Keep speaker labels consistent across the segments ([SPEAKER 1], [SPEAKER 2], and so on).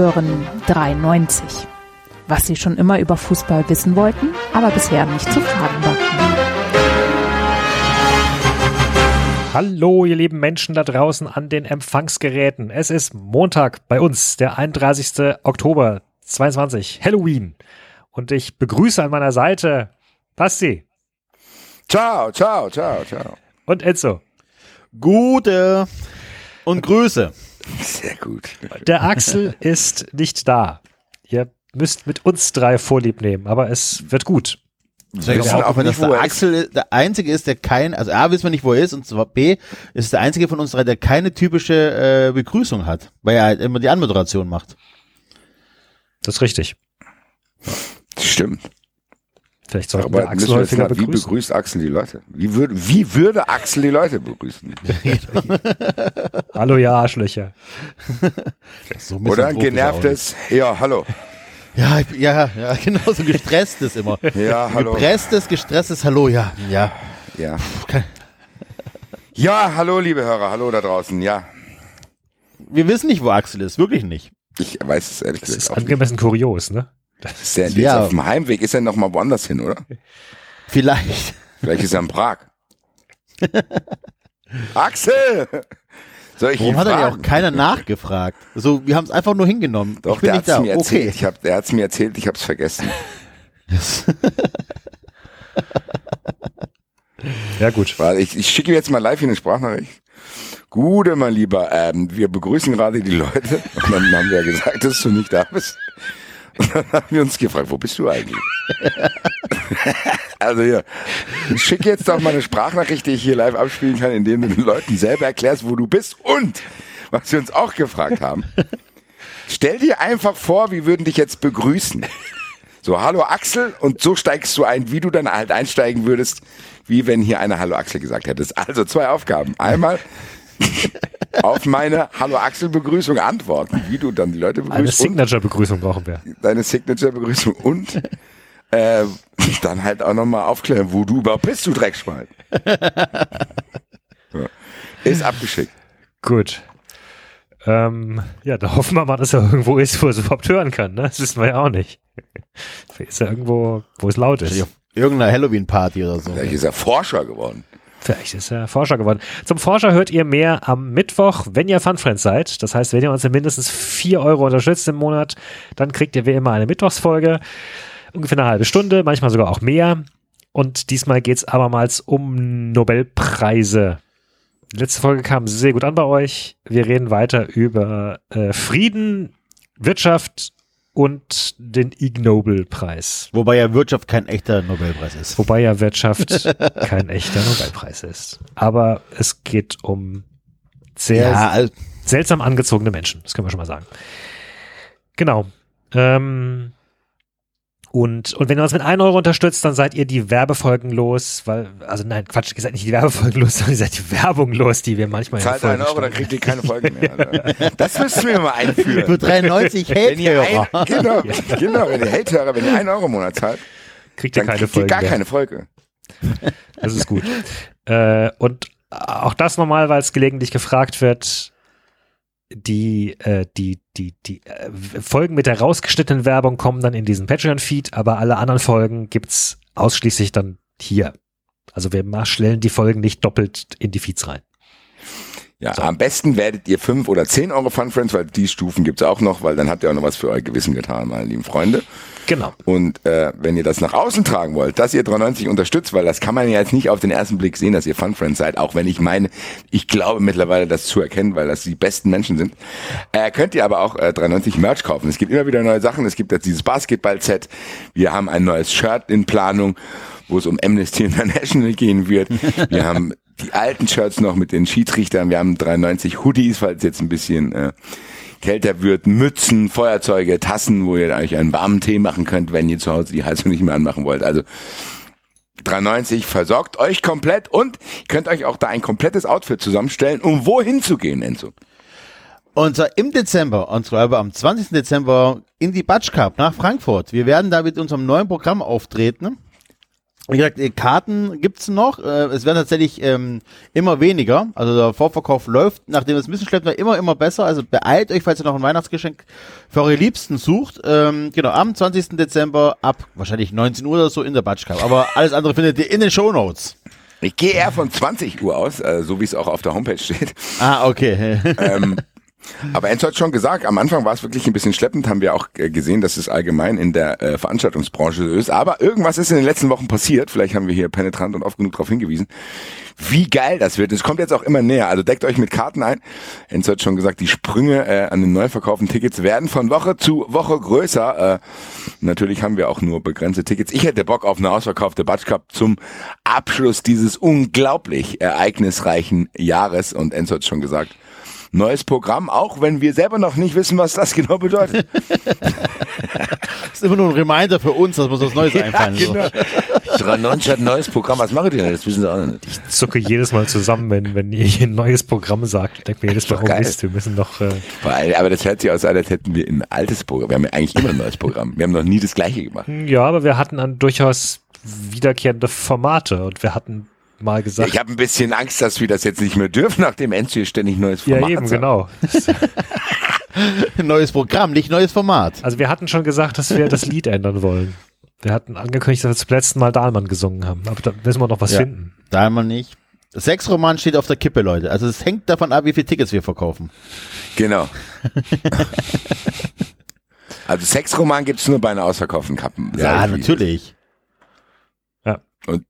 [SPEAKER 1] Hören 93. Was Sie schon immer über Fußball wissen wollten, aber bisher nicht zu fragen war.
[SPEAKER 2] Hallo, ihr lieben Menschen da draußen an den Empfangsgeräten. Es ist Montag bei uns, der 31. Oktober 22, Halloween. Und ich begrüße an meiner Seite Basti.
[SPEAKER 3] Ciao, ciao, ciao, ciao.
[SPEAKER 2] Und Enzo.
[SPEAKER 4] Gute und Grüße.
[SPEAKER 3] Sehr gut.
[SPEAKER 2] Der Axel ist nicht da. Ihr müsst mit uns drei Vorlieb nehmen, aber es wird gut.
[SPEAKER 4] Ich
[SPEAKER 3] wissen
[SPEAKER 4] auch
[SPEAKER 3] auch
[SPEAKER 4] wenn
[SPEAKER 3] nicht,
[SPEAKER 4] das
[SPEAKER 3] wo
[SPEAKER 4] der
[SPEAKER 3] er
[SPEAKER 4] Axel der einzige ist, der kein, also A wissen wir nicht, wo er ist, und zwar B ist der einzige von uns drei, der keine typische äh, Begrüßung hat, weil er halt immer die Anmoderation macht.
[SPEAKER 2] Das ist richtig.
[SPEAKER 3] Stimmt.
[SPEAKER 2] Vielleicht sollte
[SPEAKER 3] Aber
[SPEAKER 2] der Axel
[SPEAKER 3] müssen wir jetzt
[SPEAKER 2] häufiger
[SPEAKER 3] mal, wie
[SPEAKER 2] begrüßen.
[SPEAKER 3] begrüßt Axel die Leute? Wie würde, wie würde Axel die Leute begrüßen?
[SPEAKER 2] Hallo, ja, Arschlöcher.
[SPEAKER 4] So ein
[SPEAKER 3] Oder ein
[SPEAKER 4] er
[SPEAKER 3] genervtes, ja, hallo.
[SPEAKER 4] Ja, ich, ja, ja, genau, so gestresstes immer.
[SPEAKER 3] Ja, hallo.
[SPEAKER 4] Gepresstes, gestresstes Hallo, ja, ja.
[SPEAKER 3] Ja. Ja, hallo, liebe Hörer, hallo da draußen, ja.
[SPEAKER 4] Wir wissen nicht, wo Axel ist, wirklich nicht.
[SPEAKER 3] Ich weiß es ehrlich
[SPEAKER 2] Das
[SPEAKER 3] gesagt
[SPEAKER 2] ist
[SPEAKER 3] auch nicht.
[SPEAKER 2] angemessen kurios, ne?
[SPEAKER 3] Ist der jetzt
[SPEAKER 4] Ja.
[SPEAKER 3] auf dem Heimweg? Ist er noch mal woanders hin, oder?
[SPEAKER 4] Vielleicht.
[SPEAKER 3] Vielleicht ist er in Prag. Axel! Soll ich
[SPEAKER 4] Warum
[SPEAKER 3] ihn
[SPEAKER 4] hat er ja auch keiner nachgefragt? So, wir haben es einfach nur hingenommen.
[SPEAKER 3] Doch,
[SPEAKER 4] ich bin
[SPEAKER 3] der
[SPEAKER 4] nicht
[SPEAKER 3] hat's
[SPEAKER 4] da.
[SPEAKER 3] mir erzählt.
[SPEAKER 4] Okay.
[SPEAKER 3] Ich hab, der hat's mir erzählt, ich hab's vergessen.
[SPEAKER 2] Ja, gut.
[SPEAKER 3] Warte, ich, ich schicke ihm jetzt mal live hier eine Sprachnachricht. Gute, mein Lieber, ähm, wir begrüßen gerade die Leute. Und dann haben wir ja gesagt, dass du nicht da bist. Haben wir uns gefragt, wo bist du eigentlich? also hier, ich schicke jetzt doch mal eine Sprachnachricht, die ich hier live abspielen kann, indem du den Leuten selber erklärst, wo du bist. Und, was wir uns auch gefragt haben, stell dir einfach vor, wir würden dich jetzt begrüßen. So, hallo Axel, und so steigst du ein, wie du dann halt einsteigen würdest, wie wenn hier einer Hallo Axel gesagt hättest. Also zwei Aufgaben. Einmal auf meine Hallo Axel Begrüßung antworten, wie du dann die Leute
[SPEAKER 2] Eine
[SPEAKER 3] begrüßt und
[SPEAKER 2] Signature-Begrüßung brauchen wir.
[SPEAKER 3] deine Signature Begrüßung und äh, dann halt auch nochmal aufklären, wo du überhaupt bist, du Dreckschwein. Ist abgeschickt.
[SPEAKER 2] Gut. Ähm, ja, da hoffen wir mal, dass er irgendwo ist, wo er es überhaupt hören kann. Ne? Das wissen wir ja auch nicht. Vielleicht ist er irgendwo, wo es laut ist.
[SPEAKER 4] Irgendeiner Halloween-Party oder so.
[SPEAKER 3] Vielleicht ist er Forscher geworden.
[SPEAKER 2] Vielleicht ist er Forscher geworden. Zum Forscher hört ihr mehr am Mittwoch, wenn ihr Funfriends seid. Das heißt, wenn ihr uns in mindestens 4 Euro unterstützt im Monat, dann kriegt ihr wie immer eine Mittwochsfolge. Ungefähr eine halbe Stunde, manchmal sogar auch mehr. Und diesmal geht es abermals um Nobelpreise. Die letzte Folge kam sehr gut an bei euch. Wir reden weiter über äh, Frieden, Wirtschaft und den Ig Nobel-Preis.
[SPEAKER 4] Wobei ja Wirtschaft kein echter Nobelpreis ist.
[SPEAKER 2] Wobei ja Wirtschaft kein echter Nobelpreis ist. Aber es geht um sehr
[SPEAKER 4] Ja,
[SPEAKER 2] seltsam angezogene Menschen. Das können wir schon mal sagen. Genau. Ähm, und, und wenn ihr uns mit 1 Euro unterstützt, dann seid ihr die Werbefolgen los, weil, also nein, Quatsch, ihr seid nicht die Werbefolgen los, sondern ihr seid die Werbung los, die wir manchmal in
[SPEAKER 3] Zahlt
[SPEAKER 2] Folgen
[SPEAKER 3] einen Euro, dann kriegt ihr keine Folgen mehr. Alter. Das müssten wir mal einführen.
[SPEAKER 4] für 93
[SPEAKER 3] Wenn ihr
[SPEAKER 4] Hate-Hörer.
[SPEAKER 3] ein, genau, genau, wenn ihr Hate-Hörer, wenn ihr einen Euro im Monat zahlt,
[SPEAKER 2] kriegt ihr
[SPEAKER 3] dann
[SPEAKER 2] keine
[SPEAKER 3] kriegt ihr
[SPEAKER 2] Folgen
[SPEAKER 3] gar
[SPEAKER 2] mehr.
[SPEAKER 3] keine Folge.
[SPEAKER 2] Das ist gut. äh, und auch das nochmal, weil es gelegentlich gefragt wird, die, äh, die, die, die äh, Folgen mit der rausgeschnittenen Werbung kommen dann in diesen Patreon-Feed, aber alle anderen Folgen gibt's ausschließlich dann hier. Also wir stellen die Folgen nicht doppelt in die Feeds rein.
[SPEAKER 3] Ja, am besten werdet ihr 5 oder 10 Euro Fun Friends, weil die Stufen gibt's auch noch, weil dann habt ihr auch noch was für euer Gewissen getan, meine lieben Freunde.
[SPEAKER 2] Genau.
[SPEAKER 3] Und äh, wenn ihr das nach außen tragen wollt, dass ihr 93 unterstützt, weil das kann man ja jetzt nicht auf den ersten Blick sehen, dass ihr Fun Friends seid, auch wenn ich meine, ich glaube mittlerweile das zu erkennen, weil das die besten Menschen sind, äh, könnt ihr aber auch äh, 93 Merch kaufen. Es gibt immer wieder neue Sachen. Es gibt jetzt dieses Basketball-Set. Wir haben ein neues Shirt in Planung, wo es um Amnesty International gehen wird. Wir haben die alten Shirts noch mit den Schiedsrichtern. Wir haben 93 Hoodies, falls jetzt ein bisschen äh, kälter wird, Mützen, Feuerzeuge, Tassen, wo ihr euch einen warmen Tee machen könnt, wenn ihr zu Hause die Heizung nicht mehr anmachen wollt. Also 93 versorgt euch komplett und könnt euch auch da ein komplettes Outfit zusammenstellen, um wohin zu gehen, Enzo.
[SPEAKER 4] Und zwar im Dezember, und zwar am 20. Dezember in die Batsch Cup nach Frankfurt. Wir werden da mit unserem neuen Programm auftreten. Wie gesagt, die Karten gibt's noch. Äh, es werden tatsächlich ähm, immer weniger. Also der Vorverkauf läuft, nachdem es ein bisschen schleppt, immer, immer besser. Also beeilt euch, falls ihr noch ein Weihnachtsgeschenk für eure Liebsten sucht. Ähm, genau, am 20. Dezember ab wahrscheinlich 19 Uhr oder so in der Batschkap. Aber alles andere findet ihr in den Shownotes.
[SPEAKER 3] Ich gehe eher von 20 Uhr aus, äh, so wie es auch auf der Homepage steht.
[SPEAKER 4] Ah, okay.
[SPEAKER 3] ähm, aber Enzo hat schon gesagt, am Anfang war es wirklich ein bisschen schleppend, haben wir auch äh, gesehen, dass es allgemein in der äh, Veranstaltungsbranche so ist. Aber irgendwas ist in den letzten Wochen passiert. Vielleicht haben wir hier penetrant und oft genug darauf hingewiesen, wie geil das wird. Es kommt jetzt auch immer näher. Also deckt euch mit Karten ein. Enzo hat schon gesagt, die Sprünge äh, an den neu verkauften Tickets werden von Woche zu Woche größer. Äh, natürlich haben wir auch nur begrenzte Tickets. Ich hätte Bock auf eine ausverkaufte Batsch Cup zum Abschluss dieses unglaublich ereignisreichen Jahres. Und Enzo hat schon gesagt, neues Programm, auch wenn wir selber noch nicht wissen, was das genau bedeutet.
[SPEAKER 4] das ist immer nur ein Reminder für uns, dass wir uns was Neues einfallen. Ja, genau.
[SPEAKER 3] 93 hat ein neues Programm, was macht ihr denn? Das wissen sie auch nicht.
[SPEAKER 2] Ich zucke jedes Mal zusammen, wenn, wenn ihr ein neues Programm sagt. Ich denke mir jedes Mal, oh Mist, wir müssen noch...
[SPEAKER 3] Äh aber das hört sich aus, als hätten wir ein altes Programm. Wir haben ja eigentlich immer ein neues Programm. Wir haben noch nie das gleiche gemacht.
[SPEAKER 2] Ja, aber wir hatten dann durchaus wiederkehrende Formate und wir hatten mal gesagt.
[SPEAKER 3] Ja, ich habe ein bisschen Angst, dass wir das jetzt nicht mehr dürfen, nachdem hier ständig neues Format
[SPEAKER 2] Ja, eben,
[SPEAKER 3] sagt.
[SPEAKER 2] genau.
[SPEAKER 4] neues Programm, nicht neues Format.
[SPEAKER 2] Also wir hatten schon gesagt, dass wir das Lied ändern wollen. Wir hatten angekündigt, dass wir zum letzten Mal Dahlmann gesungen haben. Aber da müssen wir noch was
[SPEAKER 4] ja,
[SPEAKER 2] finden.
[SPEAKER 4] Dahlmann nicht. Sechs-Roman steht auf der Kippe, Leute. Also es hängt davon ab, wie viele Tickets wir verkaufen.
[SPEAKER 3] Genau. also Sexroman gibt's nur bei einer ausverkauften Kappen.
[SPEAKER 4] Ja, natürlich.
[SPEAKER 2] Ja.
[SPEAKER 3] Und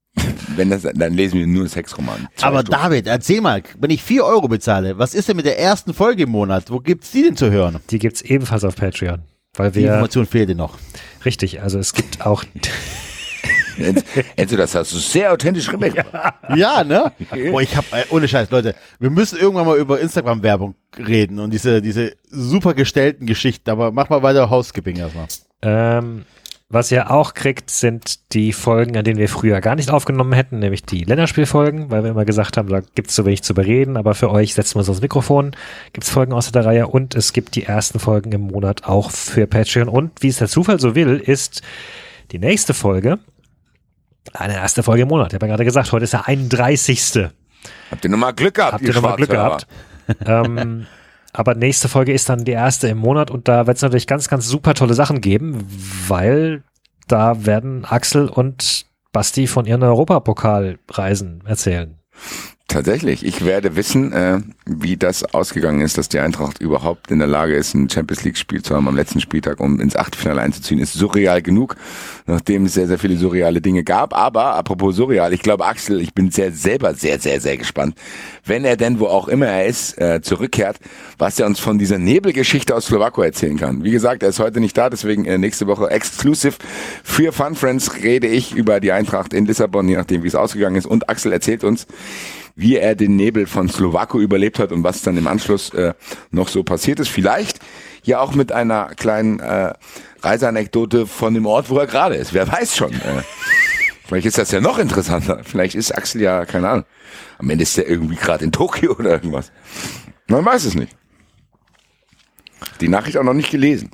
[SPEAKER 3] wenn das, dann lesen wir nur Sexroman.
[SPEAKER 4] Aber Stunden. David, erzähl mal, wenn ich vier Euro bezahle, was ist denn mit der ersten Folge im Monat? Wo gibt's die denn zu hören?
[SPEAKER 2] Die gibt's ebenfalls auf Patreon. Weil wir,
[SPEAKER 4] die Information fehlte noch.
[SPEAKER 2] Richtig, also es gibt auch.
[SPEAKER 3] Enzo, das hast du sehr authentisch gemacht.
[SPEAKER 4] Ja, ja ne? Boah, ich hab, äh, ohne Scheiß, Leute, wir müssen irgendwann mal über Instagram-Werbung reden und diese, diese super gestellten Geschichten, aber mach mal weiter Housekeeping erstmal.
[SPEAKER 2] Ähm, was ihr auch kriegt, sind die Folgen, an denen wir früher gar nicht aufgenommen hätten, nämlich die Länderspielfolgen, weil wir immer gesagt haben, da gibt's so wenig zu bereden, aber für euch setzen wir uns aufs Mikrofon, gibt's Folgen aus der Reihe und es gibt die ersten Folgen im Monat auch für Patreon und wie es der Zufall so will, ist die nächste Folge eine erste Folge im Monat. Ich habe ja gerade gesagt, heute ist der 31.
[SPEAKER 3] Habt ihr nochmal Glück gehabt?
[SPEAKER 2] Habt ihr nochmal Glück gehabt? ähm, aber nächste Folge ist dann die erste im Monat und da wird es natürlich ganz, ganz super tolle Sachen geben, weil da werden Axel und Basti von ihren Europapokalreisen erzählen.
[SPEAKER 3] Tatsächlich. Ich werde wissen, äh, wie das ausgegangen ist, dass die Eintracht überhaupt in der Lage ist, ein Champions League-Spiel zu haben am letzten Spieltag, um ins Achtelfinale einzuziehen. Ist surreal genug, nachdem es sehr, sehr viele surreale Dinge gab. Aber apropos surreal, ich glaube, Axel, ich bin sehr selber sehr, sehr, sehr gespannt, wenn er denn, wo auch immer er ist, äh, zurückkehrt, was er uns von dieser Nebelgeschichte aus Slowako erzählen kann. Wie gesagt, er ist heute nicht da, deswegen äh, nächste Woche exclusive für Fun Friends rede ich über die Eintracht in Lissabon, je nachdem, wie es ausgegangen ist. Und Axel erzählt uns, wie er den Nebel von Slowako überlebt hat und was dann im Anschluss äh, noch so passiert ist. Vielleicht ja auch mit einer kleinen äh, Reiseanekdote von dem Ort, wo er gerade ist. Wer weiß schon. Äh, vielleicht ist das ja noch interessanter. Vielleicht ist Axel ja, keine Ahnung, am Ende ist er irgendwie gerade in Tokio oder irgendwas. Man weiß es nicht. Die Nachricht auch noch nicht gelesen.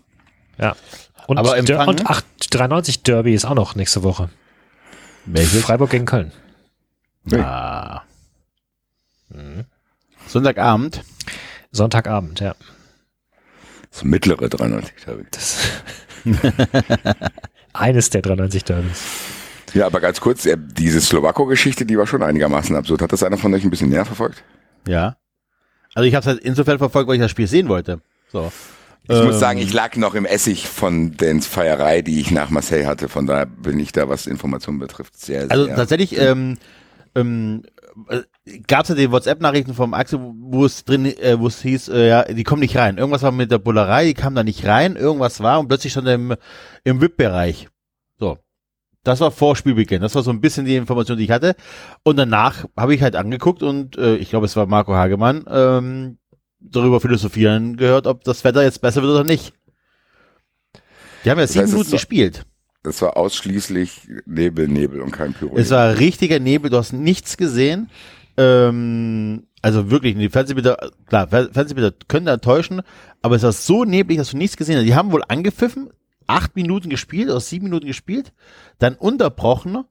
[SPEAKER 2] Ja. Und,
[SPEAKER 4] Aber
[SPEAKER 2] Der-
[SPEAKER 4] empfangen?
[SPEAKER 2] und 893 Derby ist auch noch nächste Woche.
[SPEAKER 4] Welches?
[SPEAKER 2] Freiburg gegen Köln.
[SPEAKER 4] Ah. Sonntagabend.
[SPEAKER 2] Sonntagabend, ja.
[SPEAKER 3] Das mittlere 93, glaube ich.
[SPEAKER 2] Das Eines der 93 Derbys.
[SPEAKER 3] Ja, aber ganz kurz, äh, diese Slowako-Geschichte, die war schon einigermaßen absurd. Hat das einer von euch ein bisschen näher verfolgt?
[SPEAKER 4] Ja. Also ich habe es halt insofern verfolgt, weil ich das Spiel sehen wollte. So.
[SPEAKER 3] Ich muss
[SPEAKER 4] Ähm,
[SPEAKER 3] sagen, ich lag noch im Essig von den Feierei, die ich nach Marseille hatte. Von daher bin ich da, was Informationen betrifft, sehr, sehr.
[SPEAKER 4] Also tatsächlich ähm, ähm, gab es ja die WhatsApp-Nachrichten vom Axel, wo es drin, äh, wo es hieß, äh, ja, die kommen nicht rein. Irgendwas war mit der Bullerei, die kamen da nicht rein, irgendwas war und plötzlich stand er im, im VIP-Bereich. So. Das war vor Spielbeginn. Das war so ein bisschen die Information, die ich hatte. Und danach habe ich halt angeguckt und äh, ich glaube, es war Marco Hagemann, ähm, darüber philosophieren gehört, ob das Wetter jetzt besser wird oder nicht. Die haben ja sieben
[SPEAKER 3] heißt, es
[SPEAKER 4] Minuten gespielt.
[SPEAKER 3] das war ausschließlich Nebel, Nebel und kein Pyro.
[SPEAKER 4] Es war richtiger Nebel, du hast nichts gesehen. Ähm, also wirklich, die Fernsehbilder, klar, Fer- Fernsehbilder können da täuschen, aber es war so neblig, dass du nichts gesehen hast. Die haben wohl angepfiffen, acht Minuten gespielt oder sieben Minuten gespielt, dann unterbrochen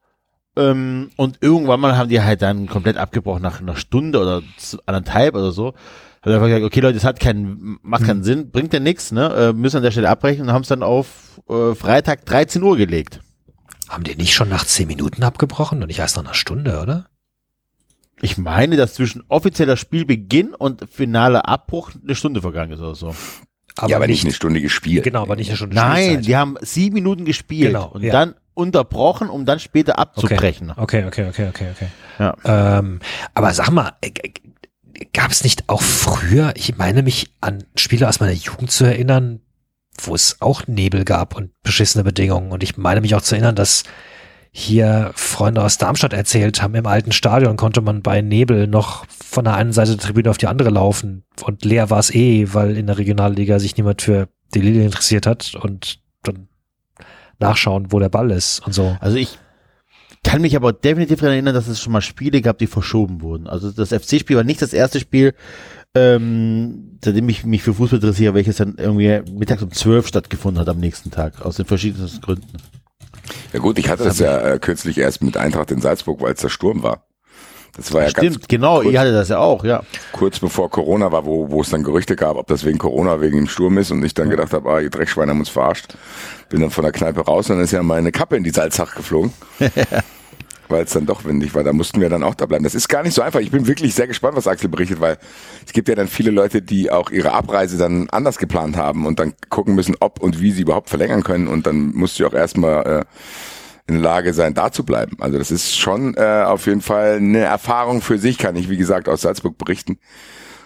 [SPEAKER 4] Ähm, und irgendwann mal haben die halt dann komplett abgebrochen nach einer Stunde oder anderthalb oder so. Hat einfach gesagt, okay Leute, das hat keinen, macht keinen Sinn, bringt ja nichts, ne? Äh, müssen an der Stelle abbrechen und haben es dann auf äh, Freitag 13 Uhr gelegt.
[SPEAKER 2] Haben die nicht schon nach zehn Minuten abgebrochen und nicht erst nach einer Stunde, oder?
[SPEAKER 4] Ich meine, dass zwischen offizieller Spielbeginn und finaler Abbruch eine Stunde vergangen ist oder so.
[SPEAKER 2] Aber,
[SPEAKER 3] ja, aber nicht eine Stunde gespielt.
[SPEAKER 2] Genau, aber nicht eine Stunde
[SPEAKER 4] Nein,
[SPEAKER 2] Spielzeit.
[SPEAKER 4] die haben sieben Minuten gespielt
[SPEAKER 2] Genau,
[SPEAKER 4] und
[SPEAKER 2] ja.
[SPEAKER 4] dann unterbrochen, um dann später abzubrechen.
[SPEAKER 2] Okay, okay, okay, okay, okay.
[SPEAKER 4] Ja.
[SPEAKER 2] Ähm, aber sag mal, gab es nicht auch früher, ich meine mich an Spiele aus meiner Jugend zu erinnern, wo es auch Nebel gab und beschissene Bedingungen. Und ich meine mich auch zu erinnern, dass hier Freunde aus Darmstadt erzählt haben, im alten Stadion konnte man bei Nebel noch von der einen Seite der Tribüne auf die andere laufen. Und leer war es eh, weil in der Regionalliga sich niemand für die Lilie interessiert hat und dann nachschauen, wo der Ball ist und so.
[SPEAKER 4] Also ich kann mich aber definitiv daran erinnern, dass es schon mal Spiele gab, die verschoben wurden. Also das FC-Spiel war nicht das erste Spiel, ähm, seitdem ich mich für Fußball interessiere, welches dann irgendwie mittags um 12 stattgefunden hat am nächsten Tag, aus den verschiedensten Gründen.
[SPEAKER 3] Ja gut, ich hatte das ja äh, kürzlich erst mit Eintracht in Salzburg, weil es der Sturm war. Das war ja ganz
[SPEAKER 4] Stimmt, genau,
[SPEAKER 3] kurz,
[SPEAKER 4] ihr hattet das ja auch, ja.
[SPEAKER 3] kurz bevor Corona war, wo, wo es dann Gerüchte gab, ob das wegen Corona, wegen dem Sturm ist und ich dann gedacht habe, ah, ihr Dreckschweine haben uns verarscht. Bin dann von der Kneipe raus und dann ist ja meine Kappe in die Salzach geflogen. weil es dann doch windig war. Da mussten wir dann auch da bleiben. Das ist gar nicht so einfach. Ich bin wirklich sehr gespannt, was Axel berichtet, weil es gibt ja dann viele Leute, die auch ihre Abreise dann anders geplant haben und dann gucken müssen, ob und wie sie überhaupt verlängern können. Und dann musst du auch erstmal äh, in der Lage sein, da zu bleiben. Also das ist schon äh, auf jeden Fall eine Erfahrung für sich, kann ich, wie gesagt, aus Salzburg berichten.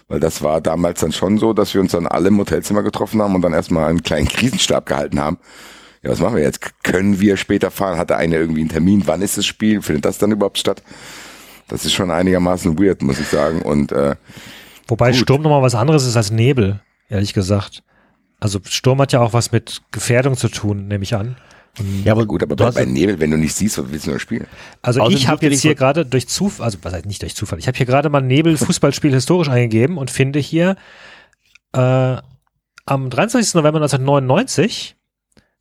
[SPEAKER 3] Weil das war damals dann schon so, dass wir uns dann alle im Hotelzimmer getroffen haben und dann erstmal einen kleinen Krisenstab gehalten haben. Ja, was machen wir jetzt? Können wir später fahren? Hat der eine irgendwie einen Termin? Wann ist das Spiel? Findet das dann überhaupt statt? Das ist schon einigermaßen weird, muss ich sagen. Und äh,
[SPEAKER 2] Wobei
[SPEAKER 3] Gut.
[SPEAKER 2] Sturm nochmal was anderes ist als Nebel, ehrlich gesagt. Also Sturm hat ja auch was mit Gefährdung zu tun, nehme ich an.
[SPEAKER 4] Ja, aber
[SPEAKER 3] gut, aber
[SPEAKER 4] du
[SPEAKER 3] bei,
[SPEAKER 4] hast
[SPEAKER 3] bei Nebel, wenn du nicht siehst, was willst du noch spielen?
[SPEAKER 2] Also
[SPEAKER 4] Außerdem
[SPEAKER 2] ich habe jetzt hier gerade durch Zufall, also was heißt nicht durch Zufall, ich habe hier gerade mal Nebel Fußballspiel historisch eingegeben und finde hier äh, am 23. November 1999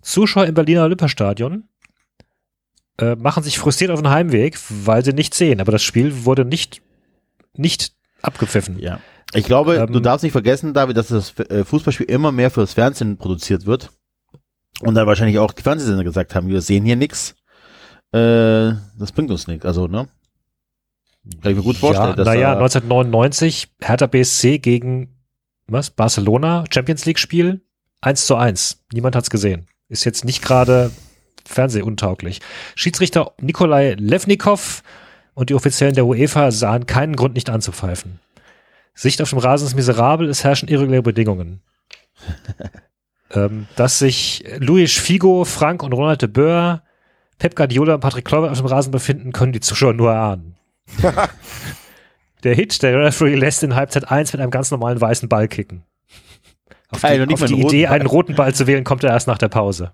[SPEAKER 2] Zuschauer im Berliner Olympiastadion äh, machen sich frustriert auf den Heimweg, weil sie nicht sehen. Aber das Spiel wurde nicht, nicht abgepfiffen.
[SPEAKER 4] Ja. Ich glaube,
[SPEAKER 2] Ähm,
[SPEAKER 4] du darfst nicht vergessen, David, dass das äh, Fußballspiel immer mehr fürs Fernsehen produziert wird. Und dann wahrscheinlich auch die Fernsehsender gesagt haben, wir sehen hier nichts. Äh, das bringt uns nichts. Also, ne? Kann ich mir gut vorstellen.
[SPEAKER 2] Ja, naja,
[SPEAKER 4] da-
[SPEAKER 2] 1999 Hertha BSC gegen was? Barcelona, Champions League Spiel 1 zu 1. Niemand hat's gesehen. Ist jetzt nicht gerade fernsehuntauglich. Schiedsrichter Nikolai Levnikov und die Offiziellen der UEFA sahen keinen Grund, nicht anzupfeifen. Sicht auf dem Rasen ist miserabel, es herrschen irreguläre Bedingungen. ähm, dass sich Luis Figo, Frank und Ronald de Boer, Pep Guardiola und Patrick Kluivert auf dem Rasen befinden, können die Zuschauer nur erahnen. Der Hit, der Referee lässt in Halbzeit 1 mit einem ganz normalen weißen Ball kicken. Auf
[SPEAKER 4] Geil,
[SPEAKER 2] die, auf die Idee,
[SPEAKER 4] Ball.
[SPEAKER 2] einen roten Ball zu wählen, kommt er erst nach der Pause.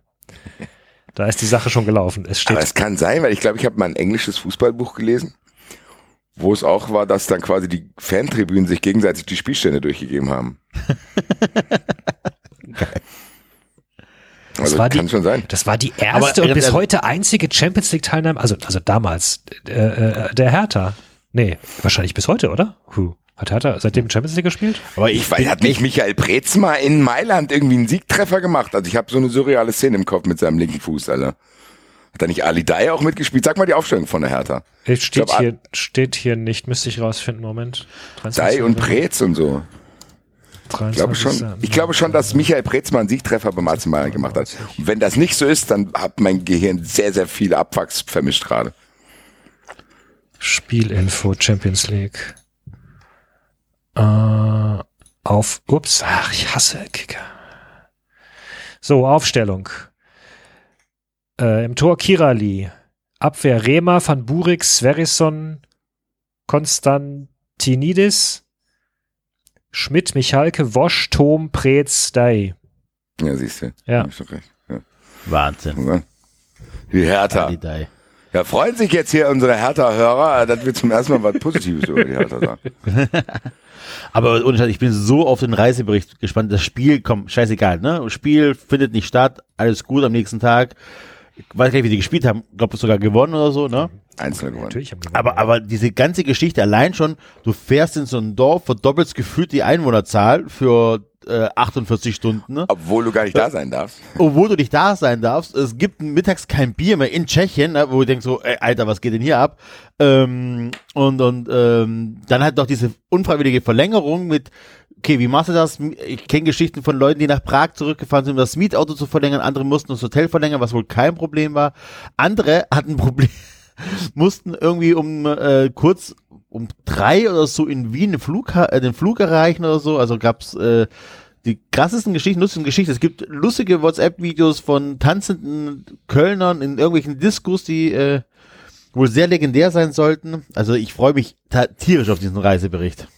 [SPEAKER 2] Da ist die Sache schon gelaufen. Es steht
[SPEAKER 3] Aber es kann sein, weil ich glaube, ich habe mal ein englisches Fußballbuch gelesen, wo es auch war, dass dann quasi die Fantribünen sich gegenseitig die Spielstände durchgegeben haben. Also
[SPEAKER 2] war die-
[SPEAKER 3] kann schon sein.
[SPEAKER 2] Das war die
[SPEAKER 4] Aber
[SPEAKER 2] erste und
[SPEAKER 4] ganz
[SPEAKER 2] bis
[SPEAKER 4] ehrlich-
[SPEAKER 2] heute einzige Champions League Teilnahme, also, also damals, äh, äh, der Hertha. Nee, wahrscheinlich bis heute, oder? Huh. Hat Hertha seitdem Champions League gespielt?
[SPEAKER 4] aber
[SPEAKER 3] Ich weiß, hat nicht Michael Preetz mal in Mailand irgendwie einen Siegtreffer gemacht? Also ich habe so eine surreale Szene im Kopf mit seinem linken Fuß, Alter. Hat da nicht Ali Dai auch mitgespielt? Sag mal die Aufstellung von der Hertha.
[SPEAKER 2] Steht
[SPEAKER 3] glaub,
[SPEAKER 2] hier, steht hier nicht, müsste ich rausfinden, Moment.
[SPEAKER 3] Dai und Preetz und so. Ich
[SPEAKER 2] 23.
[SPEAKER 3] glaube schon, ich glaube schon, dass Michael Preetz mal einen Siegtreffer beim AC Mailand gemacht hat. Und wenn das nicht so ist, dann hat mein Gehirn sehr, sehr viele Abwachs vermischt gerade.
[SPEAKER 2] Spielinfo Champions League. Äh, auf, ups, ach, ich hasse Kicker. So, Aufstellung. Äh, Im Tor Kirali. Abwehr Rema, Van Burik, Sverison, Konstantinidis, Schmidt, Michalke, Wosch, Tom, Preetz, Dai.
[SPEAKER 3] Ja, siehst du.
[SPEAKER 2] Ja.
[SPEAKER 3] Hast doch recht. Ja.
[SPEAKER 4] Wahnsinn.
[SPEAKER 3] Die Hertha. Ja, freuen sich jetzt hier unsere Hertha-Hörer, dass wir zum ersten Mal was Positives über die Hertha sagen.
[SPEAKER 4] Aber ohne Scheiß, ich bin so auf den Reisebericht gespannt. Das Spiel, komm, scheißegal, ne? Spiel findet nicht statt, alles gut am nächsten Tag. Ich weiß gar nicht, wie die gespielt haben. Ich glaube, sogar gewonnen oder so, ne?
[SPEAKER 3] Einzelne gewonnen.
[SPEAKER 2] Natürlich haben gewonnen.
[SPEAKER 4] Aber, aber diese ganze Geschichte allein schon, du fährst in so ein Dorf, verdoppelst gefühlt die Einwohnerzahl für äh, 48 Stunden, ne?
[SPEAKER 3] Obwohl du gar nicht da sein darfst.
[SPEAKER 4] obwohl du nicht da sein darfst. Es gibt mittags kein Bier mehr in Tschechien, ne, wo du denkst so, ey, Alter, was geht denn hier ab? Ähm, und und ähm, dann halt noch diese unfreiwillige Verlängerung mit, okay, wie machst du das? Ich kenne Geschichten von Leuten, die nach Prag zurückgefahren sind, um das Mietauto zu verlängern. Andere mussten das Hotel verlängern, was wohl kein Problem war. Andere hatten Problem, mussten irgendwie um äh, kurz um drei oder so in Wien den Flug, äh, den Flug erreichen oder so. Also gab's äh, die krassesten Geschichten, lustigen Geschichten. Es gibt lustige WhatsApp-Videos von tanzenden Kölnern in irgendwelchen Diskus, die äh, wohl sehr legendär sein sollten. Also ich freue mich tierisch auf diesen Reisebericht.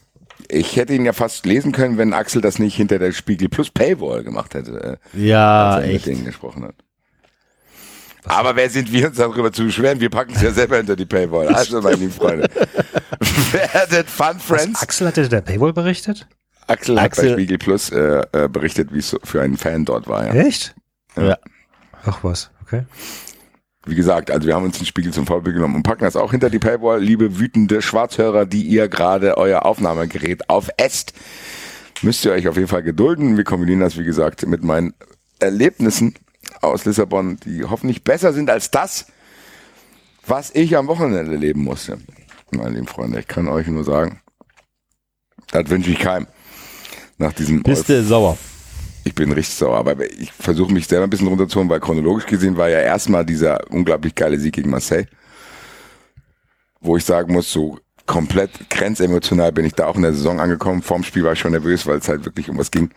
[SPEAKER 3] Ich hätte ihn ja fast lesen können, wenn Axel das nicht hinter der Spiegel Plus Paywall gemacht hätte, äh,
[SPEAKER 4] Ja,
[SPEAKER 3] als er mit
[SPEAKER 4] echt.
[SPEAKER 3] denen gesprochen hat. Aber wer sind wir uns darüber zu beschweren? Wir packen es ja selber hinter die Paywall. Also, meine lieben Freunde. Werdet Fun
[SPEAKER 2] Was,
[SPEAKER 3] Friends.
[SPEAKER 2] Axel hatte der Paywall berichtet?
[SPEAKER 3] Axel hat bei
[SPEAKER 4] Axel-
[SPEAKER 3] Spiegel Plus äh, äh, berichtet, wie es so für einen Fan dort war. Ja.
[SPEAKER 2] Echt?
[SPEAKER 4] Ja.
[SPEAKER 2] Ach was, okay.
[SPEAKER 3] Wie gesagt, also wir haben uns den Spiegel zum Vorbild genommen und packen das auch hinter die Paywall. Liebe wütende Schwarzhörer, die ihr gerade euer Aufnahmegerät aufesst, müsst ihr euch auf jeden Fall gedulden. Wir kombinieren das, wie gesagt, mit meinen Erlebnissen aus Lissabon, die hoffentlich besser sind als das, was ich am Wochenende erleben musste. Meine lieben Freunde, ich kann euch nur sagen, das wünsche ich keinem. Nach diesem
[SPEAKER 4] Bist du sauer?
[SPEAKER 3] ich bin richtig sauer, aber ich versuche mich selber ein bisschen runterzuholen, weil chronologisch gesehen war ja erstmal dieser unglaublich geile Sieg gegen Marseille, wo ich sagen muss, so komplett grenzemotional bin ich da auch in der Saison angekommen. Vorm Spiel war ich schon nervös, weil es halt wirklich um was ging.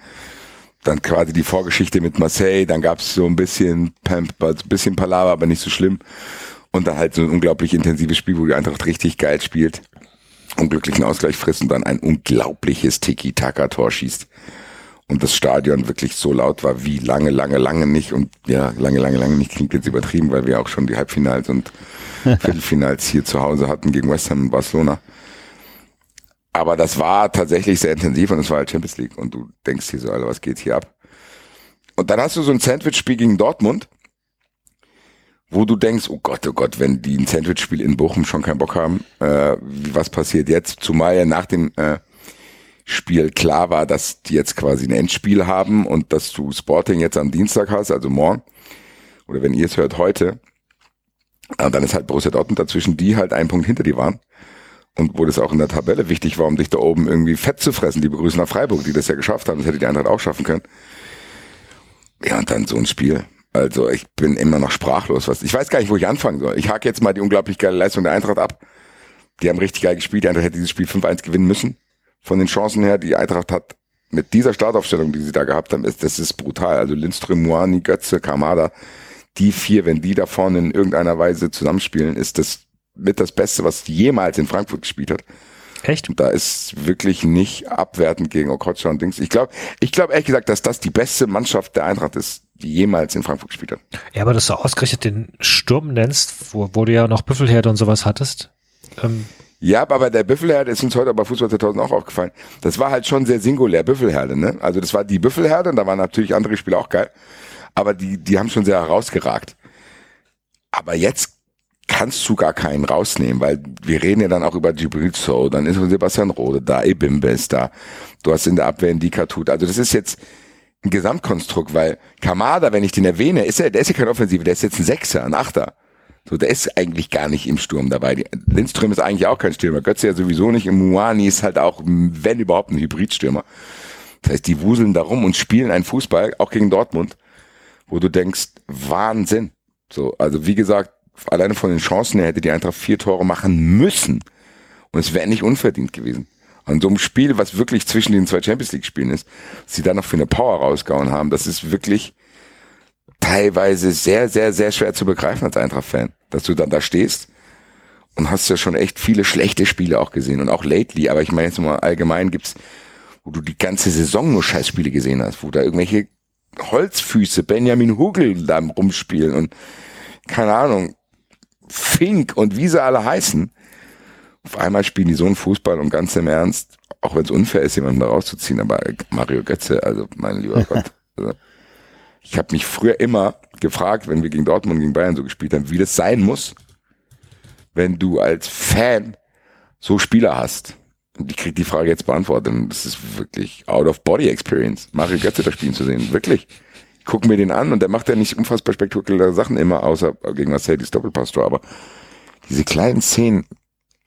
[SPEAKER 3] Dann quasi die Vorgeschichte mit Marseille, dann gab es so ein bisschen, Pam- ein bisschen Palaver, aber nicht so schlimm. Und dann halt so ein unglaublich intensives Spiel, wo die Eintracht richtig geil spielt, unglücklichen Ausgleich frisst und dann ein unglaubliches Tiki-Taka-Tor schießt und das Stadion wirklich so laut war wie lange, lange, lange nicht. Und ja, lange, lange, lange nicht klingt jetzt übertrieben, weil wir auch schon die Halbfinals und Viertelfinals hier zu Hause hatten gegen West Ham und Barcelona. Aber das war tatsächlich sehr intensiv und es war halt Champions League und du denkst hier so, Alter, was geht hier ab? Und dann hast du so ein Sandwich-Spiel gegen Dortmund, wo du denkst, oh Gott, oh Gott, wenn die ein Sandwich-Spiel in Bochum schon keinen Bock haben, äh, was passiert jetzt? Zumal ja nach dem äh, Spiel klar war, dass die jetzt quasi ein Endspiel haben und dass du Sporting jetzt am Dienstag hast, also morgen, oder wenn ihr es hört, heute, und dann ist halt Borussia Dortmund dazwischen, die halt einen Punkt hinter die waren. Und wo das auch in der Tabelle wichtig war, um dich da oben irgendwie fett zu fressen. Liebe Grüße nach Freiburg, die das ja geschafft haben. Das hätte die Eintracht auch schaffen können. Ja, und dann so ein Spiel. Also ich bin immer noch sprachlos. Was, ich weiß gar nicht, wo ich anfangen soll. Ich hake jetzt mal die unglaublich geile Leistung der Eintracht ab. Die haben richtig geil gespielt. Die Eintracht hätte dieses Spiel 5-1 gewinnen müssen. Von den Chancen her, die Eintracht hat mit dieser Startaufstellung, die sie da gehabt haben, ist, das ist brutal. Also Lindström, Moani, Götze, Kamada, die vier, wenn die da vorne in irgendeiner Weise zusammenspielen, ist das mit das Beste, was jemals in Frankfurt gespielt hat.
[SPEAKER 2] Echt?
[SPEAKER 3] Und da ist wirklich nicht abwertend gegen Okocha und Dings. Ich glaube, ich glaube ehrlich gesagt, dass das die beste Mannschaft der Eintracht ist, die jemals in Frankfurt gespielt hat.
[SPEAKER 2] Ja, aber dass du ausgerechnet den Sturm nennst, wo, wo du ja noch Büffelherde und sowas hattest. Ähm,
[SPEAKER 3] Ja, aber der Büffelherde ist uns heute bei Fußball 2000 auch aufgefallen. Das war halt schon sehr singulär, Büffelherde, ne? Also das war die Büffelherde und da waren natürlich andere Spiele auch geil. Aber die, die haben schon sehr herausgeragt. Aber jetzt kannst du gar keinen rausnehmen, weil wir reden ja dann auch über Gibril So, dann ist Sebastian Rode da, Ebimbe ist da. Du hast in der Abwehr einen Dikatut. Also das ist jetzt ein Gesamtkonstrukt, weil Kamada, wenn ich den erwähne, ist er, der ist ja kein Offensive, der ist jetzt ein Sechser, ein Achter. So, der ist eigentlich gar nicht im Sturm dabei. Lindström ist eigentlich auch kein Stürmer. Götze ja sowieso nicht. Muani ist halt auch, wenn überhaupt, ein Hybridstürmer. Das heißt, die wuseln da rum und spielen einen Fußball, auch gegen Dortmund, wo du denkst, Wahnsinn. So, also wie gesagt, alleine von den Chancen her hätte die Eintracht vier Tore machen müssen. Und es wäre nicht unverdient gewesen. An so einem Spiel, was wirklich zwischen den zwei Champions League Spielen ist, sie da noch für eine Power rausgehauen haben, das ist wirklich teilweise sehr, sehr, sehr schwer zu begreifen als Eintracht-Fan, dass du dann da stehst und hast ja schon echt viele schlechte Spiele auch gesehen und auch lately, aber ich meine jetzt mal allgemein gibt's, wo du die ganze Saison nur Scheißspiele gesehen hast, wo da irgendwelche Holzfüße, Benjamin Hugel da rumspielen und keine Ahnung, Fink und wie sie alle heißen. Auf einmal spielen die so einen Fußball und ganz im Ernst, auch wenn es unfair ist, jemanden da rauszuziehen, aber Mario Götze, also mein lieber Gott. Also, Ich habe mich früher immer gefragt, wenn wir gegen Dortmund und gegen Bayern so gespielt haben, wie das sein muss, wenn du als Fan so Spieler hast. Und ich krieg die Frage jetzt beantwortet. Und das ist wirklich out of body experience, Mario Götze da spielen zu sehen. Wirklich. Gucke mir den an und der macht ja nicht unfassbar spektakuläre Sachen immer, außer gegen Mercedes Doppelpastor. Aber diese kleinen Szenen,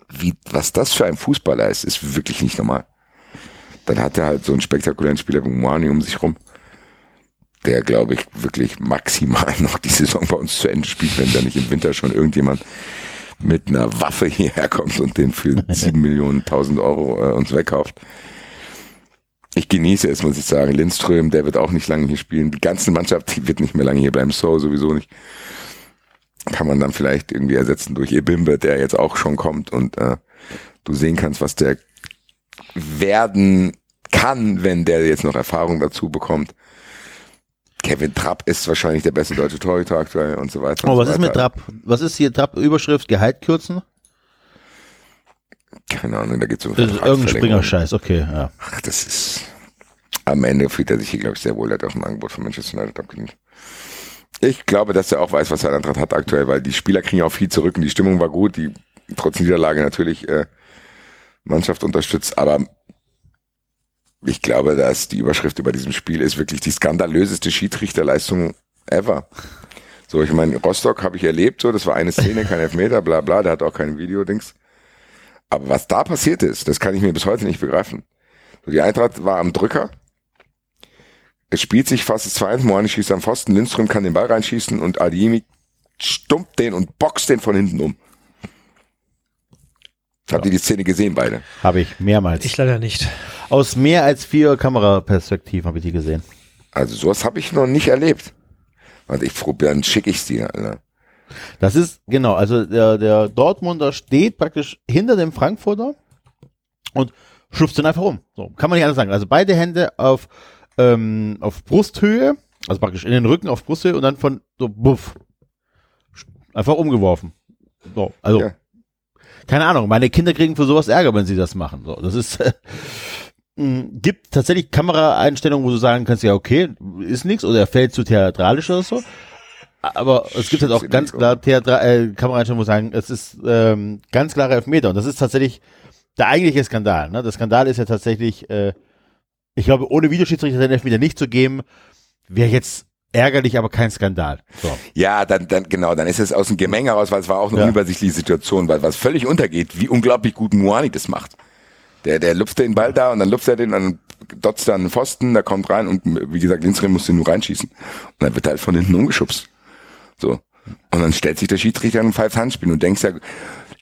[SPEAKER 3] wie, was das für ein Fußballer ist, ist wirklich nicht normal. Dann hat er halt so einen spektakulären Spieler wie Moani um sich rum, der, glaube ich, wirklich maximal noch die Saison bei uns zu Ende spielt, wenn da nicht im Winter schon irgendjemand mit einer Waffe hierher kommt und den für sieben Millionen tausend Euro äh, uns wegkauft. Ich genieße es, muss ich sagen. Lindström, der wird auch nicht lange hier spielen. Die ganze Mannschaft die wird nicht mehr lange hier bleiben. So sowieso nicht. Kann man dann vielleicht irgendwie ersetzen durch Ebimbe, der jetzt auch schon kommt und äh, du sehen kannst, was der werden kann, wenn der jetzt noch Erfahrung dazu bekommt. Kevin Trapp ist wahrscheinlich der beste deutsche Torhüter aktuell und so weiter.
[SPEAKER 4] Oh, was
[SPEAKER 3] so
[SPEAKER 4] ist mit
[SPEAKER 3] weiter.
[SPEAKER 4] Trapp? Was ist hier Trapp-Überschrift? Gehalt kürzen?
[SPEAKER 3] Keine Ahnung, da geht's um
[SPEAKER 4] ist irgendein. Springer-Scheiß, okay, ja.
[SPEAKER 3] Ach, das ist. Am Ende fühlt er sich hier, glaube ich, sehr wohl. Er hat auch ein Angebot von Manchester United abgelehnt. Ich glaube, dass er auch weiß, was er an hat aktuell, weil die Spieler kriegen ja auch viel zurück und die Stimmung war gut, die trotz Niederlage natürlich äh, Mannschaft unterstützt, aber ich glaube, dass die Überschrift über diesem Spiel ist wirklich die skandalöseste Schiedsrichterleistung ever. So, ich meine, Rostock habe ich erlebt, so, das war eine Szene, kein Elfmeter, bla bla, der hat auch kein Video-Dings. Aber was da passiert ist, das kann ich mir bis heute nicht begreifen. So, die Eintracht war am Drücker. Es spielt sich fast das 2-1, Moani schießt am Pfosten, Lindström kann den Ball reinschießen und Adiemi stummt den und boxt den von hinten um. Habt ihr die Szene gesehen, beide?
[SPEAKER 4] Habe ich mehrmals.
[SPEAKER 2] Ich leider nicht.
[SPEAKER 4] Aus mehr als vier Kameraperspektiven habe ich die gesehen.
[SPEAKER 3] Also sowas habe ich noch nicht erlebt. Und ich probiere, dann schicke ich die. Alter.
[SPEAKER 4] Das ist, genau, also der, der Dortmunder steht praktisch hinter dem Frankfurter und schubst den einfach um. So, kann man nicht anders sagen. Also beide Hände auf, ähm, auf Brusthöhe, also praktisch in den Rücken auf Brusthöhe und dann von so buff. Einfach umgeworfen. So, also,
[SPEAKER 3] Ja.
[SPEAKER 4] keine Ahnung, meine Kinder kriegen für sowas Ärger, wenn sie das machen. So, das ist, äh, mh, gibt tatsächlich Kameraeinstellungen, wo du sagen kannst, ja, okay, ist nichts oder er fällt zu theatralisch oder so. Aber es gibt halt auch ganz klar Theatra äh, Kameraeinstellungen, wo sagen, es ist ähm, ganz klare Elfmeter. Und das ist tatsächlich der eigentliche Skandal. Ne? Der Skandal ist ja tatsächlich, äh, ich glaube, ohne Videoschiedsrichter den Elfmeter nicht zu geben, wäre jetzt ärgerlich, aber kein Skandal. So.
[SPEAKER 3] Ja, dann, dann, genau, dann ist es aus dem Gemenge raus, weil es war auch eine
[SPEAKER 4] Ja.
[SPEAKER 3] unübersichtliche Situation, weil was völlig untergeht, wie unglaublich gut Muani das macht. Der, der lupft den Ball da und dann lupft er den, dann dotzt er an den Pfosten, der kommt rein und wie gesagt, Lindström muss den nur reinschießen. Und dann wird er halt von hinten umgeschubst. So. Und dann stellt sich der Schiedsrichter und pfeift Handspiel und denkst ja,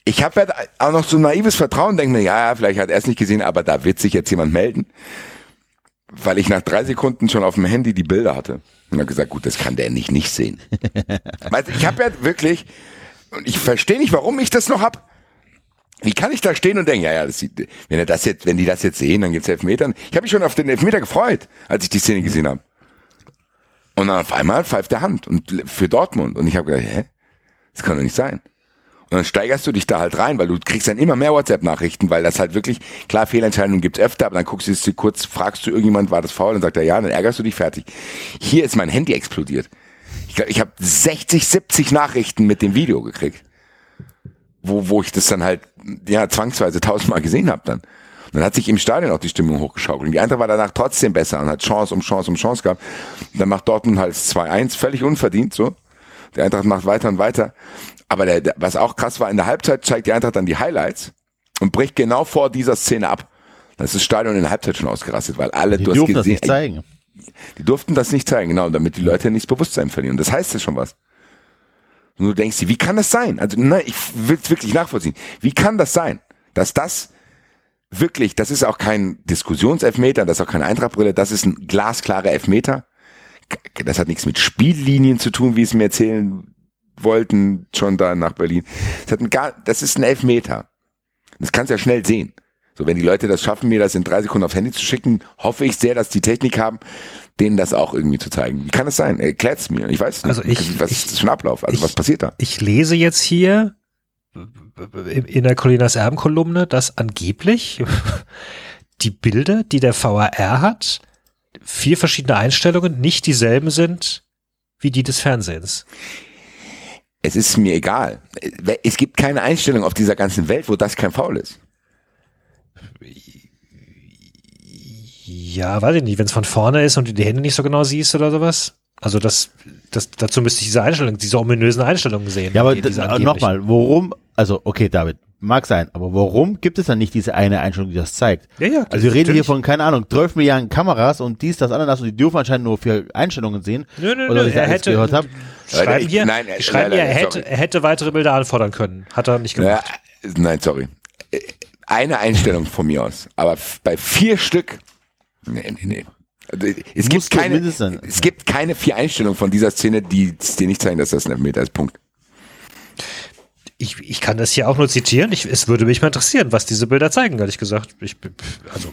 [SPEAKER 3] ich habe ja auch noch so ein naives Vertrauen, denke mir, ja, ja, vielleicht hat er es nicht gesehen, aber da wird sich jetzt jemand melden. Weil ich nach drei Sekunden schon auf dem Handy die Bilder hatte. Und habe gesagt, gut, das kann der nicht nicht sehen. Weißt, ich habe ja wirklich, und ich verstehe nicht, warum ich das noch hab. Wie kann ich da stehen und denken, ja, ja, das sieht, wenn er das jetzt, wenn die das jetzt sehen, dann gibt's Elfmetern. Ich habe mich schon auf den Elfmeter gefreut, als ich die Szene gesehen habe. Und dann auf einmal pfeift der Hand und für Dortmund. Und ich habe gedacht, hä? Das kann doch nicht sein. Und dann steigerst du dich da halt rein, weil du kriegst dann immer mehr WhatsApp-Nachrichten, weil das halt wirklich, klar, Fehlentscheidungen gibt's öfter, aber dann guckst du es kurz, fragst du irgendjemand, war das faul? Dann sagt er ja, dann ärgerst du dich fertig. Hier ist mein Handy explodiert. Ich glaube, ich habe 60, 70 Nachrichten mit dem Video gekriegt. Wo, wo ich das dann halt, ja, zwangsweise tausendmal gesehen habe dann. Dann hat sich im Stadion auch die Stimmung hochgeschaukelt. Die Eintracht war danach trotzdem besser und hat Chance um Chance um Chance gehabt. Dann macht Dortmund halt 2-1, völlig unverdient so. Die Eintracht macht weiter und weiter. Aber der, der, was auch krass war, in der Halbzeit zeigt die Eintracht dann die Highlights und bricht genau vor dieser Szene ab. Dann ist das Stadion in der Halbzeit schon ausgerastet, weil alle,
[SPEAKER 4] Die
[SPEAKER 3] du
[SPEAKER 4] dürfen das nicht zeigen.
[SPEAKER 3] die durften das nicht zeigen, genau, damit die Leute nicht das Bewusstsein verlieren. Das heißt ja schon was. Und du denkst dir, wie kann das sein? Also, nein, ich will es wirklich nachvollziehen. Wie kann das sein, dass das wirklich, das ist auch kein Diskussionselfmeter, das ist auch keine Eintrachtbrille, das ist ein glasklarer Elfmeter. Das hat nichts mit Spiellinien zu tun, wie es mir erzählen wollten, schon da nach Berlin. Das, hat ein gar, das ist ein Elfmeter. Das kannst du ja schnell sehen. So, wenn die Leute das schaffen, mir das in drei Sekunden aufs Handy zu schicken, hoffe ich sehr, dass die Technik haben, denen das auch irgendwie zu zeigen. Wie kann das sein? Erklärt's mir. Ich weiß nicht.
[SPEAKER 2] Also ich-
[SPEAKER 3] was ist das für ein Ablauf? Also
[SPEAKER 2] ich-
[SPEAKER 3] was passiert da?
[SPEAKER 2] Ich lese jetzt hier in der Colinas Erben-Kolumne, dass angeblich die Bilder, die der VAR hat, vier verschiedene Einstellungen nicht dieselben sind wie die des Fernsehens.
[SPEAKER 3] Es ist mir egal. Es gibt keine Einstellung auf dieser ganzen Welt, wo das kein Foul ist.
[SPEAKER 2] Ja, weiß ich nicht, wenn es von vorne ist und du die Hände nicht so genau siehst oder sowas. Also das, das dazu müsste ich diese Einstellung, diese ominösen Einstellungen sehen.
[SPEAKER 4] Ja, aber nochmal, warum, also okay, David, mag sein, aber warum gibt es dann nicht diese eine Einstellung, die das zeigt?
[SPEAKER 2] Ja, ja,
[SPEAKER 4] Also wir reden hier von, keine Ahnung, 12 Milliarden Kameras und dies, das, Ananas und die dürfen anscheinend nur vier Einstellungen sehen.
[SPEAKER 2] Nö, nö,
[SPEAKER 4] Oder
[SPEAKER 2] nö, er hätte,
[SPEAKER 4] gehört habe.
[SPEAKER 2] schreiben
[SPEAKER 3] Leute, ich-
[SPEAKER 2] hier,
[SPEAKER 3] nein,
[SPEAKER 2] die
[SPEAKER 3] äh,
[SPEAKER 2] schreiben
[SPEAKER 3] nein,
[SPEAKER 2] hier, er
[SPEAKER 3] nein,
[SPEAKER 2] hätte, er hätte weitere Bilder anfordern können. Hat er nicht gemacht.
[SPEAKER 3] nein, sorry. Äh, Eine Einstellung von mir aus. Aber bei vier Stück. Nee, nee, nee. Es gibt, keine, es gibt keine vier Einstellungen von dieser Szene, die es dir nicht zeigen, dass das ein Elfmeter ist. Punkt.
[SPEAKER 2] Ich, ich kann das hier auch nur zitieren. Ich, es würde mich mal interessieren, was diese Bilder zeigen, ehrlich gesagt. Ich, also,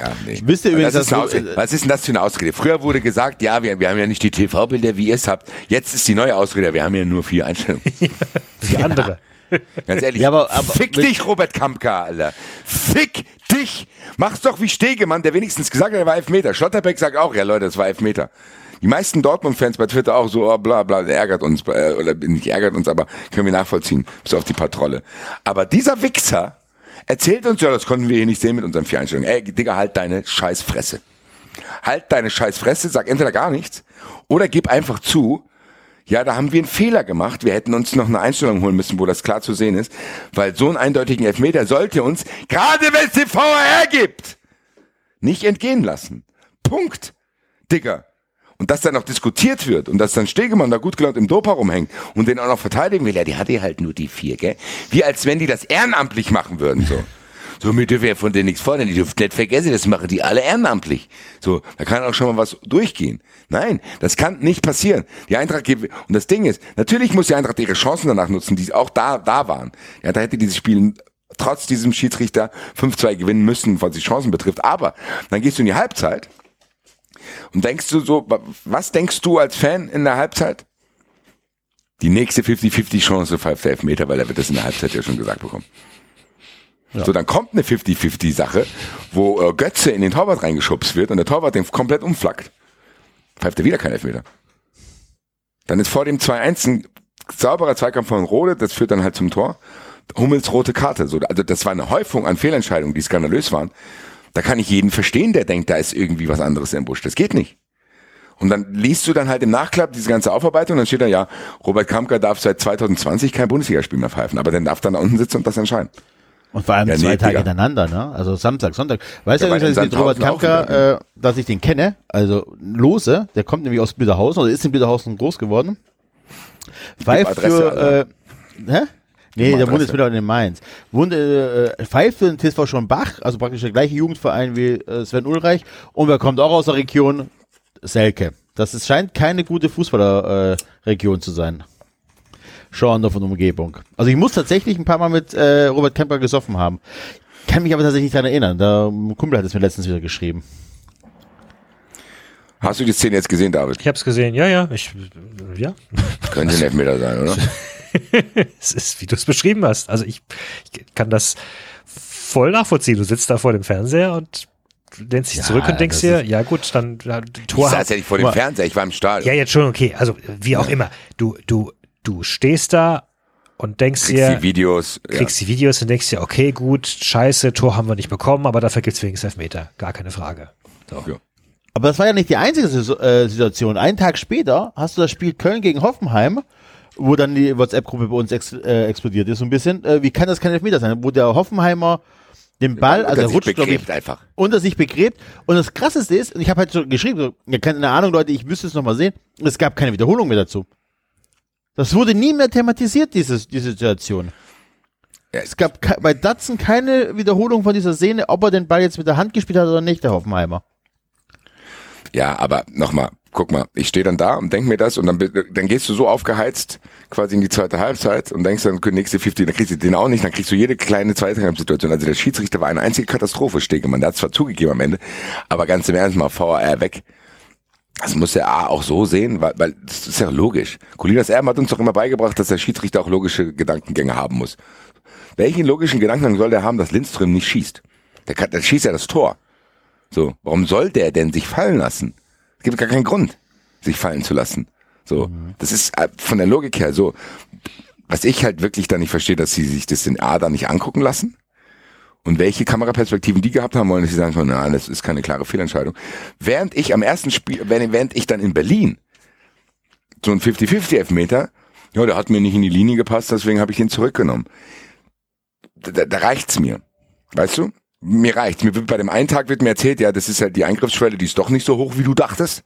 [SPEAKER 3] Ja, nee.
[SPEAKER 4] Wisst ihr übrigens,
[SPEAKER 3] das ist Ausrede. Was ist denn das für eine Ausrede? Früher wurde gesagt, ja, wir, wir haben ja nicht die TV-Bilder, wie ihr es habt. Jetzt ist die neue Ausrede, wir haben ja nur vier Einstellungen.
[SPEAKER 2] die andere.
[SPEAKER 3] Ganz ehrlich.
[SPEAKER 4] Ja, aber- aber-
[SPEAKER 3] fick dich, Robert Kampka, Alter. Fick dich. Mach's doch wie Stegemann, der wenigstens gesagt hat, er war Elfmeter. Schlotterbeck sagt auch, ja Leute, das war Elfmeter. Die meisten Dortmund-Fans bei Twitter auch so, oh, bla bla, der ärgert uns, äh, oder nicht ärgert uns, aber können wir nachvollziehen, bis auf die Patrolle. Aber dieser Wichser erzählt uns, ja, das konnten wir hier nicht sehen mit unseren vier Einstellungen. Ey, Digga, halt deine Scheißfresse. Halt deine Scheißfresse, sag entweder gar nichts, oder gib einfach zu, ja, da haben wir einen Fehler gemacht. Wir hätten uns noch eine Einstellung holen müssen, wo das klar zu sehen ist, weil so einen eindeutigen Elfmeter sollte uns, gerade wenn es den VAR gibt, nicht entgehen lassen. Punkt. Digga. Und dass dann noch diskutiert wird und dass dann Stegemann da gut gelaunt im Dopa rumhängt und den auch noch verteidigen will, ja, die hatte halt nur die vier, gell? Wie als wenn die das ehrenamtlich machen würden, so. So, mir dürfen ja von denen nichts fordern, die dürfen nicht vergessen, das machen die alle ehrenamtlich. So, da kann auch schon mal was durchgehen. Nein, das kann nicht passieren. Die Eintracht gibt, und das Ding ist, natürlich muss die Eintracht ihre Chancen danach nutzen, die auch da, da waren. Ja, da hätte dieses Spiel trotz diesem Schiedsrichter 5-2 gewinnen müssen, was die Chancen betrifft. Aber dann gehst du in die Halbzeit und denkst du so, wa- was denkst du als Fan in der Halbzeit? Die nächste 50-50 Chance pfeift der Elfmeter, weil er wird das in der Halbzeit ja schon gesagt bekommen. So, dann kommt eine 50-50 Sache, wo äh, Götze in den Torwart reingeschubst wird und der Torwart den komplett umflackt. Pfeift er wieder kein Elfmeter. Dann ist vor dem 2-1 ein sauberer Zweikampf von Rode, das führt dann halt zum Tor. Hummels rote Karte. So, also das war eine Häufung an Fehlentscheidungen, die skandalös waren. Da kann ich jeden verstehen, der denkt, da ist irgendwie was anderes im Busch. Das geht nicht. Und dann liest du dann halt im Nachklapp diese ganze Aufarbeitung, dann steht da ja, Robert Kampka darf seit 2020 kein Bundesligaspiel mehr pfeifen, aber dann darf dann da unten sitzen und das entscheiden.
[SPEAKER 4] Und vor allem
[SPEAKER 3] Ja, nee,
[SPEAKER 4] zwei Tage
[SPEAKER 3] Digga.
[SPEAKER 4] hintereinander, ne? Also Samstag, Sonntag. Weißt
[SPEAKER 3] Ja,
[SPEAKER 4] du, dass ich Robert Kampka, äh, dass ich den kenne, also Lose, der kommt nämlich aus Blüderhausen oder ist in Blüderhausen groß geworden. Pfeift für, äh, hä? Nee, der wohnt jetzt mittlerweile in Mainz. Wohnt, äh, pfeift für den TSV schon Bach, also praktisch der gleiche Jugendverein wie äh, Sven Ulreich und er kommt auch aus der Region Selke. Das ist, scheint keine gute Fußballerregion äh, Region zu sein. Schorndorf und Umgebung. Also ich muss tatsächlich ein paar Mal mit äh, Robert Kemper gesoffen haben. Kann mich aber tatsächlich nicht daran erinnern. Der Kumpel hat es mir letztens wieder geschrieben.
[SPEAKER 3] Hast du die Szene jetzt gesehen, David?
[SPEAKER 2] Ich habe es gesehen, ja, ja. Ich, ja.
[SPEAKER 3] Könnte ein Elfmeter sein, oder?
[SPEAKER 2] Es ist, wie du es beschrieben hast. Also ich, ich kann das voll nachvollziehen. Du sitzt da vor dem Fernseher und lehnst dich
[SPEAKER 4] Ja,
[SPEAKER 2] zurück und denkst dir, ja gut, dann ja,
[SPEAKER 3] Ich
[SPEAKER 2] Tor.
[SPEAKER 3] saß ja nicht vor dem. Fernseher, ich war im Stadion.
[SPEAKER 2] Ja, jetzt schon okay. Also wie auch immer. Du, du, du stehst da und denkst
[SPEAKER 3] Kriegst
[SPEAKER 2] dir,
[SPEAKER 3] die Videos. Ja.
[SPEAKER 2] kriegst die Videos und denkst dir, okay, gut, scheiße, Tor haben wir nicht bekommen, aber dafür gibt's wenigstens Elfmeter. Gar keine Frage. So.
[SPEAKER 3] Ja.
[SPEAKER 4] Aber das war ja nicht die einzige äh, Situation. Einen Tag später hast du das Spiel Köln gegen Hoffenheim, wo dann die WhatsApp-Gruppe bei uns ex äh, explodiert ist so ein bisschen. Äh, wie kann das kein Elfmeter sein? Wo der Hoffenheimer den Ball, also er
[SPEAKER 3] sich
[SPEAKER 4] rutscht, glaube ich,
[SPEAKER 3] einfach.
[SPEAKER 4] unter sich begräbt. Und das Krasseste ist, und ich habe halt so geschrieben, so, ja, keine Ahnung, Leute, ich müsste es nochmal sehen, es gab keine Wiederholung mehr dazu. Das wurde nie mehr thematisiert, dieses, diese Situation. Es gab bei Datsen keine Wiederholung von dieser Szene, ob er den Ball jetzt mit der Hand gespielt hat oder nicht, der Hoffenheimer.
[SPEAKER 3] Ja, aber nochmal, guck mal, ich stehe dann da und denk mir das und dann, dann gehst du so aufgeheizt quasi in die zweite Halbzeit und denkst dann, nächste 50, dann kriegst du den auch nicht, dann kriegst du jede kleine zweite Halbsituation. Also der Schiedsrichter war eine einzige Katastrophe, Stegemann. Der hat zwar zugegeben am Ende, aber ganz im Ernst mal VAR weg. Das muss der A auch so sehen, weil, weil das ist ja logisch. Colinas Erben hat uns doch immer beigebracht, dass der Schiedsrichter auch logische Gedankengänge haben muss. Welchen logischen Gedankengang soll der haben, dass Lindström nicht schießt? Der, kann, der schießt ja das Tor. So, warum soll der denn sich fallen lassen? Es gibt gar keinen Grund, sich fallen zu lassen. So, das ist äh, von der Logik her so. Was ich halt wirklich da nicht verstehe, dass sie sich das in A da nicht angucken lassen. Und welche Kameraperspektiven die gehabt haben wollen, dass sie sagen können, na, das ist keine klare Fehlentscheidung. Während ich am ersten Spiel, während ich dann in Berlin so ein 50-50 Elfmeter, ja, der hat mir nicht in die Linie gepasst, deswegen habe ich ihn zurückgenommen. Da, da, da reicht's mir. Weißt du? Mir reicht's. Mir wird bei dem einen Tag wird mir erzählt, ja, das ist halt die Eingriffsschwelle, die ist doch nicht so hoch, wie du dachtest.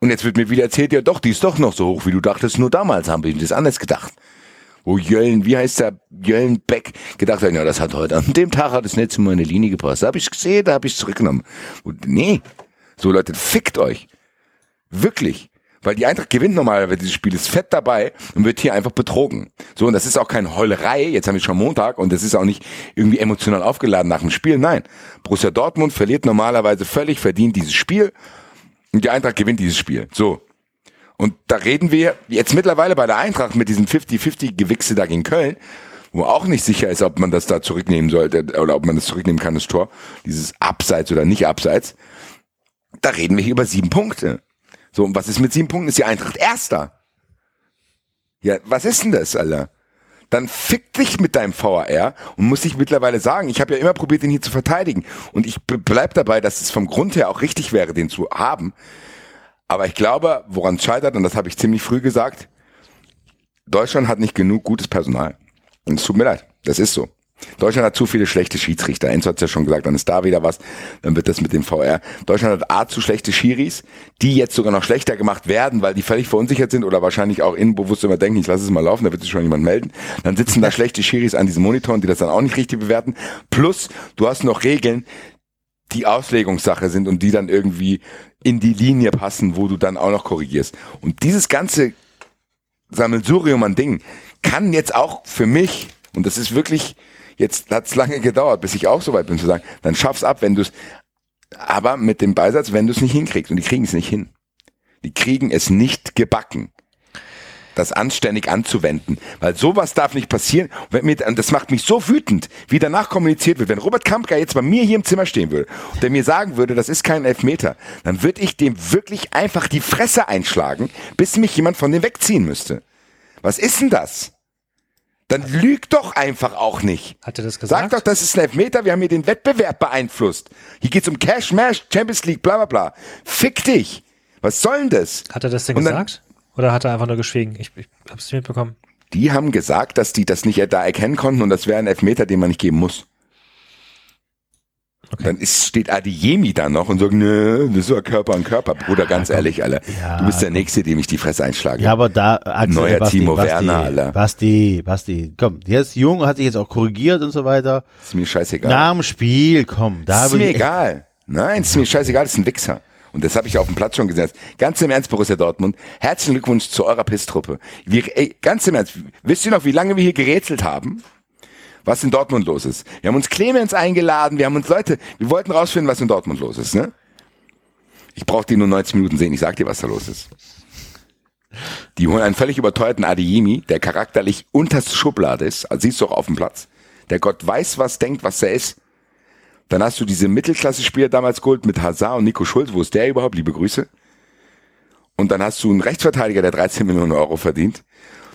[SPEAKER 3] Und jetzt wird mir wieder erzählt, ja doch, die ist doch noch so hoch, wie du dachtest. Nur damals haben wir das anders gedacht. Wo Jöllen, wie heißt der, Jöllen Beck gedacht hat, ja, das hat heute, an dem Tag hat es nicht zu meiner Linie gepasst. Da habe ich gesehen, da habe ich zurückgenommen. Und nee, so Leute, fickt euch. Wirklich. Weil die Eintracht gewinnt normalerweise dieses Spiel, ist fett dabei und wird hier einfach betrogen. So, und das ist auch keine Heulerei, jetzt haben wir schon Montag und das ist auch nicht irgendwie emotional aufgeladen nach dem Spiel. Nein, Borussia Dortmund verliert normalerweise völlig verdient dieses Spiel und die Eintracht gewinnt dieses Spiel. So. Und da reden wir jetzt mittlerweile bei der Eintracht mit diesem 50-50-Gewichse da gegen Köln, wo auch nicht sicher ist, ob man das da zurücknehmen sollte oder ob man das zurücknehmen kann, das Tor, dieses Abseits oder nicht Abseits. Da reden wir hier über sieben Punkte. So, und was ist mit sieben Punkten? Ist die Eintracht Erster. Ja, was ist denn das, Alter? Dann fick dich mit deinem VAR und muss ich mittlerweile sagen, ich habe ja immer probiert, den hier zu verteidigen. Und ich bleib dabei, dass es vom Grund her auch richtig wäre, den zu haben. Aber ich glaube, woran es scheitert, und das habe ich ziemlich früh gesagt, Deutschland hat nicht genug gutes Personal. Und es tut mir leid, das ist so. Deutschland hat zu viele schlechte Schiedsrichter. Enzo hat ja schon gesagt, dann ist da wieder was, dann wird das mit dem VR. Deutschland hat A zu schlechte Schiris, die jetzt sogar noch schlechter gemacht werden, weil die völlig verunsichert sind oder wahrscheinlich auch innenbewusst immer denken, ich lasse es mal laufen, da wird sich schon jemand melden. Dann sitzen da schlechte Schiris an diesen Monitoren, die das dann auch nicht richtig bewerten. Plus, du hast noch Regeln, die Auslegungssache sind und die dann irgendwie in die Linie passen, wo du dann auch noch korrigierst. Und dieses ganze Sammelsurium an Dingen kann jetzt auch für mich, und das ist wirklich, jetzt hat's lange gedauert, bis ich auch so weit bin zu sagen, dann schaff's ab, wenn du's, aber mit dem Beisatz, wenn du's nicht hinkriegst. Und die kriegen es nicht hin. Die kriegen es nicht gebacken das anständig anzuwenden. Weil sowas darf nicht passieren. Und wenn mir, und das macht mich so wütend, wie danach kommuniziert wird. Wenn Robert Kampka jetzt bei mir hier im Zimmer stehen würde und der mir sagen würde, das ist kein Elfmeter, dann würde ich dem wirklich einfach die Fresse einschlagen, bis mich jemand von dem wegziehen müsste. Was ist denn das? Dann lüg doch einfach auch nicht.
[SPEAKER 2] Hat er das
[SPEAKER 3] Sag
[SPEAKER 2] gesagt?
[SPEAKER 3] doch, das ist ein Elfmeter, wir haben hier den Wettbewerb beeinflusst. Hier geht's um Cash, Mash, Champions League, bla bla bla. Fick dich. Was soll denn das?
[SPEAKER 2] Hat er das denn
[SPEAKER 3] dann-
[SPEAKER 2] gesagt? Oder hat er einfach nur geschwiegen? Ich, ich hab's nicht mitbekommen.
[SPEAKER 3] Die haben gesagt, dass die das nicht da erkennen konnten und das wäre ein Elfmeter, den man nicht geben muss.
[SPEAKER 2] Okay.
[SPEAKER 3] Dann ist, steht Adiyemi da noch und sagt, nö, das ist ja Körper an Körper. Bruder, ganz ehrlich, Alter.
[SPEAKER 4] Ja,
[SPEAKER 3] du bist der Nächste, dem ich die Fresse einschlage.
[SPEAKER 4] Ja, aber da, Axel,
[SPEAKER 3] Neuer
[SPEAKER 4] Basti,
[SPEAKER 3] Timo
[SPEAKER 4] Basti,
[SPEAKER 3] Werner, Alter.
[SPEAKER 4] Basti, Basti, komm, der ist jung, hat sich jetzt auch korrigiert und so weiter.
[SPEAKER 3] ist mir scheißegal.
[SPEAKER 4] Nach dem Spiel, komm, da
[SPEAKER 3] ist mir egal. Nein, ist mir scheißegal, das ist ein Wichser. Und das habe ich auf dem Platz schon gesetzt. Ganz im Ernst, Borussia Dortmund, herzlichen Glückwunsch zu eurer Pisstruppe. Wir, ganz im Ernst, wisst ihr noch, wie lange wir hier gerätselt haben? Was in Dortmund los ist. Wir haben uns Clemens eingeladen, wir haben uns Leute, wir wollten rausfinden, was in Dortmund los ist, ne? Ich brauche die nur 90 Minuten sehen, ich sag dir, was da los ist. Die holen einen völlig überteuerten Adeyemi, der charakterlich unterste Schublade ist, also siehst du auch auf dem Platz. Der Gott weiß, was denkt, was er ist. Dann hast du diese Mittelklasse-Spieler damals geholt mit Hazard und Nico Schulz. Wo ist der überhaupt? Liebe Grüße. Und dann hast du einen Rechtsverteidiger, der 13 Millionen Euro verdient.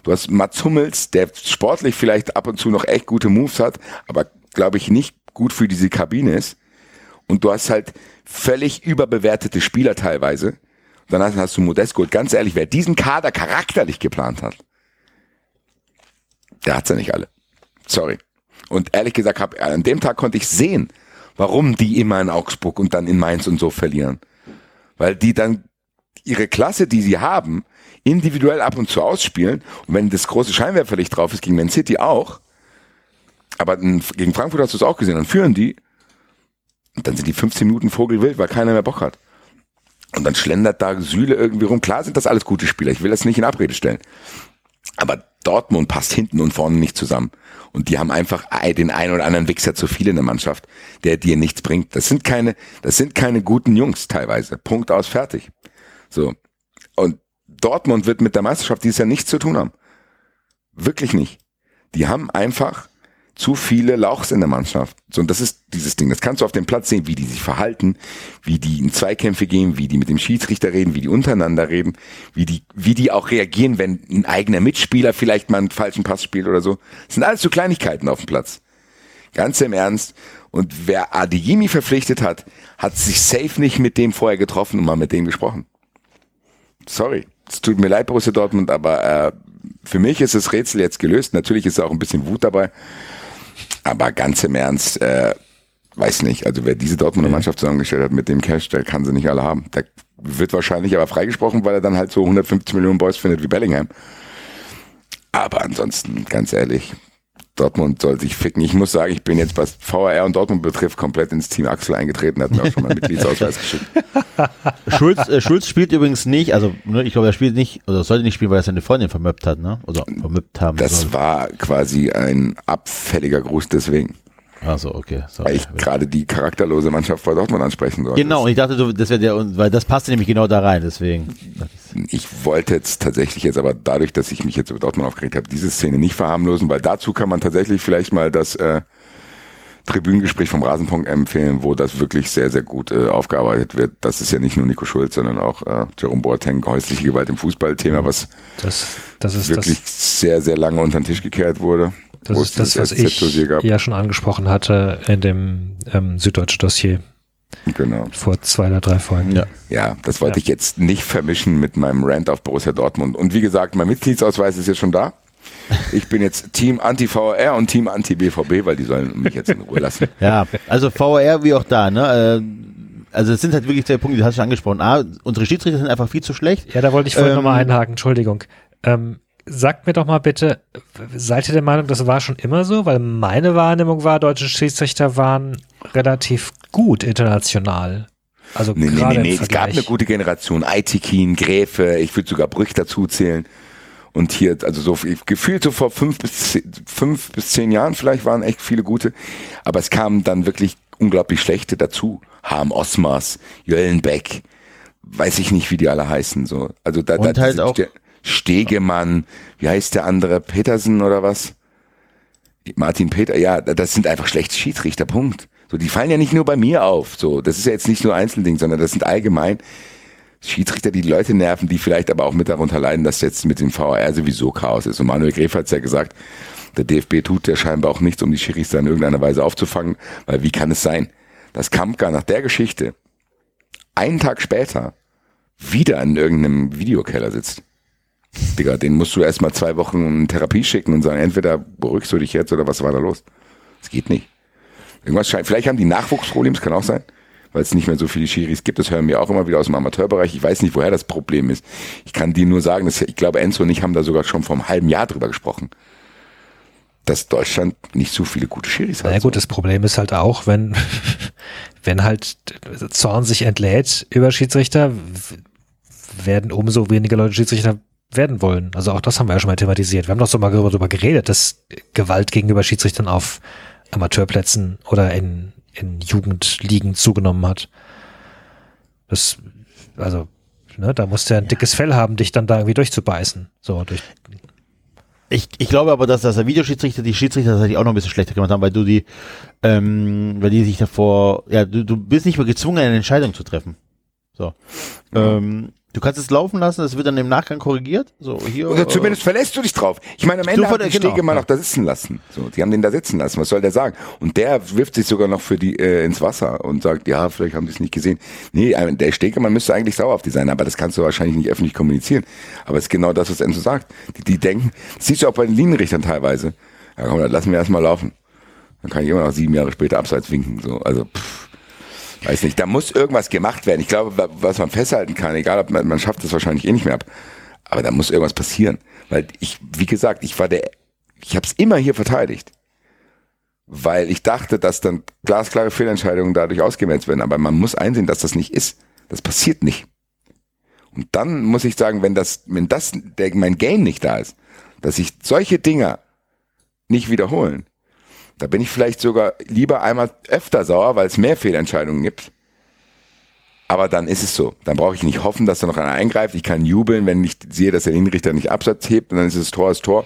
[SPEAKER 3] Du hast Mats Hummels, der sportlich vielleicht ab und zu noch echt gute Moves hat, aber glaube ich nicht gut für diese Kabine ist. Und du hast halt völlig überbewertete Spieler teilweise. Und dann hast, du Modest geholt. Ganz ehrlich, wer diesen Kader charakterlich geplant hat, der hat's ja nicht alle. Sorry. Und ehrlich gesagt, hab, an dem Tag konnte ich sehen, warum die immer in Augsburg und dann in Mainz und so verlieren. Weil die dann ihre Klasse, die sie haben, individuell ab und zu ausspielen. Und wenn das große Scheinwerferlicht drauf ist, gegen Man City auch, aber gegen Frankfurt hast du es auch gesehen, dann führen die und dann sind die 15 Minuten Vogelwild, weil keiner mehr Bock hat. Und dann schlendert da Süle irgendwie rum. Klar sind das alles gute Spieler, ich will das nicht in Abrede stellen. Aber Dortmund passt hinten und vorne nicht zusammen. Und die haben einfach den einen oder anderen Wichser zu viel in der Mannschaft, der dir nichts bringt. Das sind keine, das sind keine guten Jungs teilweise. Punkt aus, fertig. So. Und Dortmund wird mit der Meisterschaft dieses Jahr nichts zu tun haben. Wirklich nicht. Die haben einfach zu viele Lauchs in der Mannschaft. So, und das ist dieses Ding. Das kannst du auf dem Platz sehen, wie die sich verhalten, wie die in Zweikämpfe gehen, wie die mit dem Schiedsrichter reden, wie die untereinander reden, wie die, wie die auch reagieren, wenn ein eigener Mitspieler vielleicht mal einen falschen Pass spielt oder so. Das sind alles so Kleinigkeiten auf dem Platz. Ganz im Ernst. Und wer Adeyemi verpflichtet hat, hat sich safe nicht mit dem vorher getroffen und mal mit dem gesprochen. Sorry. Es tut mir leid, Borussia Dortmund, aber äh, für mich ist das Rätsel jetzt gelöst. Natürlich ist auch ein bisschen Wut dabei. Aber ganz im Ernst, äh, weiß nicht. Also wer diese Dortmunder Mannschaft zusammengestellt hat mit dem Cash, der kann sie nicht alle haben. Der wird wahrscheinlich aber freigesprochen, weil er dann halt so 150 Millionen Boys findet wie Bellingham. Aber ansonsten, ganz ehrlich, Dortmund soll sich ficken. Ich muss sagen, ich bin jetzt, was VAR und Dortmund betrifft, komplett ins Team Axel eingetreten, hat mir auch schon mal Mitgliedsausweis geschickt.
[SPEAKER 4] Schulz, äh, Schulz spielt übrigens nicht, also ne, ich glaube, er spielt nicht, oder sollte nicht spielen, weil er seine Freundin vermöppt hat, ne? Oder vermöppt haben
[SPEAKER 3] Das
[SPEAKER 4] soll.
[SPEAKER 3] war quasi ein abfälliger Gruß deswegen,
[SPEAKER 4] Ach so, okay. Sorry.
[SPEAKER 3] weil ich gerade die charakterlose Mannschaft vor Dortmund ansprechen sollte.
[SPEAKER 4] Genau, und ich dachte, das wäre der, weil das passte nämlich genau da rein, deswegen.
[SPEAKER 3] Ich wollte jetzt tatsächlich jetzt aber dadurch, dass ich mich jetzt über Dortmund aufgeregt habe, diese Szene nicht verharmlosen, weil dazu kann man tatsächlich vielleicht mal das äh, Tribünengespräch vom Rasenpunkt empfehlen, wo das wirklich sehr, sehr gut äh, aufgearbeitet wird. Das ist ja nicht nur Nico Schulz, sondern auch äh, Jerome Boateng, häusliche Gewalt im Fußballthema, was
[SPEAKER 2] Das, das ist
[SPEAKER 3] wirklich
[SPEAKER 2] das,
[SPEAKER 3] sehr, sehr lange unter den Tisch gekehrt wurde.
[SPEAKER 2] Das, ist das was ich ja schon angesprochen hatte in dem ähm, Süddeutsche Dossier
[SPEAKER 3] Genau.
[SPEAKER 2] vor zwei oder drei Folgen.
[SPEAKER 4] Ja.
[SPEAKER 3] Ja, das wollte
[SPEAKER 2] Ja.
[SPEAKER 3] ich jetzt nicht vermischen mit meinem Rant auf Borussia Dortmund. Und wie gesagt, mein Mitgliedsausweis ist jetzt schon da. Ich bin jetzt Team Anti-VR und Team Anti-BVB, weil die sollen mich jetzt in Ruhe lassen.
[SPEAKER 4] Ja, also VR wie auch da, ne? Äh, Also es sind halt wirklich zwei Punkte, die hast du schon angesprochen. A, unsere Schiedsrichter sind einfach viel zu schlecht.
[SPEAKER 2] Ja, da wollte ich vorhin
[SPEAKER 4] Ähm,
[SPEAKER 2] nochmal einhaken, Entschuldigung. Ähm, sagt mir doch mal bitte, seid ihr der Meinung, das war schon immer so? Weil meine Wahrnehmung war, deutsche Schiedsrichter waren relativ gut international. Also
[SPEAKER 3] Nee, nee,
[SPEAKER 2] gerade
[SPEAKER 3] nee,
[SPEAKER 2] im
[SPEAKER 3] nee. Es gab eine gute Generation. Aitikin, Gräfe, ich würde sogar Brüch dazu zählen. Und hier, also so gefühlt so vor fünf bis, zehn, fünf bis zehn Jahren vielleicht waren echt viele gute. Aber es kamen dann wirklich unglaublich schlechte dazu. Harm Osmars, Jöllenbeck, weiß ich nicht, wie die alle heißen. So. Also da,
[SPEAKER 4] Und
[SPEAKER 3] da
[SPEAKER 4] halt auch-
[SPEAKER 3] Stegemann, wie heißt der andere? Petersen oder was? Martin Peter, ja, das sind einfach schlechte Schiedsrichter, Punkt. So, die fallen ja nicht nur bei mir auf. So, das ist ja jetzt nicht nur Einzelding, sondern das sind allgemein Schiedsrichter, die die Leute nerven, die vielleicht aber auch mit darunter leiden, dass jetzt mit dem VAR sowieso Chaos ist. Und Manuel Gräf hat es ja gesagt, der DFB tut ja scheinbar auch nichts, um die Schiris in irgendeiner Weise aufzufangen, weil wie kann es sein, dass Kampka nach der Geschichte einen Tag später wieder in irgendeinem Videokeller sitzt? Digga, den musst du erstmal zwei Wochen in Therapie schicken und sagen, entweder beruhigst du dich jetzt oder was war da los? Das geht nicht. Irgendwas scheint, vielleicht haben die Nachwuchsprobleme, das kann auch sein, weil es nicht mehr so viele Schiris gibt. Das hören wir auch immer wieder aus dem Amateurbereich. Ich weiß nicht, woher das Problem ist. Ich kann dir nur sagen, dass ich glaube, Enzo und ich haben da sogar schon vor einem halben Jahr drüber gesprochen, dass Deutschland nicht so viele gute Schiris hat.
[SPEAKER 2] Na gut, das Problem ist halt auch, wenn, wenn halt Zorn sich entlädt über Schiedsrichter, werden umso weniger Leute Schiedsrichter werden wollen. Also auch das haben wir ja schon mal thematisiert. Wir haben doch so mal darüber geredet, dass Gewalt gegenüber Schiedsrichtern auf Amateurplätzen oder in, in Jugendligen zugenommen hat. Das, also, ne, da musst du ja ein dickes Fell haben, dich dann da irgendwie durchzubeißen. So, durch,
[SPEAKER 4] Ich, ich glaube aber, dass, dass der Videoschiedsrichter die Schiedsrichter tatsächlich auch noch ein bisschen schlechter gemacht haben, weil du die, ähm, weil die sich davor, ja, du, du bist nicht mehr gezwungen, eine Entscheidung zu treffen. So. Ähm, du kannst es laufen lassen, es wird dann im Nachgang korrigiert. So, hier.
[SPEAKER 3] Oder zumindest verlässt du dich drauf. Ich meine, am Ende haben die
[SPEAKER 4] genau,
[SPEAKER 3] Stegemann
[SPEAKER 4] ja.
[SPEAKER 3] noch da sitzen lassen. So, die haben den da sitzen lassen. Was soll der sagen? Und der wirft sich sogar noch für die äh, ins Wasser und sagt, ja, vielleicht haben die es nicht gesehen. Nee, äh, der Stegemann müsste eigentlich sauer auf die sein, aber das kannst du wahrscheinlich nicht öffentlich kommunizieren. Aber es ist genau das, was Enzo sagt. Die, die denken, das siehst du auch bei den Linienrichtern teilweise. Ja, komm, dann lassen wir erstmal laufen. Dann kann ich immer noch sieben Jahre später abseits winken. So, also, pff, weiß nicht. Da muss irgendwas gemacht werden. Ich glaube, wa- was man festhalten kann, egal ob man, man schafft das wahrscheinlich eh nicht mehr ab, aber da muss irgendwas passieren. Weil ich, wie gesagt, ich war der, ich habe es immer hier verteidigt. Weil ich dachte, dass dann glasklare Fehlentscheidungen dadurch ausgemerzt werden. Aber man muss einsehen, dass das nicht ist. Das passiert nicht. Und dann muss ich sagen, wenn das, wenn das, der, mein Gain nicht da ist, dass sich solche Dinger nicht wiederholen, da bin ich vielleicht sogar lieber einmal öfter sauer, weil es mehr Fehlentscheidungen gibt. Aber dann ist es so. Dann brauche ich nicht hoffen, dass da noch einer eingreift. Ich kann jubeln, wenn ich sehe, dass der Linienrichter nicht Absatz hebt und dann ist es Tor ist Tor.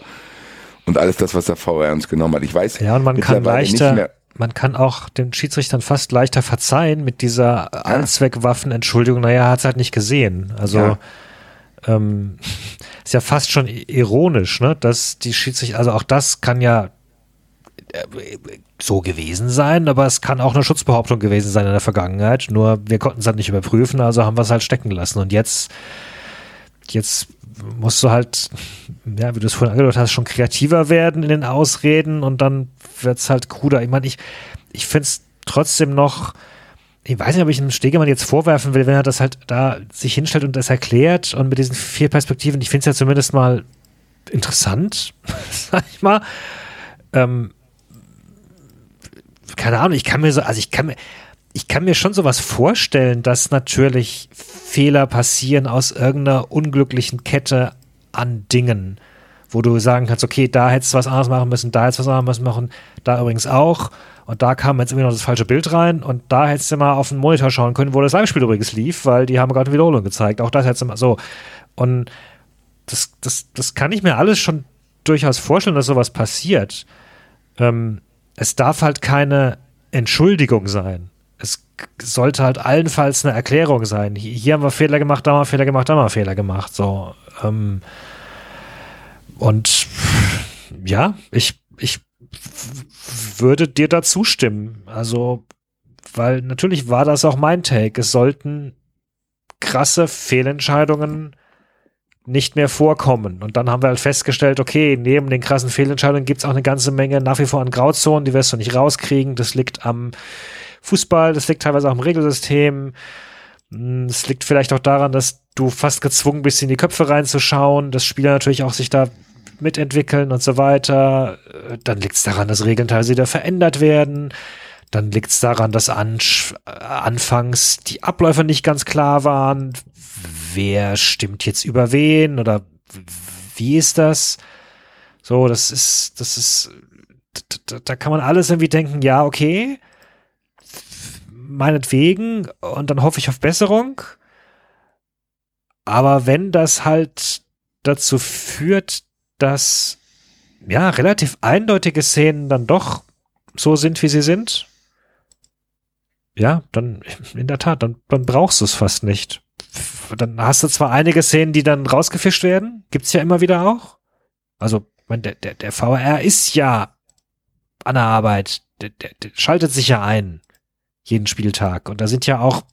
[SPEAKER 3] und alles das, was der VR uns genommen hat. Ich weiß,
[SPEAKER 2] Ja, und man kann leichter, man kann auch den Schiedsrichtern fast leichter verzeihen mit dieser Allzweckwaffen-Entschuldigung. Naja, hat es halt nicht gesehen. Also
[SPEAKER 3] Ja.
[SPEAKER 2] ähm, ist ja fast schon ironisch, ne, dass die Schiedsrichter, also auch das kann ja so gewesen sein, aber es kann auch eine Schutzbehauptung gewesen sein in der Vergangenheit. Nur wir konnten es halt nicht überprüfen, also haben wir es halt stecken lassen. Und jetzt, jetzt musst du halt, ja, wie du es vorhin angedeutet hast, schon kreativer werden in den Ausreden und dann wird es halt kruder. Ich meine, ich, ich finde es trotzdem noch, ich weiß nicht, ob ich dem Stegemann jetzt vorwerfen will, wenn er das halt da sich hinstellt und das erklärt und mit diesen vier Perspektiven, ich finde es ja zumindest mal interessant, sag ich mal. Ähm, keine Ahnung, ich kann mir so, also ich kann mir, ich kann mir schon sowas vorstellen, dass natürlich Fehler passieren aus irgendeiner unglücklichen Kette an Dingen, wo du sagen kannst, okay, da hättest du was anderes machen müssen, da hättest du was anderes machen, da übrigens auch. Und da kam jetzt irgendwie noch das falsche Bild rein und da hättest du mal auf den Monitor schauen können, wo das Live-Spiel übrigens lief, weil die haben gerade eine Wiederholung gezeigt. Auch das hättest du mal so. Und das, das, das kann ich mir alles schon durchaus vorstellen, dass sowas passiert. Ähm, es darf halt keine Entschuldigung sein. Es sollte halt allenfalls eine Erklärung sein. Hier, haben wir Fehler gemacht, da haben wir Fehler gemacht, da haben wir Fehler gemacht. So. Ähm, und ja, ich, ich würde dir da zustimmen. Also, weil natürlich war das auch mein Take. Es sollten krasse Fehlentscheidungen nicht mehr vorkommen. Und dann haben wir halt festgestellt, okay, neben den krassen Fehlentscheidungen gibt es auch eine ganze Menge nach wie vor an Grauzonen, die wirst du nicht rauskriegen. Das liegt am Fußball, das liegt teilweise auch am Regelsystem. Es liegt vielleicht auch daran, dass du fast gezwungen bist, in die Köpfe reinzuschauen, dass Spieler natürlich auch sich da mitentwickeln und so weiter. Äh, Dann liegt es daran, dass Regeln teilweise wieder verändert werden. Dann liegt es daran, dass an, äh, anfangs die Abläufe nicht ganz klar waren. Wer stimmt jetzt über wen oder wie ist das? So, das ist, das ist, da kann man alles irgendwie denken, ja, okay, meinetwegen, und dann hoffe ich auf Besserung. Aber wenn das halt dazu führt, dass ja relativ eindeutige Szenen dann doch so sind, wie sie sind, ja, dann in der Tat, dann, dann brauchst du es fast nicht. Dann hast du zwar einige Szenen, die dann rausgefischt werden, gibt's ja immer wieder auch. Also, mein, der, der, der VR ist ja an der Arbeit, der, der, der schaltet sich ja ein, jeden Spieltag. Und da sind ja auch